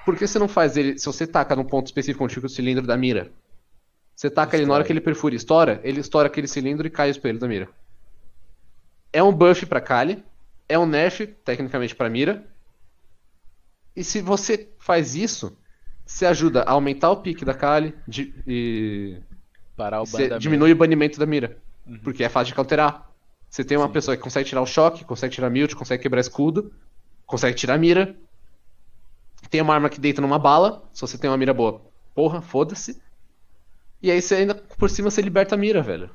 Por que você não faz ele. Se você taca num ponto específico onde fica o cilindro da mira, você taca ele na hora que ele perfura e estoura, ele estoura aquele cilindro e cai o espelho da mira. É um buff pra Kali, é um nerf, tecnicamente, pra mira. E se você faz isso, você ajuda a aumentar o pique da Kali di- e Parar o bando diminui o banimento da mira. Uhum. Porque é fácil de counterar. Você tem uma Sim. pessoa que consegue tirar o choque, consegue tirar mute, consegue quebrar escudo, consegue tirar a mira. Tem uma arma que deita numa bala, se você tem uma mira boa. Porra, foda-se. E aí você ainda, por cima, você liberta a mira, velho.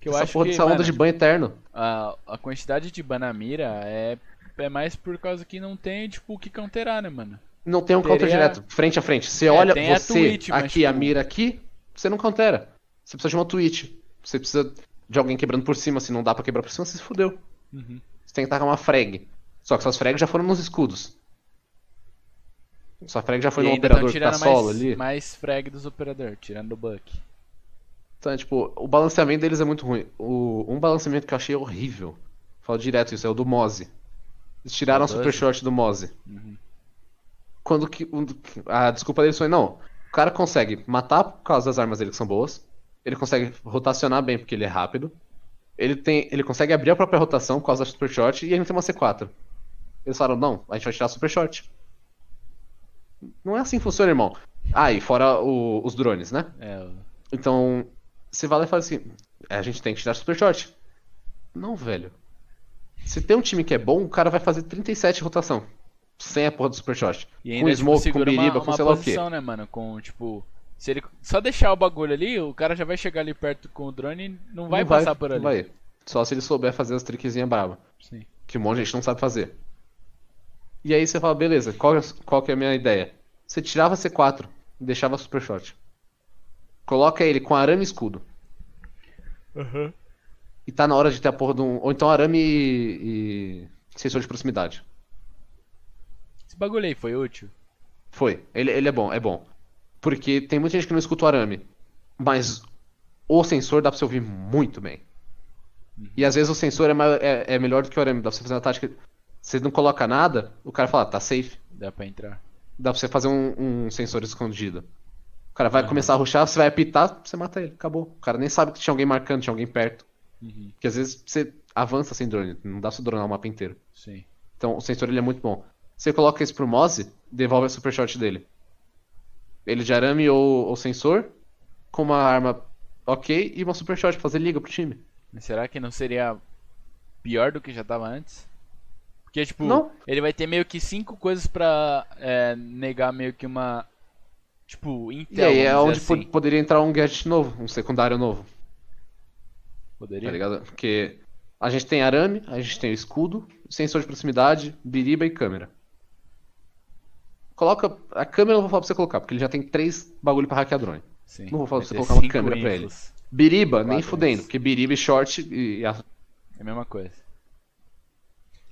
Que eu Essa acho porra que, dessa onda mano, de banho eterno. a, a quantidade de ban na mira é, é mais por causa que não tem, tipo, o que counterar, né, mano? Não tem um counter Teria- direto, frente a frente. Você É, olha a você Twitch, mas, aqui, a tipo- mira aqui, você não countera. Você precisa de uma Twitch. Você precisa de alguém quebrando por cima. Se não dá pra quebrar por cima, você se fudeu. Uhum. Você tem que tacar uma frag. Só que suas frags já foram nos escudos. Sua frag já foi e no tão operador que tá solo mais, ali. mais frag dos operadores, tirando o buck. Então, é, tipo, o balanceamento deles é muito ruim. O, um balanceamento que eu achei horrível, falo direto isso, é o do Moze. Eles tiraram O super short do Moze. Uhum. Quando que, um a desculpa deles foi, não, o cara consegue matar por causa das armas dele que são boas, ele consegue rotacionar bem porque ele é rápido, ele tem, ele consegue abrir a própria rotação por causa da super short e ele tem uma C4. Eles falaram, não, a gente vai tirar super short. Não é assim que funciona, irmão. Ah, e fora o- os drones, né? É, Então, você vai lá e fala assim: "É, a gente tem que tirar super short. Não, velho. Se tem um time que é bom, o cara vai fazer 37 de rotação. Sem a porra do super short. E com ainda, tipo, smoke, com biriba, uma, com uma sei lá o quê. posição, né, mano? Com, tipo, se ele só deixar o bagulho ali, o cara já vai chegar ali perto com o drone e não vai Não passar por não ali. Vai. Só se ele souber fazer as triquezinhas brava. Sim. Que um monte de gente não sabe fazer. E aí você fala, beleza, qual, qual que é a minha ideia? Você tirava C4 e deixava super short. Coloca ele com arame e escudo. E tá na hora de ter a porra de um. Ou então arame e. e sensor de proximidade. Esse bagulho aí foi útil? Foi. Ele, ele é bom, é bom. Porque tem muita gente que não escuta o arame. Mas o sensor dá pra você ouvir muito bem. E às vezes o sensor é, maior- é, é melhor do que o arame. Dá pra você fazer uma tática. Você não coloca nada, o cara fala, tá safe. Dá pra entrar. Dá pra você fazer um, um sensor escondido. O cara vai começar a rushar, você vai apitar, você mata ele, acabou. O cara nem sabe que tinha alguém marcando, tinha alguém perto. Uhum. Porque às vezes você avança sem drone, não dá pra você dronar o mapa inteiro. Sim. Então o sensor ele é muito bom. Você coloca isso pro Moze, devolve a super shot dele. Ele de arame ou, ou sensor, com uma arma ok e uma super shot pra fazer liga pro time. Mas será que não seria pior do que já tava antes? Porque, tipo, Não. ele vai ter meio que cinco coisas pra é, negar meio que uma. Tipo, E Intel. aí é onde assim. poderia entrar um gadget novo, um secundário novo, Poderia? tá ligado? Porque a gente tem arame, a gente tem escudo, sensor de proximidade, biriba e câmera. Coloca. A câmera eu não vou falar pra você colocar, porque ele já tem três bagulho pra hackear drone. Sim. Não vou falar pra você colocar uma câmera pra ele. infos. Biriba, nem fudendo, porque biriba e short e É a mesma coisa.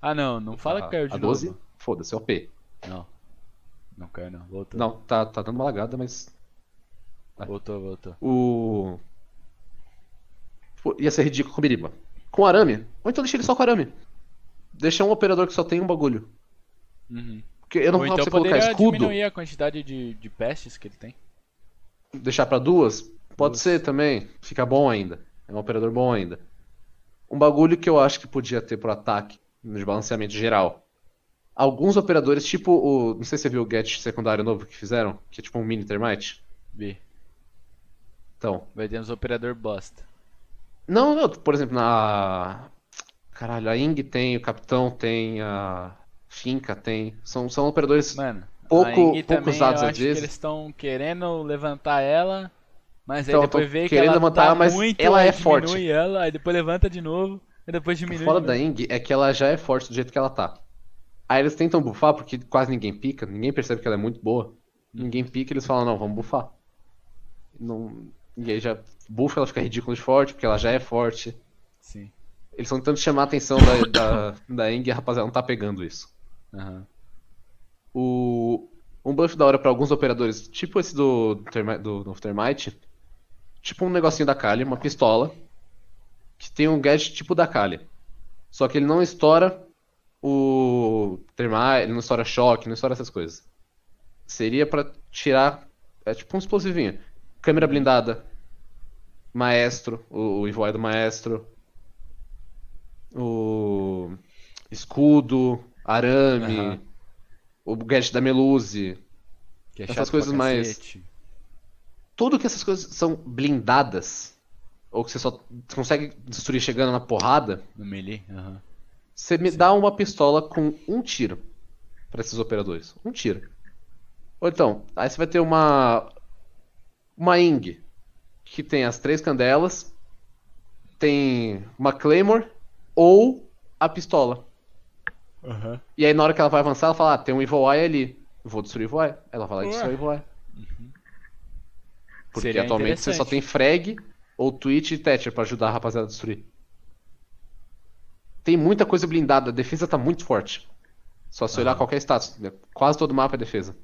Ah, não, não fala que caiu de a 12, novo. foda-se, OP. Não. Não caiu, não. Voltou. Não, tá, tá dando uma lagada, mas. Voltou, voltou. O. Pô, ia ser ridículo com biriba. Com arame. Ou então deixa ele só com arame. Deixa um operador que só tem um bagulho. Uhum. Porque eu não Ou então você colocar poderia escudo, diminuir a quantidade de, de pestes que ele tem. deixar pra duas. Pode Duas. ser também. Fica bom ainda. É um operador bom ainda. Um bagulho que eu acho que podia ter pro ataque, no balanceamento geral. Alguns operadores, tipo o. Não sei se você viu o get secundário novo que fizeram, que é tipo um mini termite. B. Então. Vai ter uns operador bosta. Não, não, por exemplo, na. Caralho, a Ing tem, o Capitão tem, a Finca tem. São, são operadores. Mano, Pouco- a pouco também, usados às vezes. que eles estão querendo levantar ela, mas aí Então, depois vê que ela levantar tá ela, mas muito, ela é forte. ela, aí depois levanta de novo, depois O diminui foda da. Ing é que ela já é forte do jeito que ela tá. Aí eles tentam bufar porque quase ninguém pica, ninguém percebe que ela é muito boa. Ninguém pica, eles falam, não, vamos bufar. Não... E aí já bufa, ela fica ridícula de forte, porque ela já é forte. Sim. Eles estão tentando chamar a atenção da, da, da Ing e a rapaziada não tá pegando isso. Aham. O... Um buff da hora pra alguns operadores, tipo esse do, do, do novo Termite, tipo um negocinho da Kali, uma pistola, que tem um gadget tipo da Kali. Só que ele não estoura o Termite, ele não estoura choque, não estoura essas coisas. Seria pra tirar, é tipo um explosivinho. Câmera blindada, Maestro, o, o Evoy do Maestro, o escudo, arame, Aham. o gadget da Meluze. Que é Essas coisas mais-. Tudo que essas coisas são blindadas, ou que você só consegue destruir chegando na porrada, No melee. aham. você me dá uma pistola com um tiro pra esses operadores. Um tiro. Ou então, aí você vai ter uma. Uma Ing, que tem as três candelas, tem uma Claymore ou a pistola. E aí na hora que ela vai avançar, ela fala, ah, tem um Evil Eye ali. Vou destruir o Evil Eye. Ela vai lá e Ué. destrói o Evil Eye. Porque Seria atualmente você só tem Frag ou Twitch e Thatcher pra ajudar a rapaziada a destruir. Tem muita coisa blindada, a defesa tá muito forte. Só se olhar qualquer status, né? quase todo mapa é defesa.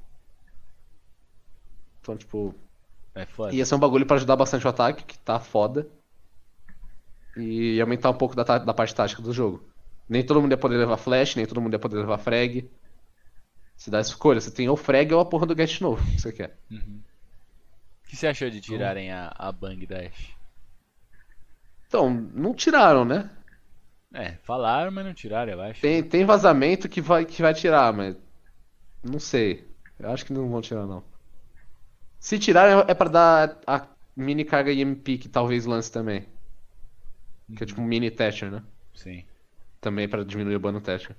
Então, tipo, É foda. ia ser um bagulho pra ajudar bastante o ataque, que tá foda. E aumentar um pouco da, da parte tática do jogo. Nem todo mundo ia poder levar flash, nem todo mundo ia poder levar frag. Você dá escolha, você tem ou frag ou a porra do gadget novo que você quer. O que você achou de tirarem a, a bang da Ashe? Então, não tiraram, né? É, falaram, mas não tiraram, eu acho. Tem, tem vazamento que vai, que vai tirar, mas. Não sei. Eu acho que não vão tirar, não. Se tirar, é pra dar a mini carga EMP que talvez lance também. Que é tipo um mini Thatcher, né? Sim. Também pra diminuir o ban no Thatcher.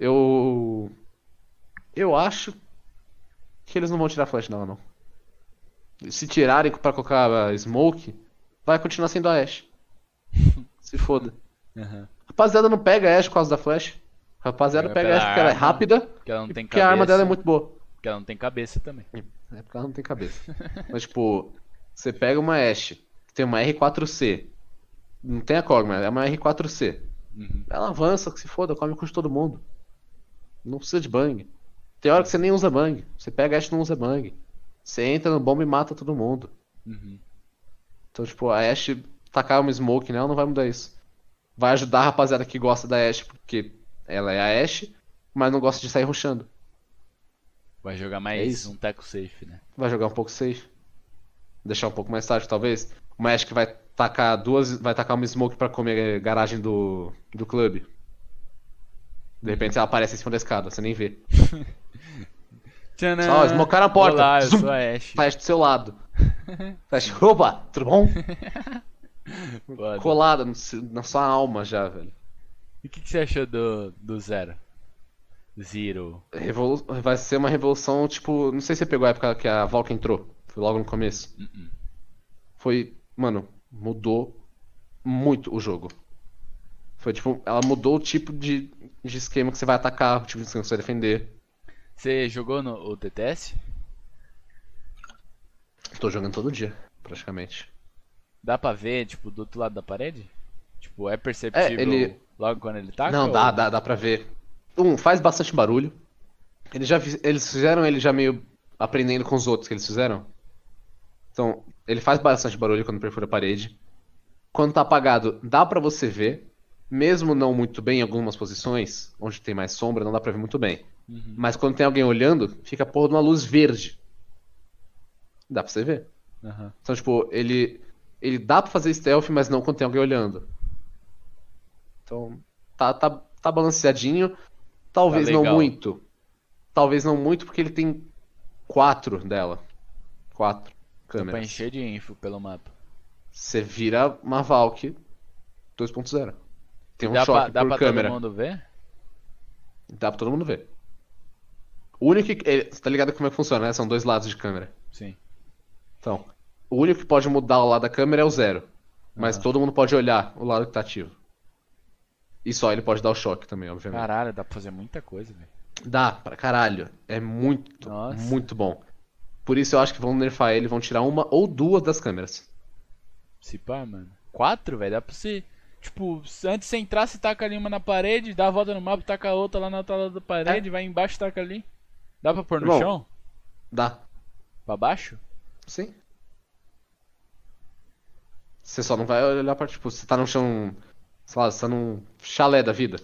Eu. Eu acho que eles não vão tirar flash, não, não. Se tirarem pra colocar Smoke, vai continuar sendo a Ashe. Se foda. Aham. Rapaziada não pega a Ashe por causa da flash. Rapaziada Pega pega a pela Ashe porque ela é rápida Porque ela não tem porque cabeça. a arma dela é muito boa. Porque ela não tem cabeça também. É porque ela não tem cabeça. Mas, tipo, você pega uma Ashe que tem uma R4C. Não tem a Cogma, é uma R4C. Uhum. Ela avança, que se foda, come com de todo mundo. Não precisa de bang. Tem hora que você nem usa bang. Você pega a Ashe e não usa bang. Você entra no bomba e mata todo mundo. Uhum. Então, tipo, a Ashe tacar uma smoke nela não vai mudar isso. Vai ajudar a rapaziada que gosta da Ashe, porque ela é a Ashe, mas não gosta de sair rushando. Vai jogar É mais isso. um teco safe, né? Vai jogar um pouco safe. Deixar um pouco mais tarde, talvez. Uma Ashe que vai tacar duas. Vai tacar uma smoke pra comer garagem do, do clube. De repente ela aparece em cima da escada, você nem vê. Tchanã! Só, smocaram a porta. Olá, eu Zum. sou a Ashe. Flash do seu lado. Flash, opa, tudo bom? Colada no na sua alma já, velho. E o que, que você achou do, do Zero? Zero. Revolu- Vai ser uma revolução, tipo, não sei se você pegou a época que a Valk entrou. Foi logo no começo. Uh-uh. Foi, mano, mudou muito o jogo. Foi tipo, ela mudou o tipo de, de esquema que você vai atacar, o tipo de esquema que você vai defender. Você jogou no o TTS? Tô jogando todo dia, praticamente. Dá pra ver, tipo, do outro lado da parede? Tipo, é perceptível É, ele- logo quando ele taca? Não, ou- dá, dá, dá pra ver. Um, faz bastante barulho. Eles já eles fizeram ele já meio aprendendo com os outros que eles fizeram. Então, ele faz bastante barulho quando perfura a parede. Quando tá apagado, dá pra você ver. Mesmo não muito bem em algumas posições, onde tem mais sombra, não dá pra ver muito bem. Uhum. Mas quando tem alguém olhando, fica porra de uma luz verde. Dá pra você ver. Aham. Então, tipo, ele. Ele dá pra fazer stealth, mas não quando tem alguém olhando. Então, tá, tá, tá balanceadinho. Talvez Tá não muito. Talvez não muito, porque ele tem quatro dela. Quatro Dá pra câmeras. encher de info pelo mapa. Você vira uma Valk 2.0. Tem um dá choque pra, dá por pra câmera. todo mundo ver? Dá pra todo mundo ver. O único que. Você tá ligado como é que funciona, né? São dois lados de câmera. Sim. Então, o único que pode mudar o lado da câmera é o zero. Mas Aham. todo mundo pode olhar o lado que tá ativo. E só ele pode dar o choque também, obviamente. Caralho, dá pra fazer muita coisa, velho. Dá, pra caralho. É muito, Nossa. muito bom. Por isso eu acho que vão nerfar ele, vão tirar uma ou duas das câmeras. Se pá, mano. Quatro, velho? Dá pra você. Tipo, antes de você entrar, você taca ali uma na parede, dá a volta no mapa, taca a outra lá na outra lado da parede, vai embaixo, taca ali. Dá pra pôr no Bom. chão? Dá. Pra baixo? Sim. Você só não vai olhar pra, tipo, você tá no chão, sei lá, você tá num chalé da vida.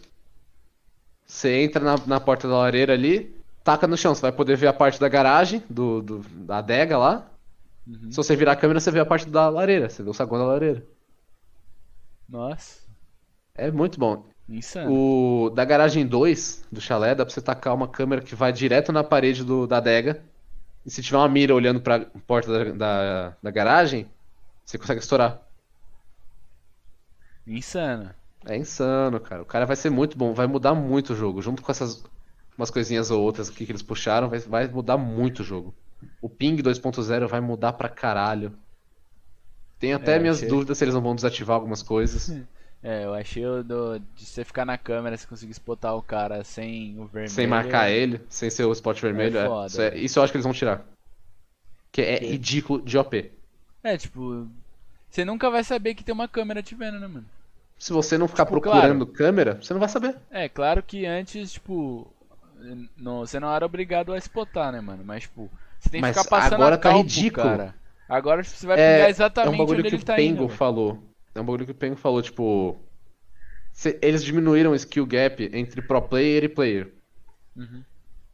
Você entra na, na porta da lareira ali, taca no chão, você vai poder ver a parte da garagem, do, do- da adega lá. Uhum. Se você virar a câmera, você vê a parte da lareira, você vê o saguão da lareira. Nossa. É muito bom. Insano. O da garagem 2 do chalé dá pra você tacar uma câmera que vai direto na parede do, da adega. E se tiver uma mira olhando pra porta da, da, da garagem, você consegue estourar. Insano. É insano, cara. O cara vai ser muito bom, vai mudar muito o jogo. Junto com essas umas coisinhas ou outras aqui que eles puxaram, vai, vai mudar muito o jogo. O ping 2.0 vai mudar pra caralho. Tenho até É, minhas achei. dúvidas se eles não vão desativar algumas coisas. É, eu achei o do, de você ficar na câmera, você conseguir spotar o cara sem o vermelho. Sem marcar ele, sem ser o spot vermelho. É é. foda, isso, é- isso eu acho que eles vão tirar. Que é ridículo de OP. É, tipo, você nunca vai saber que tem uma câmera te vendo, né, mano? Se você não ficar Tipo, procurando câmera, você não vai saber. É, claro que antes, tipo, não, você não era obrigado a spotar, né, mano? Mas, tipo, você tem que Mas ficar passando agora a tá cal pro ridículo. cara. Agora tipo, você vai É, pegar é exatamente um bagulho onde que ele o tá Pengo indo. falou. É um bagulho que o Pengo falou, tipo. eles diminuíram o skill gap entre pro player e player. Uhum.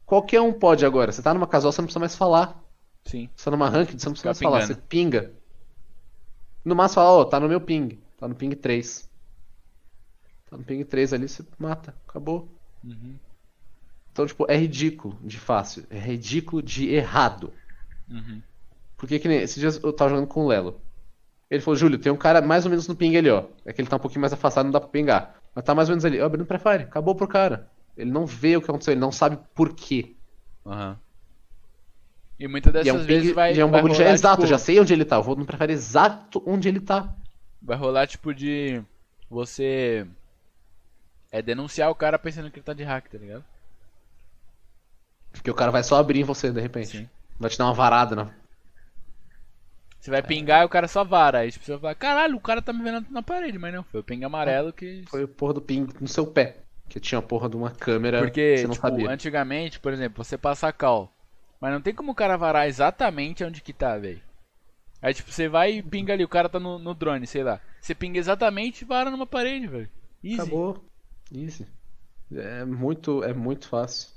Qualquer um pode agora. Você tá numa casual, você não precisa mais falar. Sim. Você tá numa ranked, você não precisa mais Ficar falar. pingando. Você pinga. No máximo fala, ó, tá no meu ping. Tá no ping 3. Tá no ping 3 ali, você mata. Acabou. Uhum. Então, tipo, é ridículo de fácil. É ridículo de errado. Uhum. Porque que nem esses dias eu tava jogando com o Lelo. Ele falou, Júlio, tem um cara mais ou menos no ping ali, ó. É que ele tá um pouquinho mais afastado, não dá pra pingar. Mas tá mais ou menos ali. Ó, abrindo pré-fire. Acabou pro cara. Ele não vê o que aconteceu, ele não sabe por quê. Aham. E muitas E é dessas um vezes ping, vai, e é um vai bagulho já rolar, exato, tipo, já sei onde ele tá. Eu vou no pré-fire exato onde ele tá. Vai rolar tipo de você é denunciar o cara pensando que ele tá de hack, tá ligado? Porque o cara vai só abrir em você, de repente. Sim. Vai te dar uma varada, né? Você vai pingar e o cara só vara. Aí você vai falar, caralho, o cara tá me vendo na parede, mas não, foi o ping amarelo que. Foi o porra do ping no seu pé. Que tinha a porra de uma câmera que Porque, você não tipo, sabia. antigamente, por exemplo, você passa a cal. Mas não tem como o cara varar exatamente onde que tá, velho. Aí, tipo, você vai e pinga ali, o cara tá no, no drone, sei lá. Você pinga exatamente e vara numa parede, velho. Acabou. Easy. É muito, é muito fácil.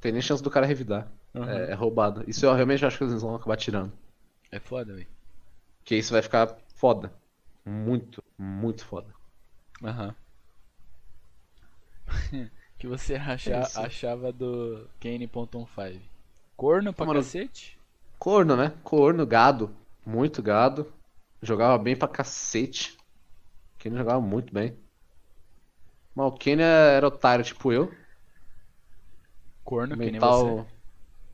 Tem nem chance do cara revidar. Aham. É, é roubado. Isso eu realmente acho que eles vão acabar tirando. É foda, velho. Porque isso vai ficar foda. Muito, muito foda. Aham. que você acha, É achava do Kane.15? Corno pra Mano, cacete? Corno, né? Corno, gado. Muito gado. Jogava bem pra cacete. Kenny jogava muito bem. O Kenny era otário, tipo eu. Corno, O que nem mental, você.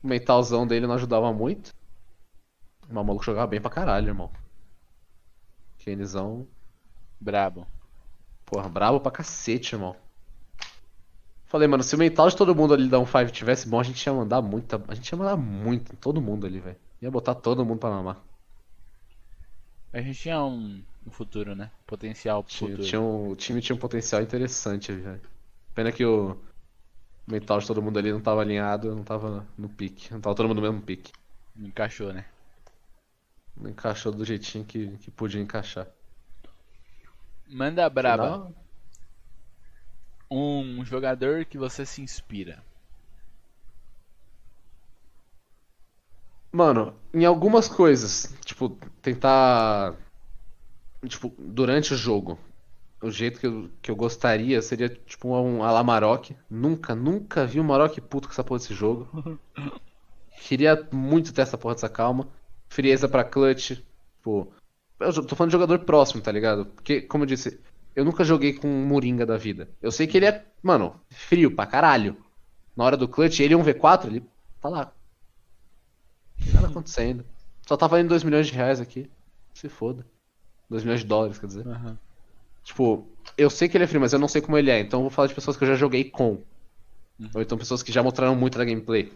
o mentalzão dele não ajudava muito. Mas o maluco jogava bem pra caralho, irmão. Kennyzão, Brabo. porra, brabo pra cacete, irmão. Falei, mano, se o mental de todo mundo ali da 1-5 tivesse bom, a gente ia mandar muita. A gente ia mandar muito em todo mundo ali, velho. Ia botar todo mundo pra mamar. A gente tinha um, um futuro, né? Potencial pro Tinha, futuro. tinha um- o time tinha um potencial interessante, velho. Pena que o mental de todo mundo ali não tava alinhado, não tava no pique. Não tava todo mundo no mesmo pique. Encaixou, né? Não encaixou do jeitinho que, que podia encaixar. Manda braba. Final, Um jogador que você se inspira. Mano, em algumas coisas, tipo, tentar. Tipo, durante o jogo, o jeito que eu, que eu gostaria seria, tipo, um a la Maroc. Nunca, nunca vi um Maroc puto com essa porra desse jogo. Queria muito ter essa porra dessa calma. Frieza pra clutch. Tipo, eu tô falando de jogador próximo, tá ligado? Porque, como eu disse, eu nunca joguei com um Moringa da vida. Eu sei que ele é, mano, frio pra caralho. Na hora do clutch, ele é um V4, ele tá lá. Nada acontecendo. Só tá valendo 2 milhões de reais aqui. Se foda. 2 milhões de dólares, quer dizer. Aham. Tipo, eu sei que ele é frio, mas eu não sei como ele é. Então eu vou falar de pessoas que eu já joguei com. Ou então pessoas que já mostraram muito da gameplay.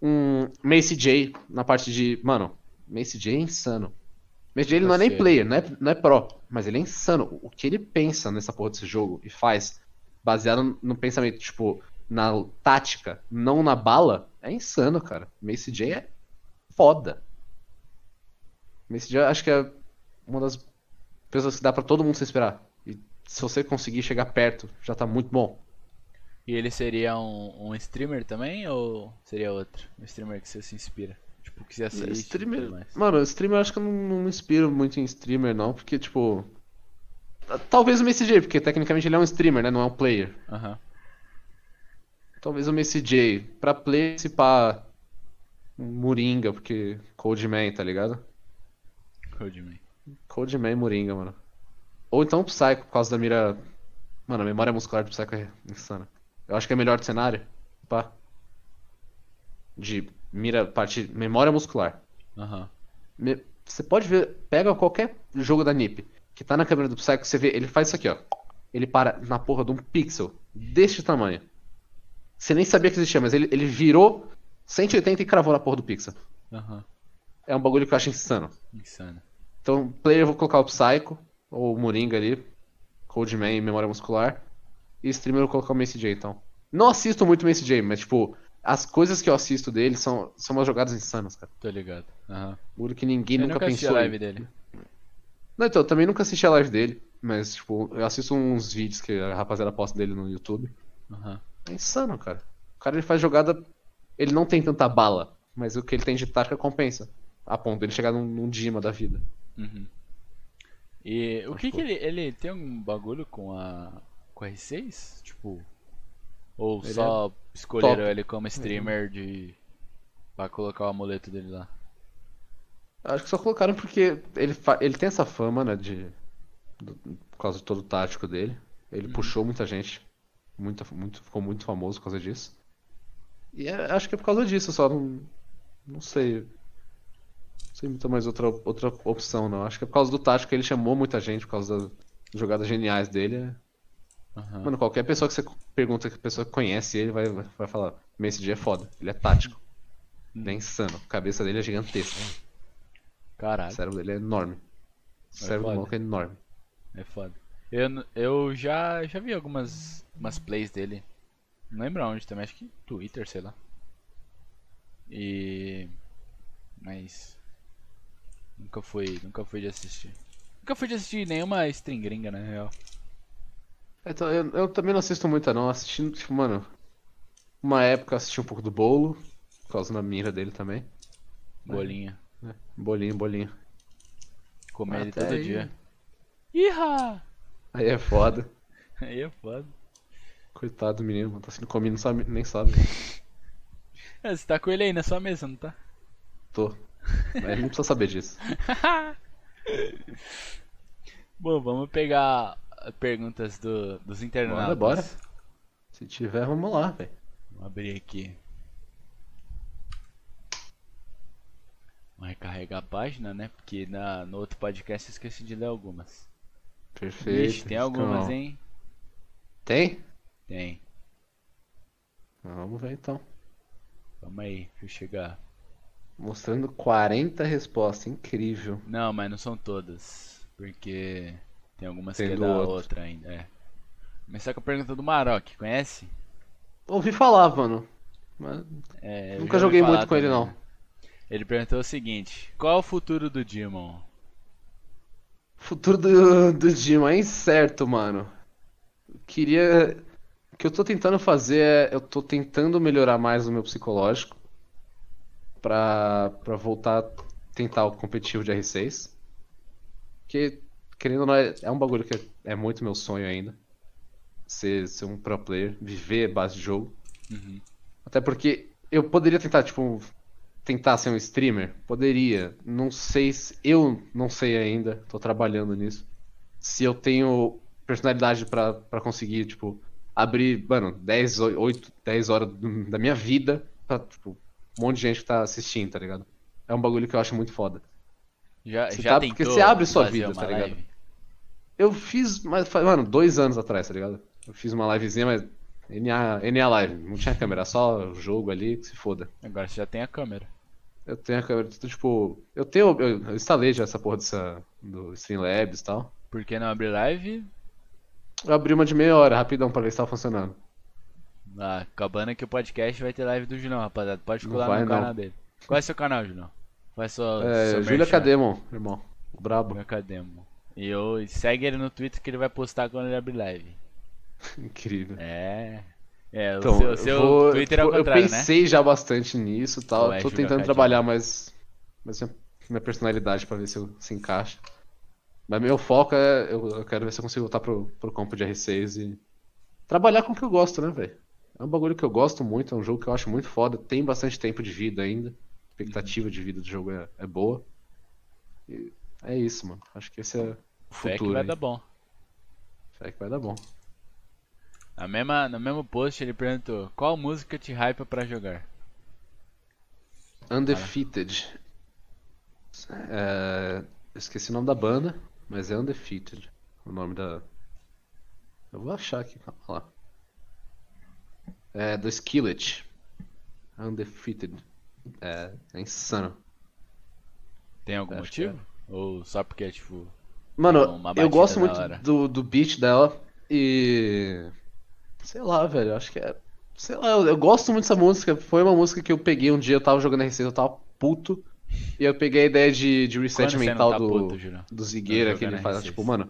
Um Macy J na parte de. Mano, Macy J é insano. Macy J ele não é nem player, não é, não é pro. Mas ele é insano. O que ele pensa nessa porra desse jogo e faz, baseado no pensamento, tipo, na tática, não na bala, é insano, cara. Macy J é foda. Macy J acho que é uma das pessoas que dá pra todo mundo se inspirar. E se você conseguir chegar perto, já tá muito bom. E ele seria um, um streamer também ou seria outro? Um streamer que você se inspira? Tipo, que você assiste streamer. mais. Mano, streamer eu acho que eu não, não me inspiro muito em streamer, não, porque, tipo. Talvez o Messi J, porque tecnicamente ele é um streamer, né? Não é um player. Aham. Talvez o Messi J. Pra player, se pá. um Moringa, porque. Coldman, tá ligado? Codeman. Coldman e Moringa, mano. Ou então o Psycho, por causa da mira. Mano, a memória muscular do Psycho é insana. Eu acho que é melhor de cenário. Pá. De mira, parte. Memória muscular. Aham. Me- Você pode ver, pega qualquer jogo da NiP que tá na câmera do Psycho, você vê, ele faz isso aqui, ó. Ele para na porra de um pixel deste tamanho. Você nem sabia que existia, mas ele, ele virou 180 e cravou na porra do pixel. Aham. É um bagulho que eu acho insano. Insano. Então, player eu vou colocar o Psycho, ou o Moringa ali, Coldman e memória muscular. E streamer eu vou colocar o Mace J, então. Não assisto muito o Mace J, mas tipo, as coisas que eu assisto dele são, são umas jogadas insanas, cara. Tô ligado. Aham. Bagulho que ninguém Eu nunca, nunca assisti a pensou. em- live dele. Não, então, eu também nunca assisti a live dele, mas, tipo, eu assisto uns vídeos que a rapaziada posta dele no YouTube. Aham. É insano, cara. O cara ele faz jogada. Ele não tem tanta bala, mas o que ele tem de tática compensa. A ponto dele chegar num, num Dima da vida. Uhum. E o que que ele, ele tem um bagulho com a com a R6? Tipo, ou Ele só escolheram top. ele como streamer de pra colocar o amuleto dele lá? Acho que só colocaram porque ele, fa- ele tem essa fama, né, de. do- por causa de todo o tático dele. Ele puxou muita gente. Muita, muito, ficou muito famoso por causa disso. E é- acho que é por causa disso, só não. Não sei. Não sei muito mais outra, outra opção, não. Acho que é por causa do tático que ele chamou muita gente, por causa das jogadas geniais dele. é- Aham. Mano, qualquer pessoa que você pergunta que a pessoa conhece ele vai, vai falar: Messi J é foda, ele é tático. Ele é insano, a cabeça dele é gigantesca. O Caralho, cérebro dele é enorme. O cérebro foda. do maluco é enorme. é foda. Eu, eu já, já vi algumas umas plays dele. Não lembro onde também, acho que Twitter, sei lá. E. Mas. Nunca fui, nunca fui de assistir. Nunca fui de assistir nenhuma stream gringa, na real. Então, eu, eu também não assisto muita não, assistindo, tipo, mano. Uma época eu assisti um pouco do bolo, por causa da mira dele também. Bolinha. né? Bolinho, bolinho. Comer ele todo aí. dia. Iha! Aí é foda. Aí é foda. Coitado do menino, mano, tá sendo comido, não sabe, nem sabe. É, você tá com ele aí na sua mesa, não tá? Tô. Mas não precisa saber disso. Bom, vamos pegar perguntas do, dos internautas. Bora, bora. Se tiver, vamos lá, velho. Vou abrir aqui. Vou recarregar a página, né? Porque na, no outro podcast eu esqueci de ler algumas. Perfeito. Ixi, tem algumas, hein? Tem? Tem. Vamos ver então. Calma aí, deixa eu chegar. Mostrando 40 respostas, incrível. Não, mas não são todas. Porque tem algumas Tem que é da outro. outra ainda. É. Começar com a pergunta do Maroc, conhece? Ouvi falar, mano. Mas É, Nunca joguei muito com ele, também, não. né? Ele perguntou o seguinte: Qual é o futuro do o futuro do, do é incerto, mano. Eu queria. O que eu tô tentando fazer é. Eu tô tentando melhorar mais o meu psicológico. Pra, pra voltar a tentar o competitivo de R6. Porque, querendo ou não, é, é um bagulho que é, é muito meu sonho ainda. Ser, ser um pro player, viver base de jogo. Uhum. Até porque eu poderia tentar, tipo, tentar ser um streamer? Poderia. Não sei se. Eu não sei ainda, tô trabalhando nisso. Se eu tenho personalidade pra, pra conseguir, tipo, abrir, mano, 10, 8, 10 horas da minha vida pra, tipo, um monte de gente que tá assistindo, tá ligado? É um bagulho que eu acho muito foda. Já, Você já tá- porque você abre sua vida, tá ligado? live? Eu fiz, mas, mano, dois anos atrás, tá ligado? Eu fiz uma livezinha, mas. NA, NA Live, não tinha câmera, só o jogo ali, que se foda. Agora você já tem a câmera. Eu tenho a câmera, tudo, tipo. Eu tenho. Eu, eu instalei já essa porra dessa, do Streamlabs e tal. Por que não abrir live? Eu abri uma de meia hora, rapidão, pra ver se tava funcionando. Ah, acabando aqui o podcast vai ter live do Junão, rapaziada. Pode colar no não. canal dele. Qual é seu canal, Junão? Faz sua. É, Júlia merchan. Cademon, irmão. O brabo. Júlia Cademo. E eu segue ele no Twitter que ele vai postar quando ele abrir live. Incrível. É. É, Então, o seu, eu seu vou- Twitter é o contrário, Eu né? pensei já bastante nisso e tal. Ou é Tô Júlia tentando Cademon? trabalhar mais, mais minha, minha personalidade pra ver se eu se encaixa. Mas meu foco é. Eu, eu quero ver se eu consigo voltar pro, pro campo de R6 e. Trabalhar com o que eu gosto, né, velho? É um bagulho que eu gosto muito, é um jogo que eu acho muito foda, tem bastante tempo de vida ainda. A expectativa de vida do jogo é, é boa. E é isso, mano. Acho que esse é o Fé que futuro. vai aí. dar bom. Fé que vai dar bom. Na mesma, no mesmo post ele perguntou: Qual música te hypa pra jogar? Undefeated. É, esqueci o nome da banda, mas é Undefeated. O nome da. Eu vou achar aqui, calma lá. É do Skillet. Undefeated. É, é insano. Tem algum Acho motivo? Ou só porque é tipo. Mano, eu gosto muito hora. do, do beat dela e. Sei lá, velho, acho que é. Sei lá, eu, eu gosto muito dessa música. Foi uma música que eu peguei um dia, eu tava jogando R6, eu tava puto. E eu peguei a ideia de, de reset Quando mental tá do, puto, do Zigueira, Não que ele faz, R6. tipo, mano,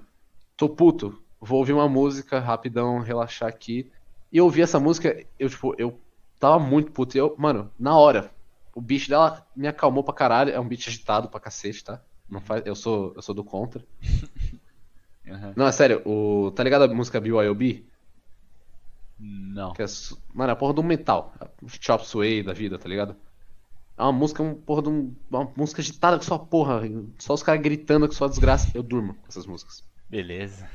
tô puto, vou ouvir uma música rapidão, relaxar aqui. E eu ouvi essa música, eu, tipo, eu tava muito puto. Eu, mano, na hora, o beat dela me acalmou pra caralho. É um beat agitado pra cacete, tá? Não faz, eu sou, eu sou do contra. Aham. Não, é sério, o, tá ligado a música BYOB? Não. Que é, mano, é a porra do metal. Chop Suey da vida, tá ligado? É uma música, um, porra de um, uma música agitada com sua porra. Só os caras gritando com sua desgraça. Eu durmo com essas músicas. Beleza.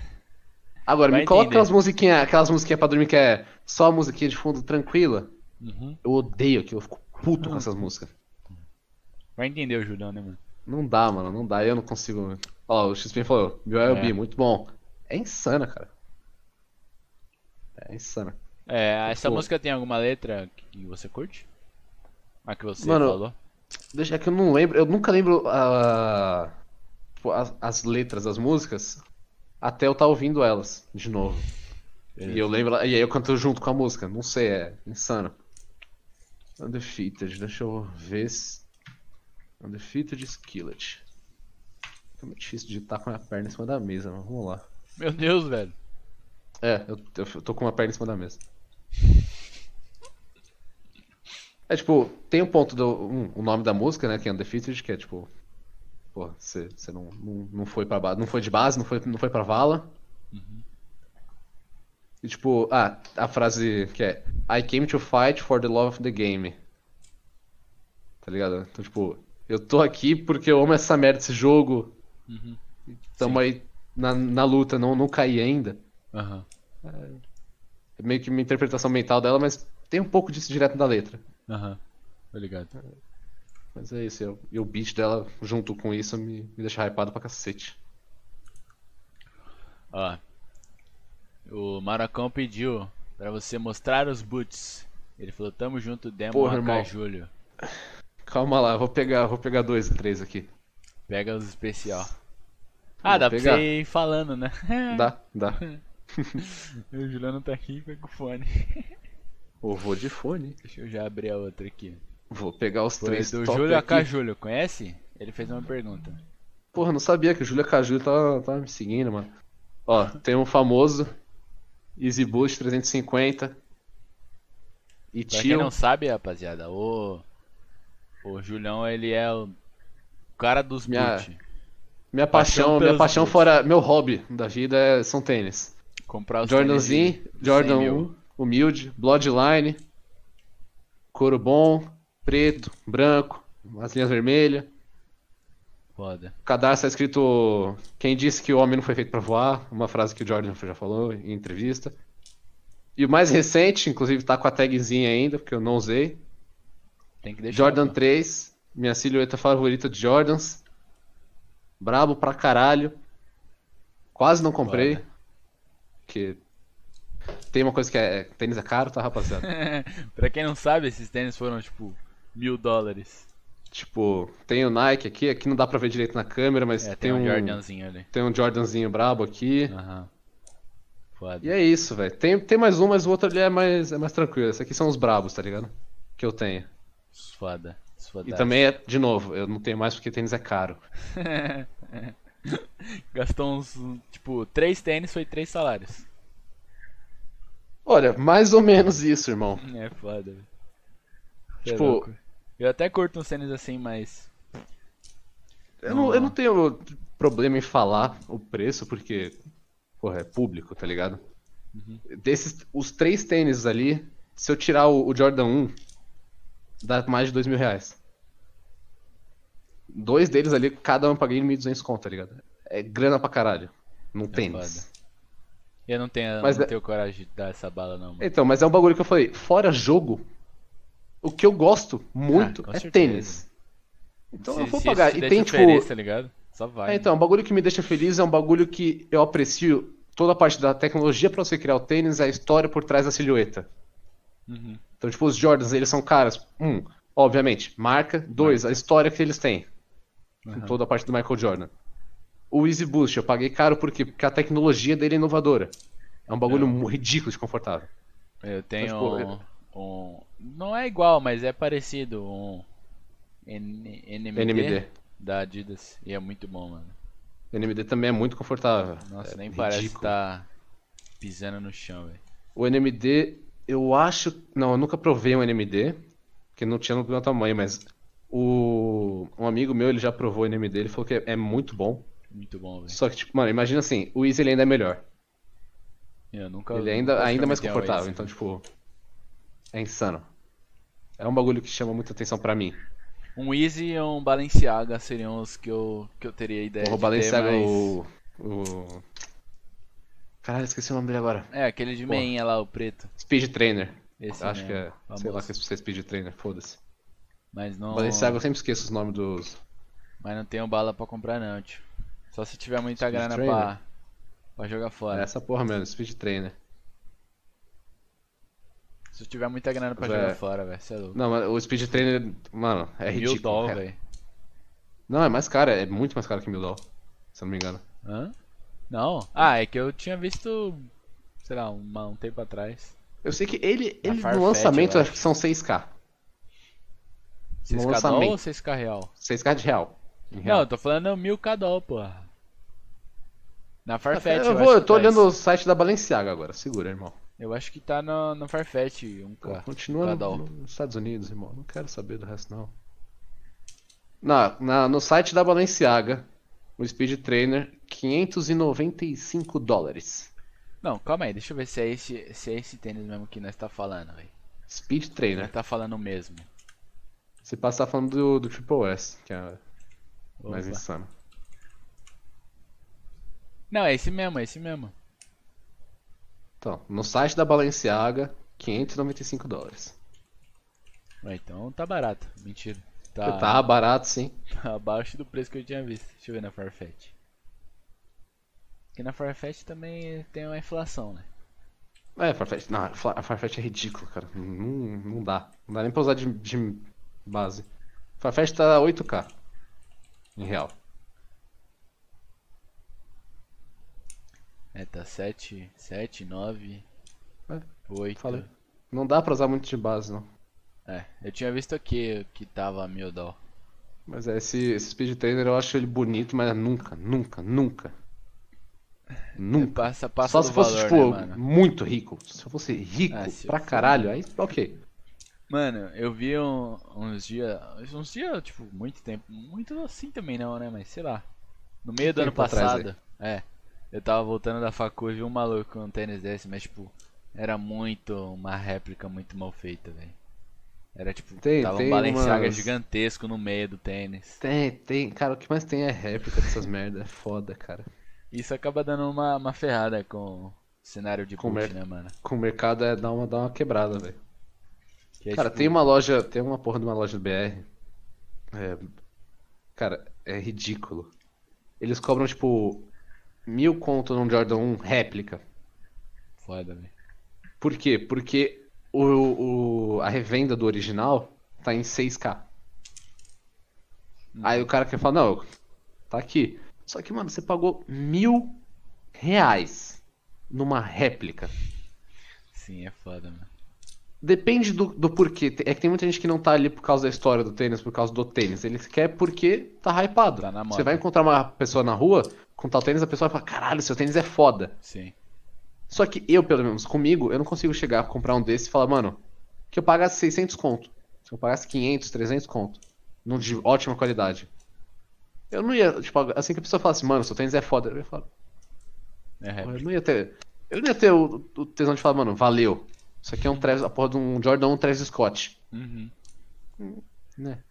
Agora, Vai me coloca entender. aquelas musiquinhas, aquelas musiquinhas pra dormir que é só a musiquinha de fundo tranquila. Uhum. Eu odeio aquilo, eu fico puto com essas músicas. Vai entender o Julião, né, mano? Não dá, mano, não dá. Eu não consigo. Ó, o XP falou, BYOB, É. muito bom. É insana, cara. É insana. É, essa Pô. música tem alguma letra que você curte? A que você Mano, falou? Deixa é que eu não lembro, eu nunca lembro as, as letras das músicas até eu estar ouvindo elas de novo. E eu lembro, e aí eu canto junto com a música, não sei, é insano. Undefeated, deixa eu ver se. Undefeated Skillet. É muito difícil digitar com a minha perna em cima da mesa, mas vamos lá. Meu Deus, velho. É, eu, eu tô com uma perna em cima da mesa. É tipo, tem o ponto do. um, o nome da música, né? Que é Undefeated, que é tipo. Pô, você você não, não, não foi base. Não foi de base, não foi, não foi pra vala. E tipo, ah, a frase que é I came to fight for the love of the game. Tá ligado? Então, tipo, eu tô aqui porque eu amo essa merda desse jogo. Uhum. Tamo aí na, na luta, não, não caí ainda. Aham. É meio que uma interpretação mental dela, mas tem um pouco disso direto da letra. Aham. Tô ligado. Mas é isso, eu- e o beat dela junto com isso me, me deixa hypado pra cacete. Ó. O Maracão pediu pra você mostrar os boots. Ele falou, tamo junto, demo Porra, AK. Júlio. Calma lá, vou pegar, vou pegar dois, três aqui. Pega os especial. Ah, Vou dá pra pegar. você ir falando, né? Dá, dá. o Juliano tá aqui pega o fone. Eu vou de fone. Deixa eu já abrir a outra aqui. Vou pegar os Foi três do top Júlio aqui. AK Júlio, conhece? Ele fez uma pergunta. Porra, não sabia que o Júlio Caju tava, tava me seguindo, mano. Ó, tem um famoso Easy Boost 350. E Pra quem tio. não sabe, rapaziada, o. O Julião, ele é o cara dos Minha- boot. Minha paixão paixão, minha paixão fora. Meu hobby da vida é- são tênis. Comprar os Jordan 100 mil. 1, humilde, Bloodline, couro bom, preto, branco, as linhas vermelhas. Foda. O cadarço tá escrito Quem disse que o homem não foi feito pra voar, uma frase que o Jordan já falou em entrevista. E o mais recente, inclusive tá com a tagzinha ainda, porque eu não usei. Tem que deixar. Jordan pô. 3, minha silhueta favorita de Jordans. Brabo pra caralho. Quase não comprei. Foda. Porque tem uma coisa que é. Tênis é caro, tá, rapaziada? pra quem não sabe, esses tênis foram tipo mil dólares. tipo, tem o Nike aqui, aqui não dá pra ver direito na câmera, mas É, tem, tem um. Jordanzinho ali. Tem um Jordanzinho brabo aqui. Aham. Foda. E é isso, velho. Tem, tem mais um, mas o outro ali é mais, é mais tranquilo. Esses aqui são os brabos, tá ligado? Que eu tenho. Foda. Foda. E também é, de novo, eu não tenho mais porque tênis é caro. Gastou uns. Tipo, três tênis foi três salários. Olha, mais ou menos isso, irmão. É foda, velho. É Tipo- louco. Eu até curto uns tênis assim, mas. Eu não, eu não tenho. problema em falar o preço, porque, porra, é público, tá ligado? Desses, os três tênis ali, se eu tirar o, o Jordan 1, dá mais de dois mil reais. Dois deles ali, cada um eu paguei 1.200 conto, tá ligado? É grana pra caralho. Num tênis. Eu não tenho, Mas não é- tenho coragem de dar essa bala, não. Mano. Então, mas é um bagulho que eu falei, fora jogo, o que eu gosto muito Ah, é certeza. tênis. Então Se- eu vou pagar. E te tem, tipo. tá ligado? Só vai. É, então, um bagulho que me deixa feliz é um bagulho que eu aprecio toda a parte da tecnologia pra você criar o tênis, a história por trás da silhueta. Uhum. Então, tipo, os Jordans, eles são caras. Um, obviamente, marca. Dois, a história que eles têm. Com toda a parte do Michael Jordan. O Easy Boost, eu paguei caro por quê? Porque a tecnologia dele é inovadora. É um bagulho Não. mu- ridículo de confortável. Eu tenho tipo, um, um- Não é igual, mas é parecido. Um N- NMD, NMD. da Adidas. E é muito bom, mano. O NMD também é muito confortável. Nossa, É nem parece que ridículo. tá pisando no chão, velho. O NMD, eu acho. Não, eu nunca provei um NMD, porque não tinha no meu tamanho, mas o... um amigo meu, ele já provou o NMD, ele falou que é, é muito bom. Muito bom, velho. Só que, tipo, mano, imagina assim, o Easy ele ainda é melhor. Eu nunca. Ele é ainda, nunca ainda mais confortável, então, tipo. É insano. É um bagulho que chama muita atenção pra mim. Um Easy e um Balenciaga seriam os que eu, que eu teria ideia o de ter, Balenciaga, mas... o. O. Caralho, esqueci o nome dele agora. É, aquele de meinha lá, o preto. Speed Trainer. Esse Acho mesmo, que é. Sei lá famoso. que é Speed Trainer, foda-se. Mas não... Balenciaga, eu sempre esqueço os nomes dos. Mas não tenho bala pra comprar não, tio. Só se tiver muita Speed grana Trainer? pra, pra jogar É fora. essa porra mesmo, Speed Trainer. Se eu tiver muita grana pra Véi. jogar fora, velho, cê é louco. Não, mas o Speed Trainer, mano, é Mil ridículo. doll, É- velho. Não, é mais caro, é muito mais caro que mil dólares, se eu não me engano. Hã? Não? Ah, é que eu tinha visto, sei lá, uma- um tempo atrás. Eu sei que ele, ele no lançamento, acho que são 6k. 6k doll lançamento. ou 6k real? 6k de real. Não, real. eu tô falando 1000k doll, porra. Na Farfetch, eu, eu, vou, eu tô tá olhando isso. o site da Balenciaga agora, segura, irmão. Eu acho que tá no, no Farfetch, 1k. Continua Cada no- nos Estados Unidos, irmão. Não quero saber do resto, não. Na, na- no site da Balenciaga, o Speed Trainer, 595 dólares. Não, calma aí, deixa eu ver se é esse, se é esse tênis mesmo que nós tá falando, velho. Speed Nós Trainer. tá falando mesmo. Você passa falando do, do Triple S, que é mais Opa. insano. Não, é esse mesmo, é esse mesmo. Então, no site da Balenciaga, 595 dólares. Ué, então tá barato. Mentira. Tá, Tá barato, sim. tá abaixo do preço que eu tinha visto. Deixa eu ver na Farfetch. Porque na Farfetch também tem uma inflação, né? É, Farfetch. Não, a Fa- a Farfetch é ridículo, cara. Não, não dá. Não dá nem pra usar de, de base. Farfetch tá 8k. Em real. É, tá 7, 7, 9, É, 8. Falei. Não dá pra usar muito de base, não. É, eu tinha visto aqui que tava mil doll. Mas é, esse, esse Speed Trainer eu acho ele bonito, mas nunca, nunca, nunca. Nunca. Passa, passa Só se fosse, valor, tipo, né, muito rico. Se eu fosse rico Ah, pra for- caralho, aí ok. Mano, eu vi um- uns dias, uns dias, tipo, muito tempo, muito assim também não, né, mas sei lá. No meio do ano tempo passado, é, eu tava voltando da facu e vi um maluco com um tênis desse, mas tipo, era muito uma réplica muito mal feita, velho. Era tipo, Tem- tava tem um Balenciaga umas- gigantesco no meio do tênis. Tem, tem. Cara, o que mais tem é réplica dessas merda. É foda, cara. Isso acaba dando uma, uma ferrada com o cenário de Com boot, né, mano? Com o mercado é dar uma, dar uma quebrada, velho. Que é, Cara, tipo, tem uma loja, tem uma porra de uma loja do BR. É, cara, é ridículo. Eles cobram, tipo, mil conto num Jordan 1 réplica. Foda, velho. Por quê? Porque o, o- a revenda do original tá em 6k. Aí o cara quer falar, não, tá aqui. Só que, mano, você pagou mil reais numa réplica. Sim, é foda, mano. Depende do, do porquê. É que tem muita gente que não tá ali por causa da história do tênis, por causa do tênis. Ele quer porque tá hypado. Tá na moda. Você vai encontrar uma pessoa na rua com tal tênis, a pessoa vai falar, caralho, seu tênis é foda. Sim. Só que eu, pelo menos, comigo, eu não consigo chegar a comprar um desse e falar, mano, que eu pagasse 600 conto. Se eu pagasse 500, 300 conto. Num de ótima qualidade. Eu não ia, tipo, assim que a pessoa fala assim, mano, seu tênis é foda, eu ia falar, É eu não ia ter. Eu não ia ter o, o tesão de falar, mano, valeu. Isso aqui é um Travis, a porra de um Jordan 1 Travis Scott. Uhum. Né?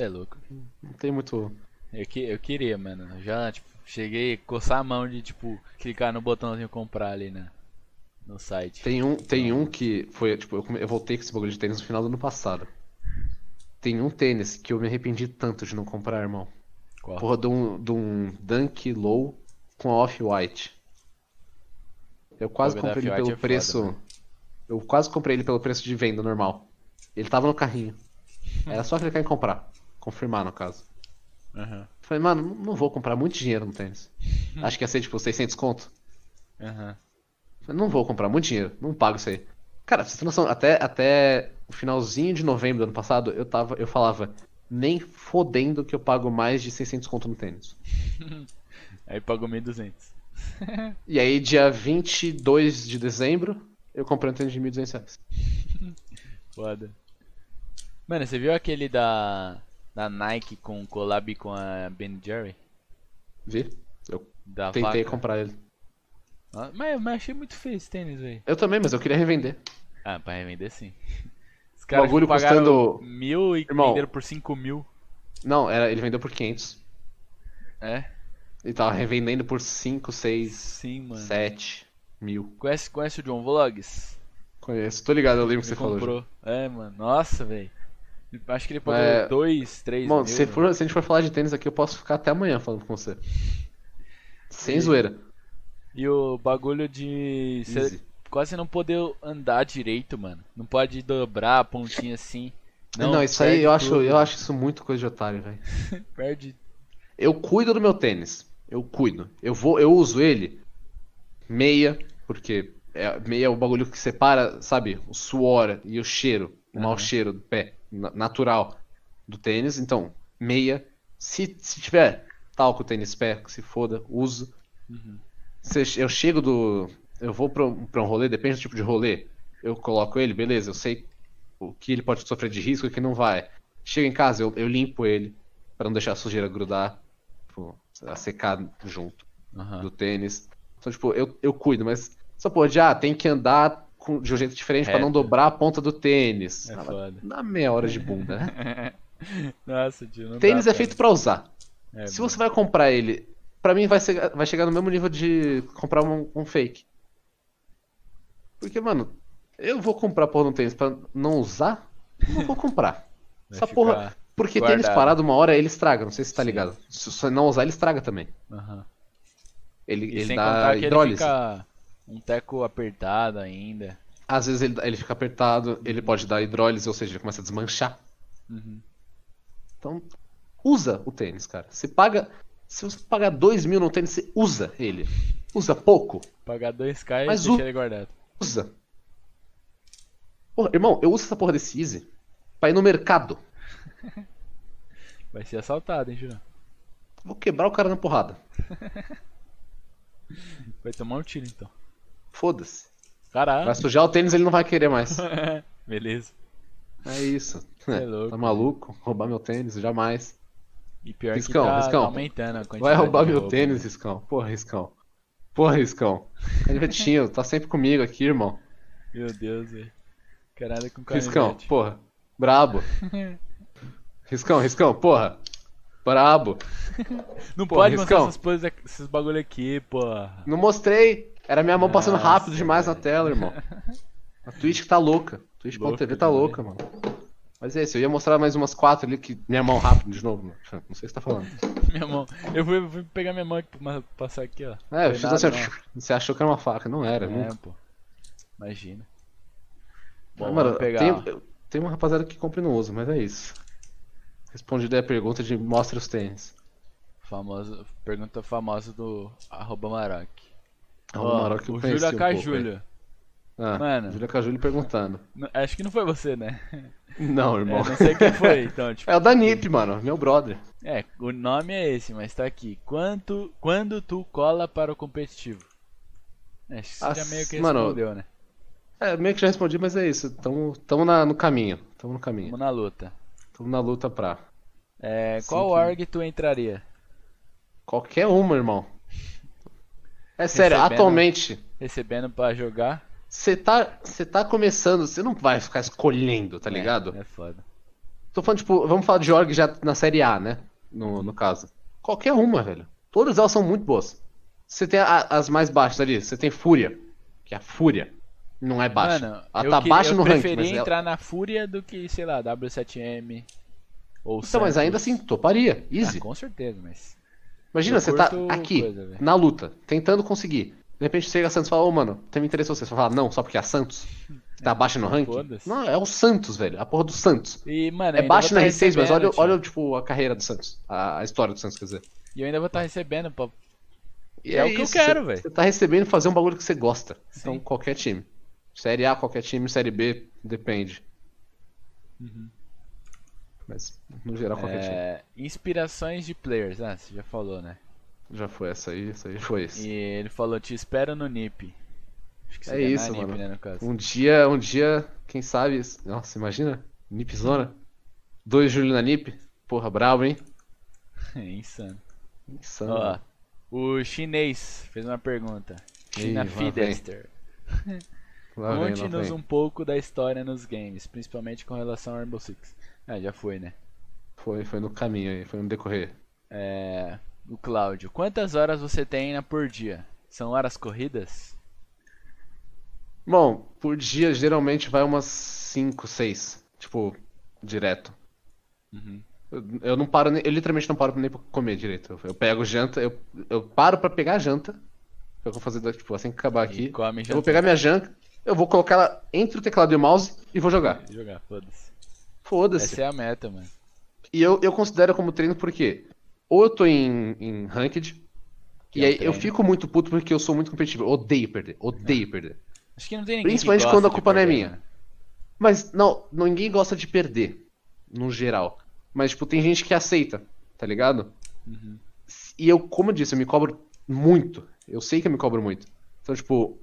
É louco. Não tem muito. Eu, que, eu queria, mano. Já, tipo, cheguei a coçar a mão de, tipo, clicar no botãozinho comprar ali na, no site. Tem um, tem um que foi, tipo, eu, eu voltei com esse bagulho de tênis no final do ano passado. Tem um tênis que eu me arrependi tanto de não comprar, irmão. Qual? Porra de um, de um Dunk Low com Off-White. Eu quase comprei ele pelo é foda, preço. mano. Eu quase comprei ele pelo preço de venda normal. Ele tava no carrinho. Era só clicar em comprar. Confirmar, no caso. Aham. Falei, mano, não- vou comprar muito dinheiro no tênis. Acho que ia ser tipo 600 conto. Aham. Falei, não vou comprar muito dinheiro, não pago isso aí. Cara, pra você ter noção, até, até o finalzinho de novembro do ano passado, eu tava, eu falava, nem fodendo que eu pago mais de 600 conto no tênis. Aí pagou 1.200. E aí, dia 22 de dezembro, eu comprei um tênis de 1.200 reais. Foda. Mano, você viu aquele da, da Nike com collab com a Ben Jerry? Vi? Eu Da tentei vaca? comprar ele. Ah, Mas, mas achei muito feio esse tênis aí. Eu também, mas eu queria revender. Ah, pra revender sim. Os caras bagulho pagaram custando- mil e Irmão. venderam por 5 mil. Não, era, ele vendeu por 500. É? Ele tava revendendo por 5, 6, Sim, mano. 7 mil. Conhece, conhece o John Vlogs? Conheço, tô ligado, eu lembro que você Ele falou. comprou. É, mano. Nossa, velho. Acho que ele pagou É, 2, 3 Bom, mil. se, velho. for- se a gente for falar de tênis aqui, eu posso ficar até amanhã falando com você. Sem E- zoeira. E o bagulho de quase não poder andar direito, mano. Não pode dobrar a pontinha assim. Não, isso aí eu acho, tudo. eu acho isso muito coisa de otário, velho. Perde. Eu cuido do meu tênis. Eu cuido. Eu vou, eu uso ele meia, porque é, meia é o bagulho que separa, sabe, o suor e o cheiro, o mau Aham. cheiro do pé, na- natural do tênis. Então, meia. Se, se tiver talco tênis pé, que se foda, uso. Uhum. Se eu chego do. Eu vou pra um, pra um rolê, depende do tipo de rolê. Eu coloco ele, beleza, eu sei o que ele pode sofrer de risco e o que não vai. Chego em casa, eu, eu limpo ele, pra não deixar a sujeira grudar, tipo, a secar junto Aham. do tênis. Então, tipo, eu, eu cuido, mas só pode, ah, tem que andar com- de um jeito diferente pra não dobrar a ponta do tênis. É Ah. Dá meia hora de bunda, né? Nossa, tio, Tênis dá, é feito pra usar. É, Se você vai comprar ele, pra mim vai, ser, vai chegar no mesmo nível de comprar um, um fake. Porque, mano, eu vou comprar porra no tênis pra não usar? Não vou comprar. Vai Essa porra. Porque tênis guardado. parado uma hora ele estraga, não sei se você tá Sim. ligado. Se você não usar, ele estraga também. Aham. Ele, E ele dá que ele hidrólise. fica um teco apertado ainda. Às vezes ele, ele fica apertado, ele pode dar hidrólise, ou seja, ele começa a desmanchar. Uhum. Então, usa o tênis, cara. Você paga. Se você pagar 2 mil no tênis, você usa ele. Usa pouco. Pagar 2k e Mas deixar o- ele guardado. Usa. Porra, irmão, eu uso essa porra desse Easy pra ir no mercado. Vai ser assaltado, hein, Julião? Vou quebrar o cara na porrada. Vai tomar um tiro então. Foda-se. Caralho. Vai sujar o tênis, ele não vai querer mais. Beleza. É isso. É louco. Tá maluco? Roubar meu tênis? Jamais. E pior Riscão, que tá, Riscão. tá aumentando a quantidade Vai roubar meu roubo. tênis, Riscão. Porra, Riscão. Porra, Riscão. Canivetinho, tá sempre comigo aqui, irmão. Meu Deus, velho. Caralho com Riscão, canivete. porra. Brabo. Riscão, Riscão, porra. Brabo. Não Pô, pode mostrar Riscão. essas poses, aqui- esses bagulho aqui, porra. Não mostrei. Era minha mão passando Nossa, rápido demais na velho. tela, irmão. A Twitch que tá louca. Twitch.tv tá louca, mano. Mas é isso, eu ia mostrar mais umas quatro ali que minha mão rápido de novo. mano. Não sei o que você tá falando. Minha mão. Eu fui, fui pegar minha mão aqui pra passar aqui, ó. É, eu fiz assim, você achou que era uma faca, não era, É, nunca. pô. Imagina. Bom, Mas, mano, pegar. tem, tem uma rapaziada que compra e não usa, mas é isso. Respondi a pergunta de mostra os tênis. Famoso, pergunta famosa do arroba Maroc. Arroba Ó, Maroc o Júlio um pouco, Cajulho. Ah, Mano. Júlia Cajulho perguntando. Acho que não foi você, né? Não, É, irmão. não sei quem foi, então, tipo. É o da Nip, mano, meu brother. É, o nome é esse, mas tá aqui. Quanto, quando tu cola para o competitivo? É, Acho que você Ah, já meio que mano, respondeu, né? É, meio que já respondi, mas é isso. Tamo, tamo na, no caminho. Tamo no caminho. Vamos na luta. Tamo na luta pra. É, Sim, qual que- org tu entraria? Qualquer uma, irmão. É sério, Recebendo- atualmente, Recebendo pra jogar? você tá, tá começando, você não vai ficar escolhendo, tá ligado? É, é foda. Tô falando, tipo, vamos falar de org já na série A, né? No, no caso. Qualquer uma, velho. Todas elas são muito boas. Você tem a- as mais baixas ali, você tem Fúria, que é a Fúria. Não é baixa. Mano, ela eu, tá que- baixa eu no ranking, preferia mas ela... entrar na Fúria do que, sei lá, W7M ou Então, mas ainda Santos. assim, toparia. Ah, Easy. com certeza, mas... Imagina, eu você tá aqui, coisa, na luta, tentando conseguir. De repente chega a Santos e fala, ô mano, tem me interesse você. Você fala, não, só porque é a Santos. Tá baixa no ranking? Não, é o Santos, velho. A porra do Santos. E, mano, É baixo na tá R6, mas olha, olha tipo, a carreira do Santos. A, a história do Santos, quer dizer. E eu ainda vou estar recebendo, pô. E É o que eu quero, velho. Você tá recebendo fazer um bagulho que você gosta. Então, Sim. qualquer time. Série A, qualquer time, Série B, depende. Mas, no geral, qualquer time. Uhum. É, inspirações de players. Ah, você já falou, né? Já foi essa aí, essa aí foi esse. E ele falou, te espero no NIP. Acho que É isso, NIP, mano. né. Um dia, um dia, quem sabe. Nossa, imagina. Nip Zona. 2 de julho na Nip. Porra, brabo, hein? Insano. Insano. Ó, o chinês fez uma pergunta. China Ih, Conte-nos um pouco da história nos games, principalmente com relação ao Rainbow Six. Ah, já foi, né? Foi, foi no caminho aí, foi no decorrer. É, o Cláudio, quantas horas você treina por dia? São horas corridas? Bom, por dia geralmente vai umas 5, 6. Tipo, direto. Uhum. Eu, eu não paro, eu literalmente não paro nem pra comer direito. Eu, eu pego janta, eu, eu paro pra pegar a janta. Eu vou fazer, tipo, assim que acabar aqui. Eu vou pegar minha janta, eu vou colocar ela entre o teclado e o mouse e vou jogar. Jogar, foda-se. Foda-se. Essa é a meta, mano. E eu, eu considero como treino porque ou eu tô em, em ranked, Que e é aí eu treino. fico muito puto porque eu sou muito competitivo. Eu odeio perder, odeio perder. Acho que não tem ninguém Principalmente que gosta quando a culpa não é minha. né? Mas não, ninguém gosta de perder, no geral. Mas, tipo, tem gente que aceita, tá ligado? Uhum. E eu, como eu disse, eu me cobro muito. Eu sei que eu me cobro muito. Então, tipo,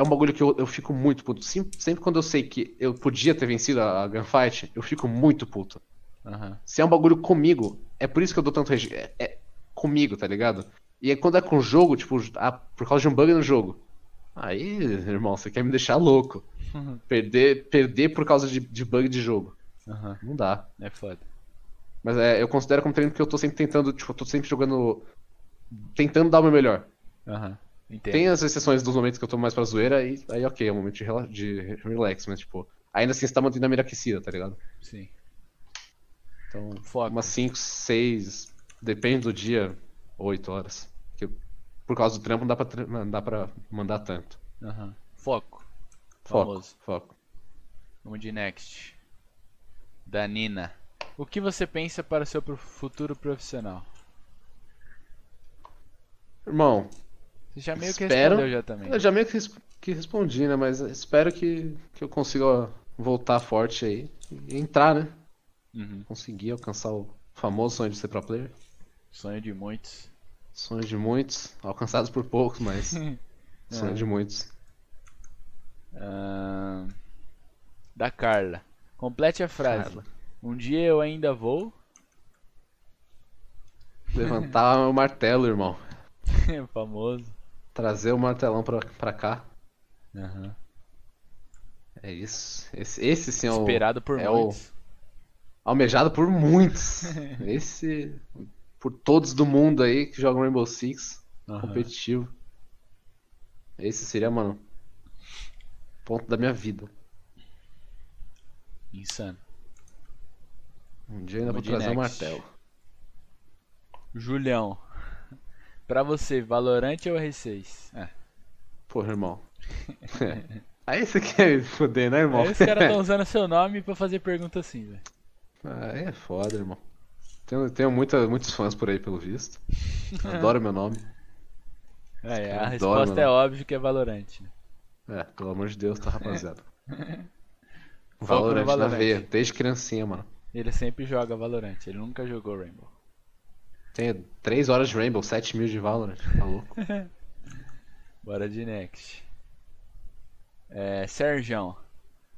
é um bagulho que eu, eu fico muito puto. Sim- Sempre quando eu sei que eu podia ter vencido a, a gunfight, eu fico muito puto. Aham. Se é um bagulho comigo, é por isso que eu dou tanto rage. É, é comigo, tá ligado? E aí quando é com o jogo, tipo, ah, por causa de um bug no jogo. Aí, irmão, você quer me deixar louco. Perder, perder por causa de, de bug de jogo. Aham. Não dá. É foda. Mas é, eu considero como treino porque eu tô sempre tentando, tipo, eu tô sempre jogando. Tentando dar o meu melhor. Aham. Entendo. Tem as exceções dos momentos que eu tô mais pra zoeira e aí ok, é um momento de, rela- de relax, mas tipo, ainda assim você tá mantendo a mira aquecida, tá ligado? Sim. Então, Foco. umas 5, 6, depende do dia, 8 horas. Porque por causa do trampo não dá pra, não dá pra mandar tanto. Aham. Foco. Foco, Famoso. foco. Vamos de next. Da Nina. O que você pensa para o seu futuro profissional? Irmão, Você já meio que Espero. respondeu já também. eu já meio que, res- que respondi, né? Mas espero que, que eu consiga voltar forte aí e entrar, né? Uhum. Conseguir alcançar o famoso sonho de ser pro player. Sonho de muitos. Sonho de muitos, alcançados por poucos, mas sonho É. de muitos. Ahn, Da Carla. Complete a frase. Carla. Um dia eu ainda vou. Levantar o martelo, irmão. Famoso. Trazer o martelão pra, pra cá. Aham. É isso. Esse, esse sim é o. Esperado por é o- muitos. Almejado por muitos. Esse. Por todos do mundo aí que jogam Rainbow Six. Aham. Competitivo. Esse seria, mano. Ponto da minha vida. Insano. Um dia ainda vou Vamos de trazer o next. martelo. Julião. Pra você, Valorante ou R6? Ah, Porra, irmão. aí você quer me foder, né, irmão? aí os caras estão usando seu nome pra fazer pergunta assim, velho. Aí é foda, irmão. Tenho, tenho muita, muitos fãs por aí, pelo visto. Adoro meu nome. É, a resposta é né? óbvio que é Valorante. né? É, pelo amor de Deus, tá, rapaziada. no Valorant na Valorant. veia, desde criancinha, mano. Ele sempre joga Valorante, ele nunca jogou Rainbow. Tenho 3 horas de Rainbow, 7 mil de Valorant, tá louco? Bora de next. É, Serjão,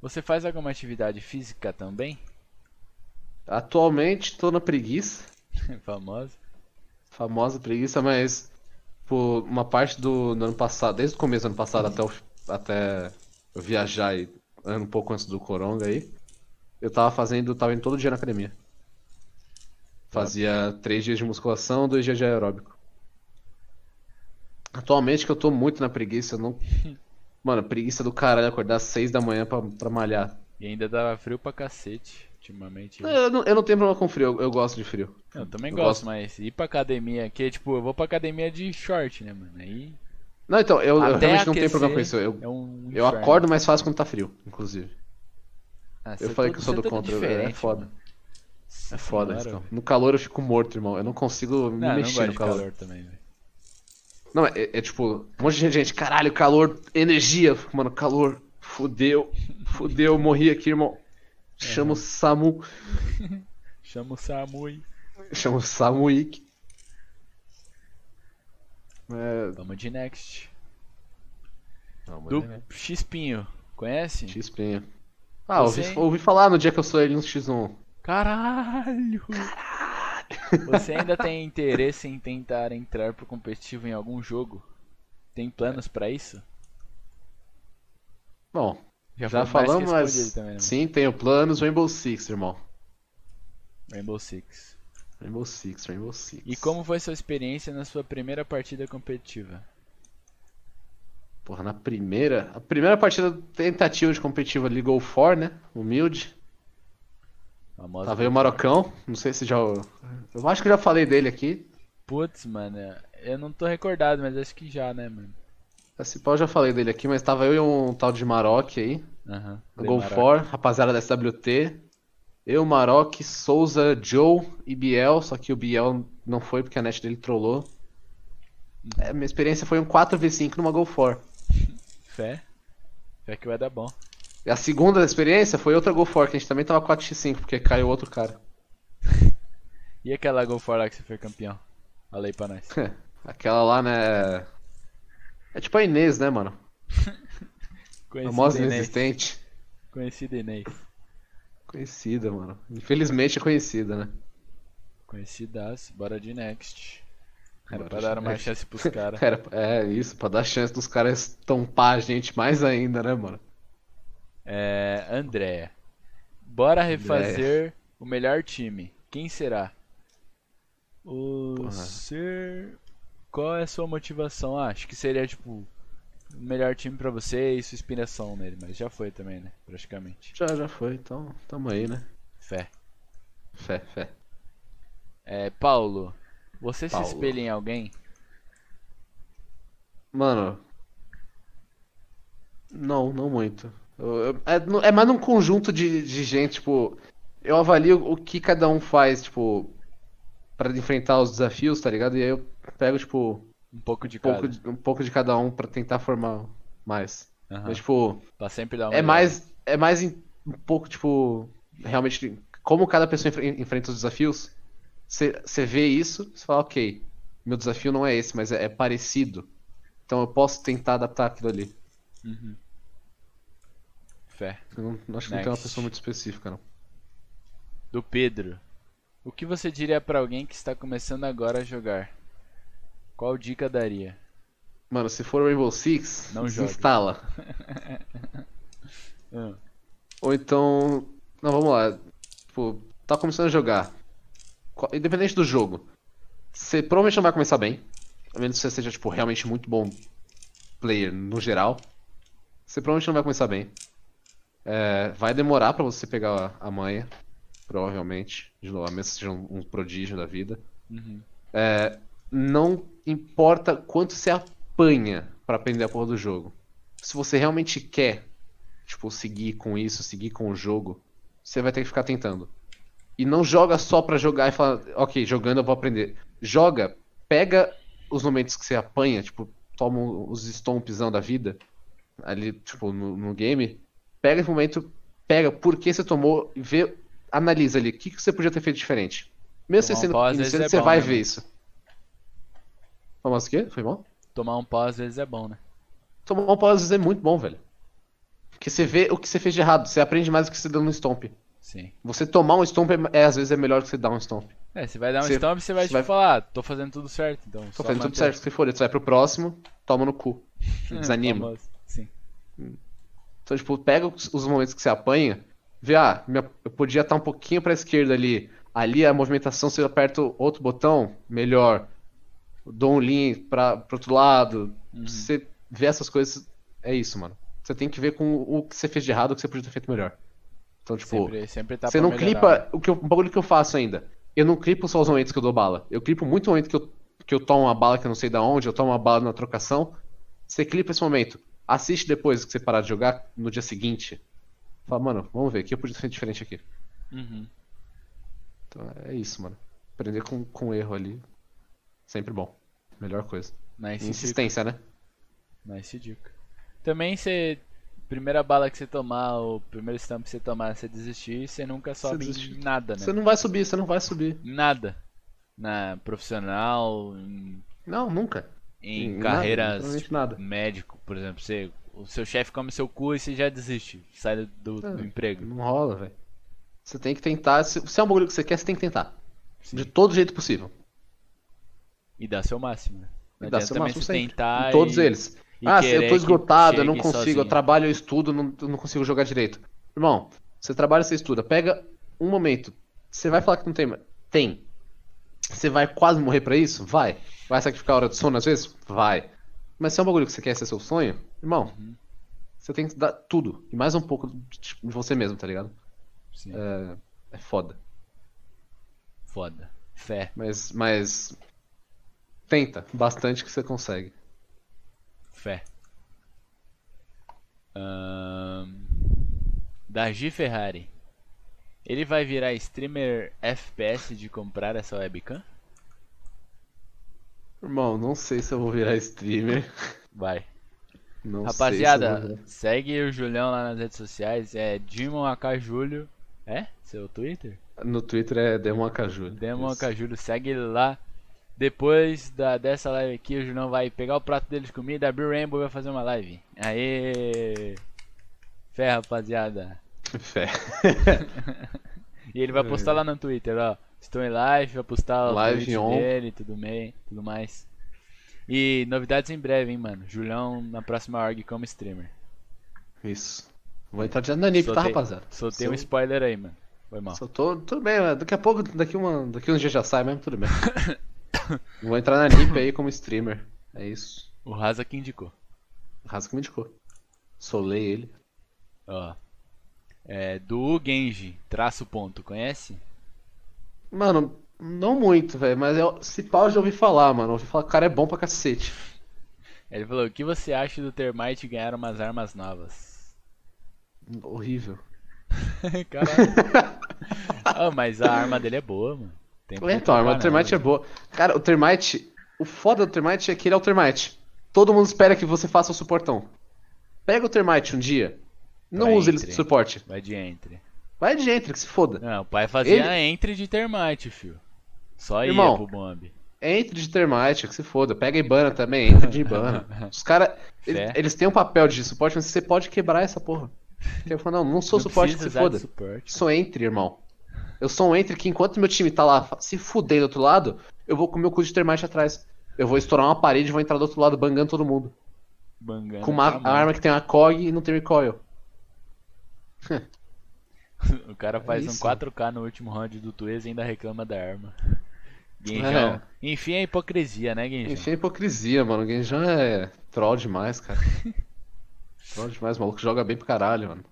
você faz alguma atividade física também? Atualmente tô na preguiça. Famosa. Famosa preguiça, mas por uma parte do, do ano passado, desde o começo do ano passado até, o, até eu viajar e um pouco antes do Coronga aí, eu tava fazendo, tava indo todo dia na academia. Fazia três dias de musculação, dois dias de aeróbico. Atualmente que eu tô muito na preguiça, não. Mano, preguiça do caralho acordar às seis da manhã pra, pra malhar. E ainda tava frio pra cacete, ultimamente. Eu não, eu não tenho problema com frio, eu, eu gosto de frio. Eu também eu gosto, gosto. mas ir pra academia, que tipo, eu vou pra academia de short, né, mano? Aí Não, então, eu, eu realmente não tenho problema com isso. Eu, é um eu acordo mais fácil quando tá frio, inclusive. Ah, Eu falei todo- que eu sou do todo contra, é foda. mano. É foda, Senhora, então. No calor eu fico morto, irmão. Eu não consigo me Não, não mexer gosto no calor. calor também, velho. Não, é, é tipo, um monte de gente, caralho, calor, energia. Mano, calor, fudeu, fudeu, morri aqui, irmão. Chama o Samu, Chama o Samui. chama o Samuik. É, Vamos de next. não, Do é, Xpinho. Conhece? X-Pinho. Ah, ouvi, ouvi falar no dia que eu sou ele no X1. Caralho! Você ainda tem interesse em tentar entrar pro competitivo em algum jogo? Tem planos pra isso? Bom, já, que falamos, mas também, né? sim, tenho planos. Rainbow Six, irmão. Rainbow Six. Rainbow Six, Rainbow Six. E como foi sua experiência na sua primeira partida competitiva? Porra, na primeira. A primeira partida tentativa de competitivo ali, Go For, né? Humilde. Famosa Tava aí o Marocão. Não sei se já. Eu acho que eu já falei dele aqui. Putz, mano, eu não tô recordado, mas acho que já, né, mano? Esse pau eu já falei dele aqui, mas tava eu e um tal de Maroc aí. Aham. Go. For, rapaziada da SWT. Eu, Maroc, Souza, Joe e Biel. Só que o Biel não foi porque a net dele trollou. É, minha experiência foi um 4v5 numa Go For. Fé? Fé que vai dar bom. A segunda experiência foi outra Go For, que a gente também tava 4x5, porque caiu outro cara. E aquela Go For lá que você foi campeão? Fala aí pra nós. Aquela lá, né? É tipo a Inês, né, mano? Famosa inexistente. Conhecida Inês. Conhecida, mano. Infelizmente é conhecida, né? Conhecidas. Bora de next. Era Bora pra dar uma next. chance pros caras. É isso, pra dar chance dos caras estompar a gente mais ainda, né, mano? É. André. Bora refazer o melhor time. Quem será? O Porra. ser. Qual é a sua motivação? Ah, acho que seria tipo. O melhor time pra você e sua inspiração nele, mas já foi também, né? Praticamente. Já, já foi, então tamo aí, né? Fé. Fé, fé. É, Paulo. Você Paulo. se espelha em alguém? Mano. Não, não muito. É, no- é mais num conjunto de, de gente, tipo. Eu avalio o que cada um faz, tipo. Pra enfrentar os desafios, tá ligado? E aí eu pego, tipo. Um pouco de Um pouco cada. de, um pouco de cada um pra tentar formar mais. Aham. Mas, tipo. Pra sempre dar uma É olhada. mais, é mais em- um pouco, tipo, realmente, como cada pessoa enfre- enfrenta os desafios, você vê isso, você fala, ok, meu desafio não é esse, mas é, é parecido. Então eu posso tentar adaptar aquilo ali. Uhum. Fé. Eu não, acho que não tem uma Next. pessoa muito específica, não. Do Pedro. O que você diria pra alguém que está começando agora a jogar? Qual dica daria? Mano, se for Rainbow Six, Não desinstala. Ah, Ou então. Não, vamos lá. Tipo, tá começando a jogar. Independente do jogo. Você provavelmente não vai começar bem. A menos que você seja, tipo, realmente muito bom player no geral. Você provavelmente não vai começar bem. É, vai demorar pra você pegar a, a manha. Provavelmente. De novo, a menos que seja um, um prodígio da vida. uhum. É, não importa quanto você apanha pra aprender a porra do jogo. Se você realmente quer, tipo, seguir com isso, seguir com o jogo, você vai ter que ficar tentando. E não joga só pra jogar e falar, ok, jogando eu vou aprender. Joga, pega os momentos que você apanha, tipo, toma os stompzão da vida, ali, tipo, no, no game, pega esse momento, pega por que você tomou e vê, analisa ali, o que, que você podia ter feito diferente. Mesmo você Tomar um sendo às vezes, iniciante, é você bom, vai né, ver isso. Mas o quê? Foi bom? Tomar um pau às vezes é bom, né? Tomar um pau às vezes é muito bom, velho. Porque você vê o que você fez de errado, você aprende mais do que você deu no stomp. Sim. Você tomar um stomp é, é, às vezes é melhor que você dar um stomp. É, você vai dar um Você- stomp e você vai você tipo vai- falar, ah, tô fazendo tudo certo, então. Tô fazendo tudo certo, se for, você vai pro próximo, toma no cu. Desanima. Sim. Então, tipo, pega os, os momentos que você apanha, vê, ah, minha- eu podia estar um pouquinho pra esquerda ali. Ali a movimentação, se eu aperto outro botão, melhor. Dou um pra, pro outro lado. Uhum. Você vê essas coisas, é isso, mano. Você tem que ver com o que você fez de errado, o que você podia ter feito melhor. Então, tipo, Sempre, sempre tá você não melhorar. clipa. O, que eu, o bagulho que eu faço ainda. Eu não clipo só os momentos que eu dou bala. Eu clipo muito momento que eu, que eu tomo uma bala que eu não sei da onde, eu tomo uma bala na trocação. Você clipa esse momento. Assiste depois que você parar de jogar no dia seguinte. Fala, mano, vamos ver, o que eu podia feito diferente aqui. Uhum. Então é isso, mano. Aprender com, com erro ali. Sempre bom. Melhor coisa. Nice insistência, né? dica. Nice dica. Também você. Primeira bala que você tomar, o primeiro stamp que você tomar, você desistir, você nunca sobe em nada, né? Você não vai subir, você não vai subir. Nada. Na profissional, em, Não, nunca. Em nada, carreiras nada. médico, por exemplo, você, o seu chefe come seu cu e você já desiste, sai do, do É. emprego. Não rola, velho. Você tem que tentar. Se, se é um bagulho que você quer, você tem que tentar. Sim. De todo jeito possível. E dá seu máximo, né? Não E dá seu máximo sempre. tentar Em todos e- eles. e ah, eu tô esgotado, eu não consigo, eu sozinho. trabalho, eu estudo, não, eu não consigo jogar direito. Irmão, você trabalha, você estuda. Pega um momento. Você vai falar que não tem. mas Tem. Você vai quase morrer pra isso? Vai. Vai sacrificar a hora de sono às vezes? Vai. Mas se é um bagulho que você quer ser seu sonho, irmão, Uhum. você tem que dar tudo. E mais um pouco de você mesmo, tá ligado? Sim. É, é foda. Foda. Fé. Mas, mas. Tenta bastante que você consegue. Fé. Ahn, Dargi Ferrari. Ele vai virar streamer FPS de comprar essa webcam? Irmão, não sei se eu vou virar streamer. Vai. Não se Rapaziada, virar. segue o Julião lá nas redes sociais. É Dimon. É? Seu Twitter? No Twitter é Demon Akajulho. Demon. Segue ele lá. Depois da, dessa live aqui, o Julião vai pegar o prato dele de comida, abrir o Rainbow e vai fazer uma live. Aê! Fé, rapaziada. Fé. E ele vai postar lá no Twitter, ó. Estou em live, vai postar o Live on. dele, tudo, bem, tudo mais. E novidades em breve, hein, mano. Julião na próxima org como streamer. Isso. Vou entrar direto na NIP, tá, Soltei- rapaziada? Soltei um Se eu- spoiler aí, mano. Foi mal. Tô. Tudo bem, mas daqui a pouco, daqui, uma, daqui uns dias já sai mesmo, tudo bem. Vou entrar na NIP aí como streamer. É isso. O Raza que indicou. Raso que me indicou. Solei ele. Ó. É, do Genji, traço ponto, conhece? Mano, não muito, velho, mas eu, se pau já ouvi falar, mano. Ouvi falar que o cara é bom pra cacete. Ele falou: O que você acha do Termite ganhar umas armas novas? Horrível. Caralho. Ah, mas a arma dele é boa, mano. Tem É, então, a arma do Termite é boa. boa. Cara, o Termite. O foda do Termite é que ele é o Termite. Todo mundo espera que você faça o suportão. Pega o Termite um dia. Não Vai, use ele de suporte. Vai de entre. Vai de entre, que se foda. Não, o pai fazia Ele- entre de Termite, fio. Só ia Irmão, pro bomb. Entre de Termite, que se foda. Pega Ibana também, entre de Ibana. Os caras. Eles, eles têm um papel de suporte, mas você pode quebrar essa porra. Você fala, não, não sou Não suporte, que se foda. Sou entre, irmão. Eu sou um entre que enquanto meu time tá lá se fudendo do outro lado, eu vou com o meu cu de termite atrás. Eu vou estourar uma parede e vou entrar do outro lado bangando todo mundo. Bangando Com uma tá arma que tem uma COG e não tem recoil. O cara faz um isso. 4K no último round do Tuez e ainda reclama da arma. Genjão. Enfim, é hipocrisia, né, Genjão? Enfim, é hipocrisia, mano. O Genjan é troll demais, cara. troll demais, o maluco joga bem pro caralho, mano.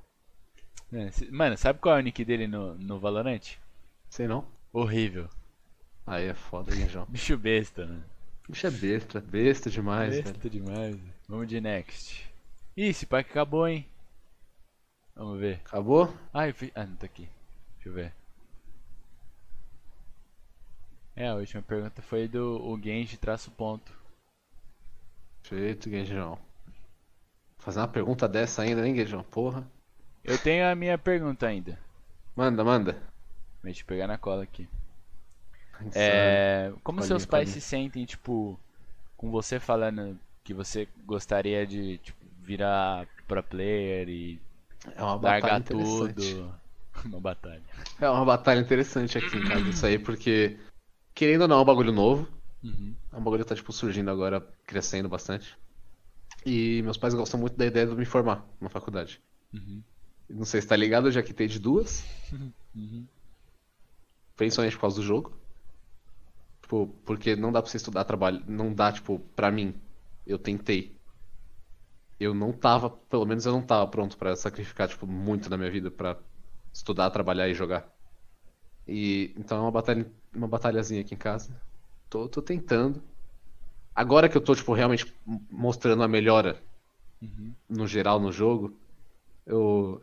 É, Mano, sabe qual é o nick dele no, no Valorant? Sei não. Horrível. Aí é foda, Genjão. Bicho besta, né? O bicho é besta, besta demais, velho. besta demais. Vamos de next. Ih, esse pack acabou, hein? Vamos ver. Acabou? Ah, eu fiz... ah, não tá aqui. Deixa eu ver. É, a última pergunta foi do o Genji traço ponto. Feito, Genjão. Fazer uma pergunta dessa ainda, hein, Genjão? Porra. Eu tenho a minha pergunta ainda. Manda, manda. Deixa eu pegar na cola aqui. Insano. É, como Colinha, seus pais colinha. se sentem, tipo, com você falando que você gostaria de tipo, virar pro player e É uma batalha largar interessante. tudo? Uma batalha. É uma batalha interessante aqui em casa isso aí, porque, querendo ou não, é um bagulho novo. Uhum. É um bagulho que tá, tipo, surgindo agora, crescendo bastante. E meus pais gostam muito da ideia de me formar na faculdade. Uhum. Não sei se tá ligado, eu já quitei de duas. Uhum. Principalmente por causa do jogo. Tipo, porque não dá pra você estudar trabalho. Não dá, tipo, pra mim. Eu tentei. Eu não tava, pelo menos eu não tava pronto pra sacrificar, tipo, muito da minha vida pra estudar, trabalhar e jogar. E então é uma batalha, uma batalhazinha aqui em casa. Tô, tô tentando. Agora que eu tô, tipo, realmente mostrando a melhora Uhum. no geral no jogo, eu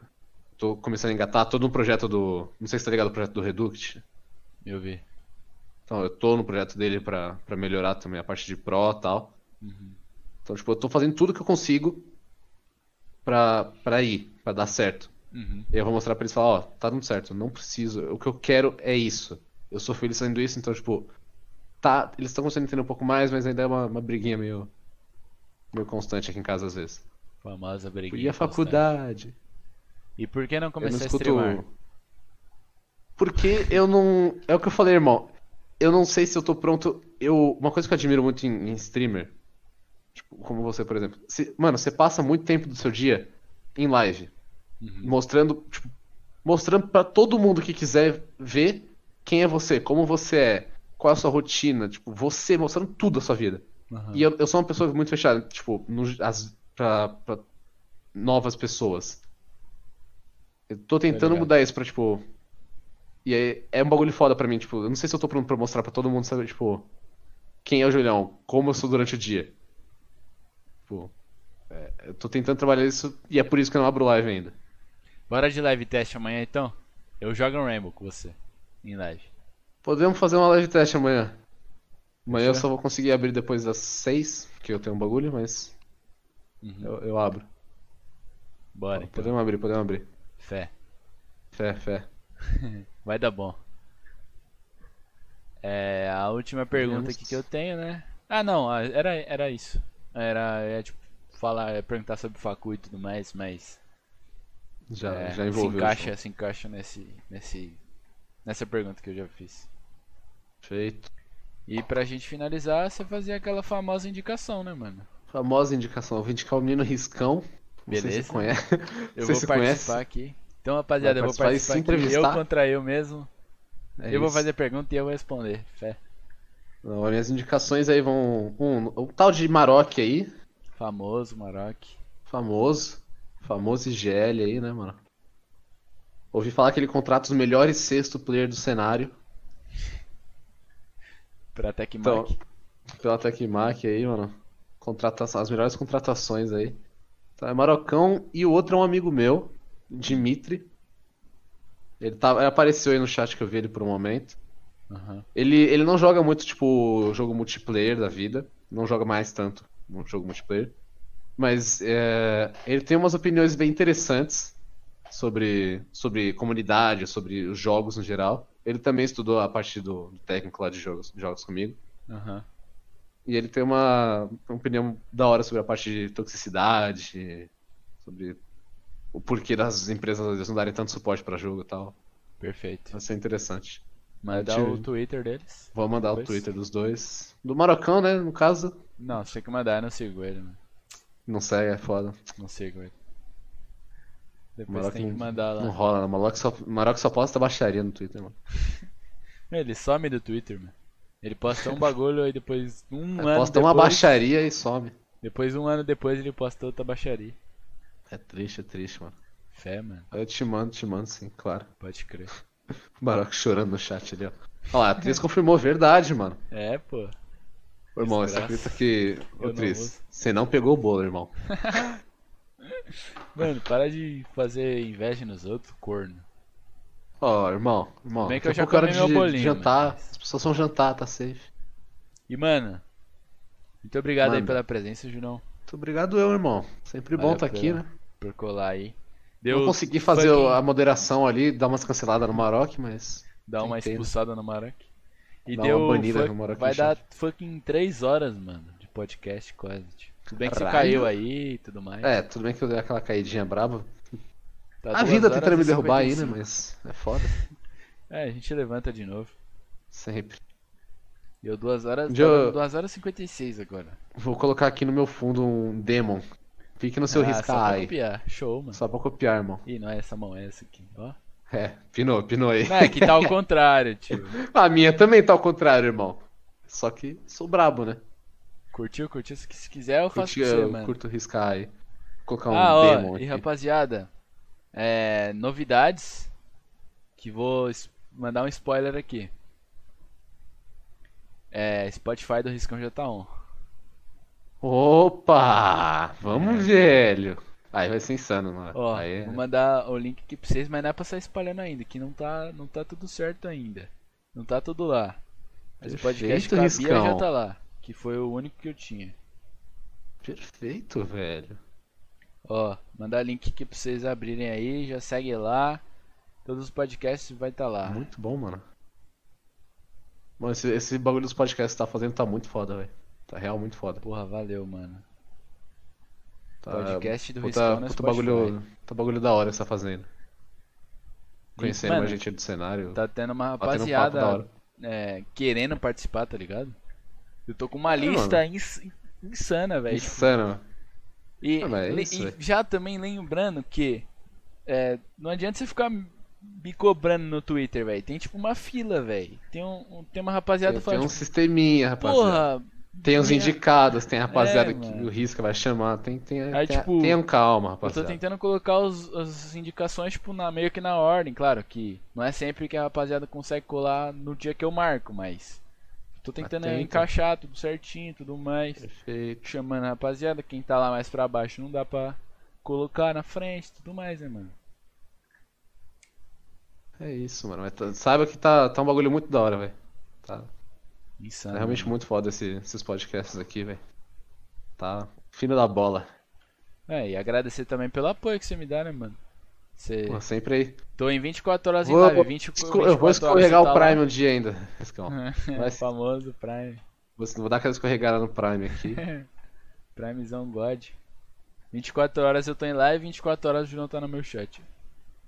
tô começando a engatar todo um projeto do. Não sei se tá ligado o projeto do Reduct. Eu vi. Então, eu tô no projeto dele pra melhorar também a parte de Pro e tal. Uhum. Então, tipo, eu tô fazendo tudo que eu consigo pra, pra ir, pra dar certo. Uhum. E eu vou mostrar pra eles e falar, ó, tá dando certo, não preciso. O que eu quero é isso. Eu sou feliz fazendo isso, então, tipo, tá. Eles estão conseguindo entender um pouco mais, mas ainda é uma, uma briguinha meio. meio constante aqui em casa às vezes. Famosa briguinha. E a faculdade? E por que não Eu não começar a streamar? Porque eu não. É o que eu falei, irmão. Eu não sei se eu tô pronto. Eu... Uma coisa que eu admiro muito em, em streamer, tipo, como você, por exemplo. se- Mano, você passa muito tempo do seu dia em live, Uhum. mostrando, tipo, mostrando pra todo mundo que quiser ver quem é você, como você é, qual é a sua rotina, tipo, você mostrando tudo da sua vida. Aham. E eu, eu sou uma pessoa muito fechada, tipo, no, as, pra, pra novas pessoas. Eu tô tentando ligado. mudar isso pra, tipo. E aí, é um bagulho foda pra mim, tipo, eu não sei se eu tô pronto pra mostrar pra todo mundo, sabe, tipo, quem é o Julião, como eu sou durante o dia. Tipo, é, eu tô tentando trabalhar isso e é por isso que eu não abro live ainda. Bora de live teste amanhã então? Eu jogo um Rainbow com você. Em live. Podemos fazer uma live teste amanhã. Amanhã eu só vou conseguir abrir depois das seis, porque eu tenho um bagulho, mas Uhum. eu, eu abro. Bora então. Podemos abrir, podemos abrir. Fé. Fé, fé. Vai dar bom. É, a última pergunta aqui que eu tenho, né? Ah, não, ah, era, era isso. Era, é, tipo, falar, é, perguntar sobre facu e tudo mais, mas Já, é, já se envolveu. encaixa, então. se encaixa nesse, nesse, nessa pergunta que eu já fiz. Feito. E pra gente finalizar, você fazia aquela famosa indicação, né, mano? Famosa indicação. Eu vou indicar o menino Riscão. Se Beleza. você conhece. Eu vou se participar conhece. aqui. Então, rapaziada, eu vou participar se aqui, eu contra eu mesmo. É eu vou isso. fazer pergunta e eu vou responder. Fé. Não, as minhas indicações aí vão. Um, o tal de Maroc aí. Famoso, Maroc. Famoso. Famoso IGL aí, né, mano? Ouvi falar que ele contrata os melhores sexto player do cenário. Pra Tecmac. Então, pela Tecmac aí, mano. Contratação, as melhores contratações aí. Então, é Marocão e o outro é um amigo meu, Dimitri. Ele, tava, ele apareceu aí no chat que eu vi ele por um momento. Aham. Ele, ele não joga muito, tipo, jogo multiplayer da vida. Não joga mais tanto um jogo multiplayer. Mas é, ele tem umas opiniões bem interessantes sobre, sobre comunidade, sobre os jogos no geral. Ele também estudou a parte do, do técnico lá de jogos, jogos comigo. Aham. E ele tem uma, uma opinião da hora sobre a parte de toxicidade, sobre o porquê das empresas não darem tanto suporte pra jogo e tal. Perfeito. Vai ser interessante. Mandar o te- Twitter deles. Vou mandar o Depois? Twitter dos dois. Do Marocão, né? No caso, Não, você tem que mandar, eu não sigo ele, mano. não segue, é foda. Não sigo ele. Depois Maroc tem que não- mandar Não lá. rola, né? Maroc só, Maroc só posta baixaria no Twitter, mano. Ele some do Twitter, mano. Ele posta um bagulho aí depois um É, ano posta uma depois, baixaria e some. Depois um ano depois ele posta outra baixaria. É triste, é triste, mano. Fé, mano. Eu te mando, te mando sim, claro. Pode crer. O Maroc chorando no chat ali, ó. Olha lá, a atriz confirmou verdade, mano. É, pô. Ô, irmão, você acredita que. Ô, não Tris, você não pegou o bolo, irmão. Mano, para de fazer inveja nos outros, corno. Ó, irmão, irmão. Bem que eu já é comi meu de bolinho, jantar. mas- As pessoas vão jantar, tá safe. E, mano, muito obrigado aí Manda. pela presença, Junão, Muito obrigado eu, irmão. Sempre bom Valeu estar aqui, pela- né? por colar aí. Não consegui fazer a moderação ali, dar umas canceladas no Maroc, mas. Dar uma Tentei, né? expulsada no Maroc. E Dá deu. uma banida fuck- no Maroc vai dar fucking 3 horas, mano, de podcast quase. Tipo, Tudo bem que você caiu aí e tudo mais. É, tudo bem que eu dei aquela caidinha braba. Tá A vida tentando me derrubar aí, né? 55. Mas é foda. É, a gente levanta de novo. Sempre. Deu 2 horas, dando 2 horas e 56 agora. Vou colocar aqui no meu fundo um demon. Fique no seu ah, só risca pra aí. copiar. Show, mano. Só pra copiar, irmão. Ih, não é essa mão, é essa aqui, ó. É, pinou, pinou aí. Não, é que tá ao contrário, tio. A minha também tá ao contrário, irmão. Só que sou brabo, né? Curtiu, curtiu? Se se quiser eu faço Curti, pra você, eu mano. curto riscar aí. Colocar um ah, ó, demon e aqui. rapaziada, é, novidades que vou mandar um spoiler aqui. É, Spotify do Riscão já tá on. Opa! Vamos, velho. Aí vai ser insano, mano. Ó, aí é- vou mandar o link aqui pra vocês, mas não é pra sair espalhando ainda, que não tá, não tá tudo certo ainda. Não tá tudo lá. Mas o podcast Perfeito, com a Bia Riscão. já tá lá, que foi o único que eu tinha. Perfeito, velho. Ó, mandar link aqui pra vocês abrirem aí, já segue lá. Todos os podcasts vai estar lá. Muito bom, mano. Mano, esse, esse bagulho dos podcasts que tá fazendo tá muito foda, velho. Tá real muito foda. Porra, valeu, mano. Tá, Podcast do puta, Riscão no puta bagulho, puta bagulho da hora que você tá fazendo. Conhecendo Mano, mais gente aí do cenário. Tá tendo uma um rapaziada hora. é, querendo participar, tá ligado? Eu tô com uma É, lista ins- insana, velho. tipo, Insano. E, Ah, é isso, e já também lembrando que é, não adianta você ficar me cobrando no Twitter, velho. Tem tipo uma fila, velho. Tem, um, um- tem uma rapaziada Tem, tem falando, um tipo, sisteminha, rapaziada. porra, Tem os indicados, tem a rapaziada É, que o Risca vai chamar. Tem, tem, Aí, tem, tipo, tenham calma, eu tô rapaziada. tentando colocar os- as indicações, tipo, na, meio que na ordem, claro que não é sempre que a rapaziada consegue colar no dia que eu marco, mas tô tentando tenta. encaixar tudo certinho, tudo mais. Perfeito. chamando a rapaziada, quem tá lá mais pra baixo não dá pra colocar na frente tudo mais, né, mano? É isso, mano. Mas tá- saiba que tá, tá um bagulho muito da hora, velho. Tá, Insano. é realmente mano. muito foda esse- esses podcasts aqui, velho. Tá fino da bola. É, e agradecer também pelo apoio que você me dá, né, mano? Você... Pô, sempre aí. Tô em 24 horas em Vou- live, 20, esco- 24 eu vou escorregar o tá Prime um dia ainda, lá. Vai- famoso Prime. Vou, vou dar aquela escorregada no Prime aqui. Primezão God. 24 horas eu tô em live, 24 horas o Julião tá no meu chat.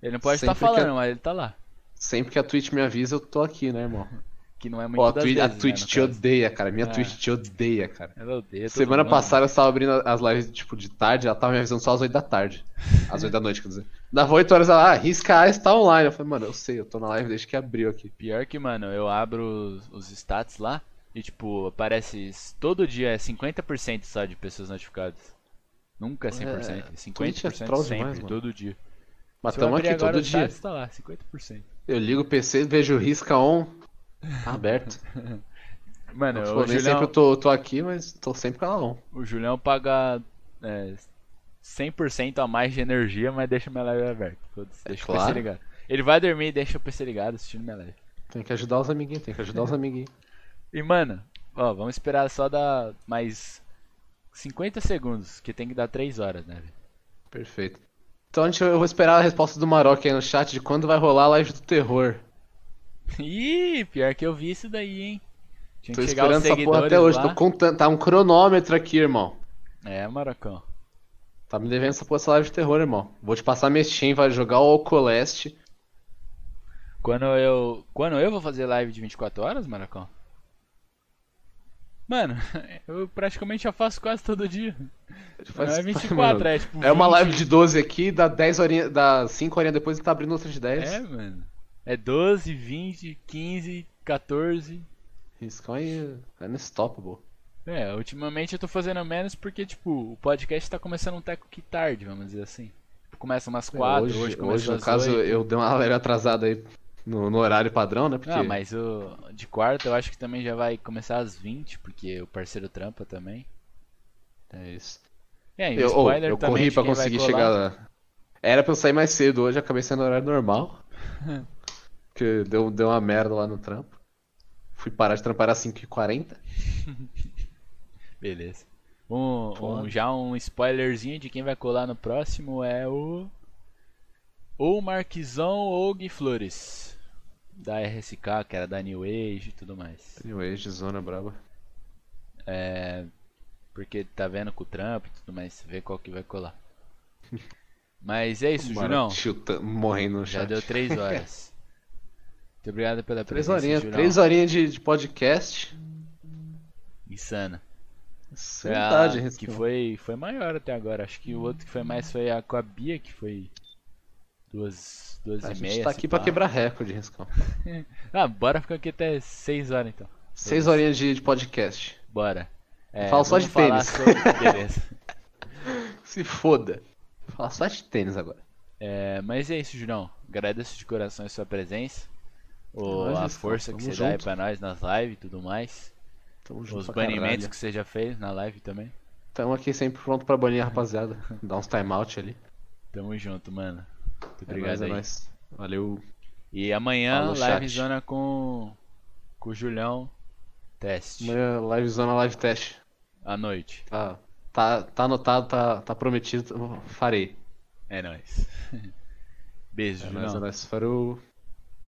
Ele não pode estar Sempre que falando, eu- mas ele tá lá. Sempre que a Twitch me avisa, eu tô aqui, né, irmão? Que não é muito Pô, a Twitch, a vezes, né, Twitch no te caso. odeia, cara. Minha É. Twitch te odeia, cara. Ela odeia Semana mundo. passada eu tava abrindo as lives, tipo, de tarde, ela tava me avisando só às 8 da tarde. Às 8 da noite, quer dizer. Dava 8 horas, ela, ah, risca A está online. Eu falei, mano, eu sei, eu tô na live desde que abriu aqui. Pior que, mano, eu abro os, stats lá e, tipo, aparece todo dia é 50% só de pessoas notificadas. Nunca é 100%, é 50% Twitch é sempre, demais, todo dia. Mas abrir aqui todo dia. stats, tá lá, 50%. Eu ligo o PC, vejo o risca on, tá aberto. Mano, Tipo, o nem Julião, sempre eu tô, tô aqui, mas tô sempre com ela on. o Julião paga é, 100% a mais de energia, mas deixa minha live aberta. Foda-se, É deixa o claro. PC ligado. Ele vai dormir e deixa o PC ligado assistindo minha live. Tem que ajudar os amiguinhos, tem que ajudar os amiguinhos. E, mano, ó, vamos esperar só dar mais 50 segundos, que tem que dar 3 horas, né? Perfeito. Então eu vou esperar a resposta do Maroc aí no chat de quando vai rolar a live do terror. Ih, pior que eu vi isso daí, hein? Tinha Tô que chegar esperando essa porra até hoje, lá. tô contando. Tá um cronômetro aqui, irmão. É, Maracão. Tá me devendo essa porra essa live de terror, irmão. Vou te passar minha Steam, vai jogar o Alcoleste. Quando eu. Quando eu vou fazer live de 24 horas, Maracão? Mano, eu praticamente já faço quase todo dia. Não é 24, Mano, é tipo. É uma 20. live de 12 aqui, dá 10 horinhas, dá 5 horinhas depois e tá abrindo outra de 10. É, mano. É 12, 20, 15, 14. Riscão aí é unstoppable. É, ultimamente eu tô fazendo menos porque, tipo, o podcast tá começando um teco que tarde, vamos dizer assim. Começa umas 4, hoje, hoje, hoje, começou no às caso, 8. eu dei uma galera atrasada aí no, no horário padrão, né? Porque Ah, mas o de quarta eu acho que também já vai começar às 20, porque o parceiro trampa também. é isso. É, e o Eu, oh, spoiler eu também corri pra conseguir chegar lá. Era pra eu sair mais cedo hoje, acabei saindo no horário normal. Porque deu, deu uma merda lá no trampo. Fui parar de trampar às 5h40. Beleza. Um, um- já um spoilerzinho de quem vai colar no próximo é o. Ou Marquizão ou Gui Flores. Da RSK, que era da New Age e tudo mais. Anyway, de zona braba. É. Porque tá vendo com o trampo e tudo mais, vê qual que vai colar. Mas é isso, Bora, Julião. chuta- morrendo no Já chat. deu três horas. Muito obrigado pela Três presença, horinhas, Julião. três horinhas de, de podcast. Insana. A- Riscão. que foi, foi maior até agora. Acho que o outro que foi mais foi a com a Bia, que foi duas, duas A e gente meia. tá se aqui pra pá. quebrar recorde, Riscão. Ah, bora ficar aqui até seis horas então. Seis horinhas de, de podcast. Bora. É, Fala só de tênis. sobre-. Se foda. Vou falar só de tênis agora. É, mas é isso, Julião. Agradeço de coração a sua presença. O, Nós, a força que você dá aí junto. pra nós nas lives e tudo mais. Tamo junto Os banimentos que você já fez na live também. Tamo aqui sempre pronto pra banir rapaziada. Dar uns timeout ali. Tamo junto, mano. Muito É obrigado nóis, é aí. nóis. Valeu. E amanhã, chat. live zona com, com o Julião. Teste. Amanhã live zona live teste. À noite. Tá, tá, tá anotado, tá, tá prometido. Farei. É nóis. Beijo, É Julião. nóis, é nóis. Farou.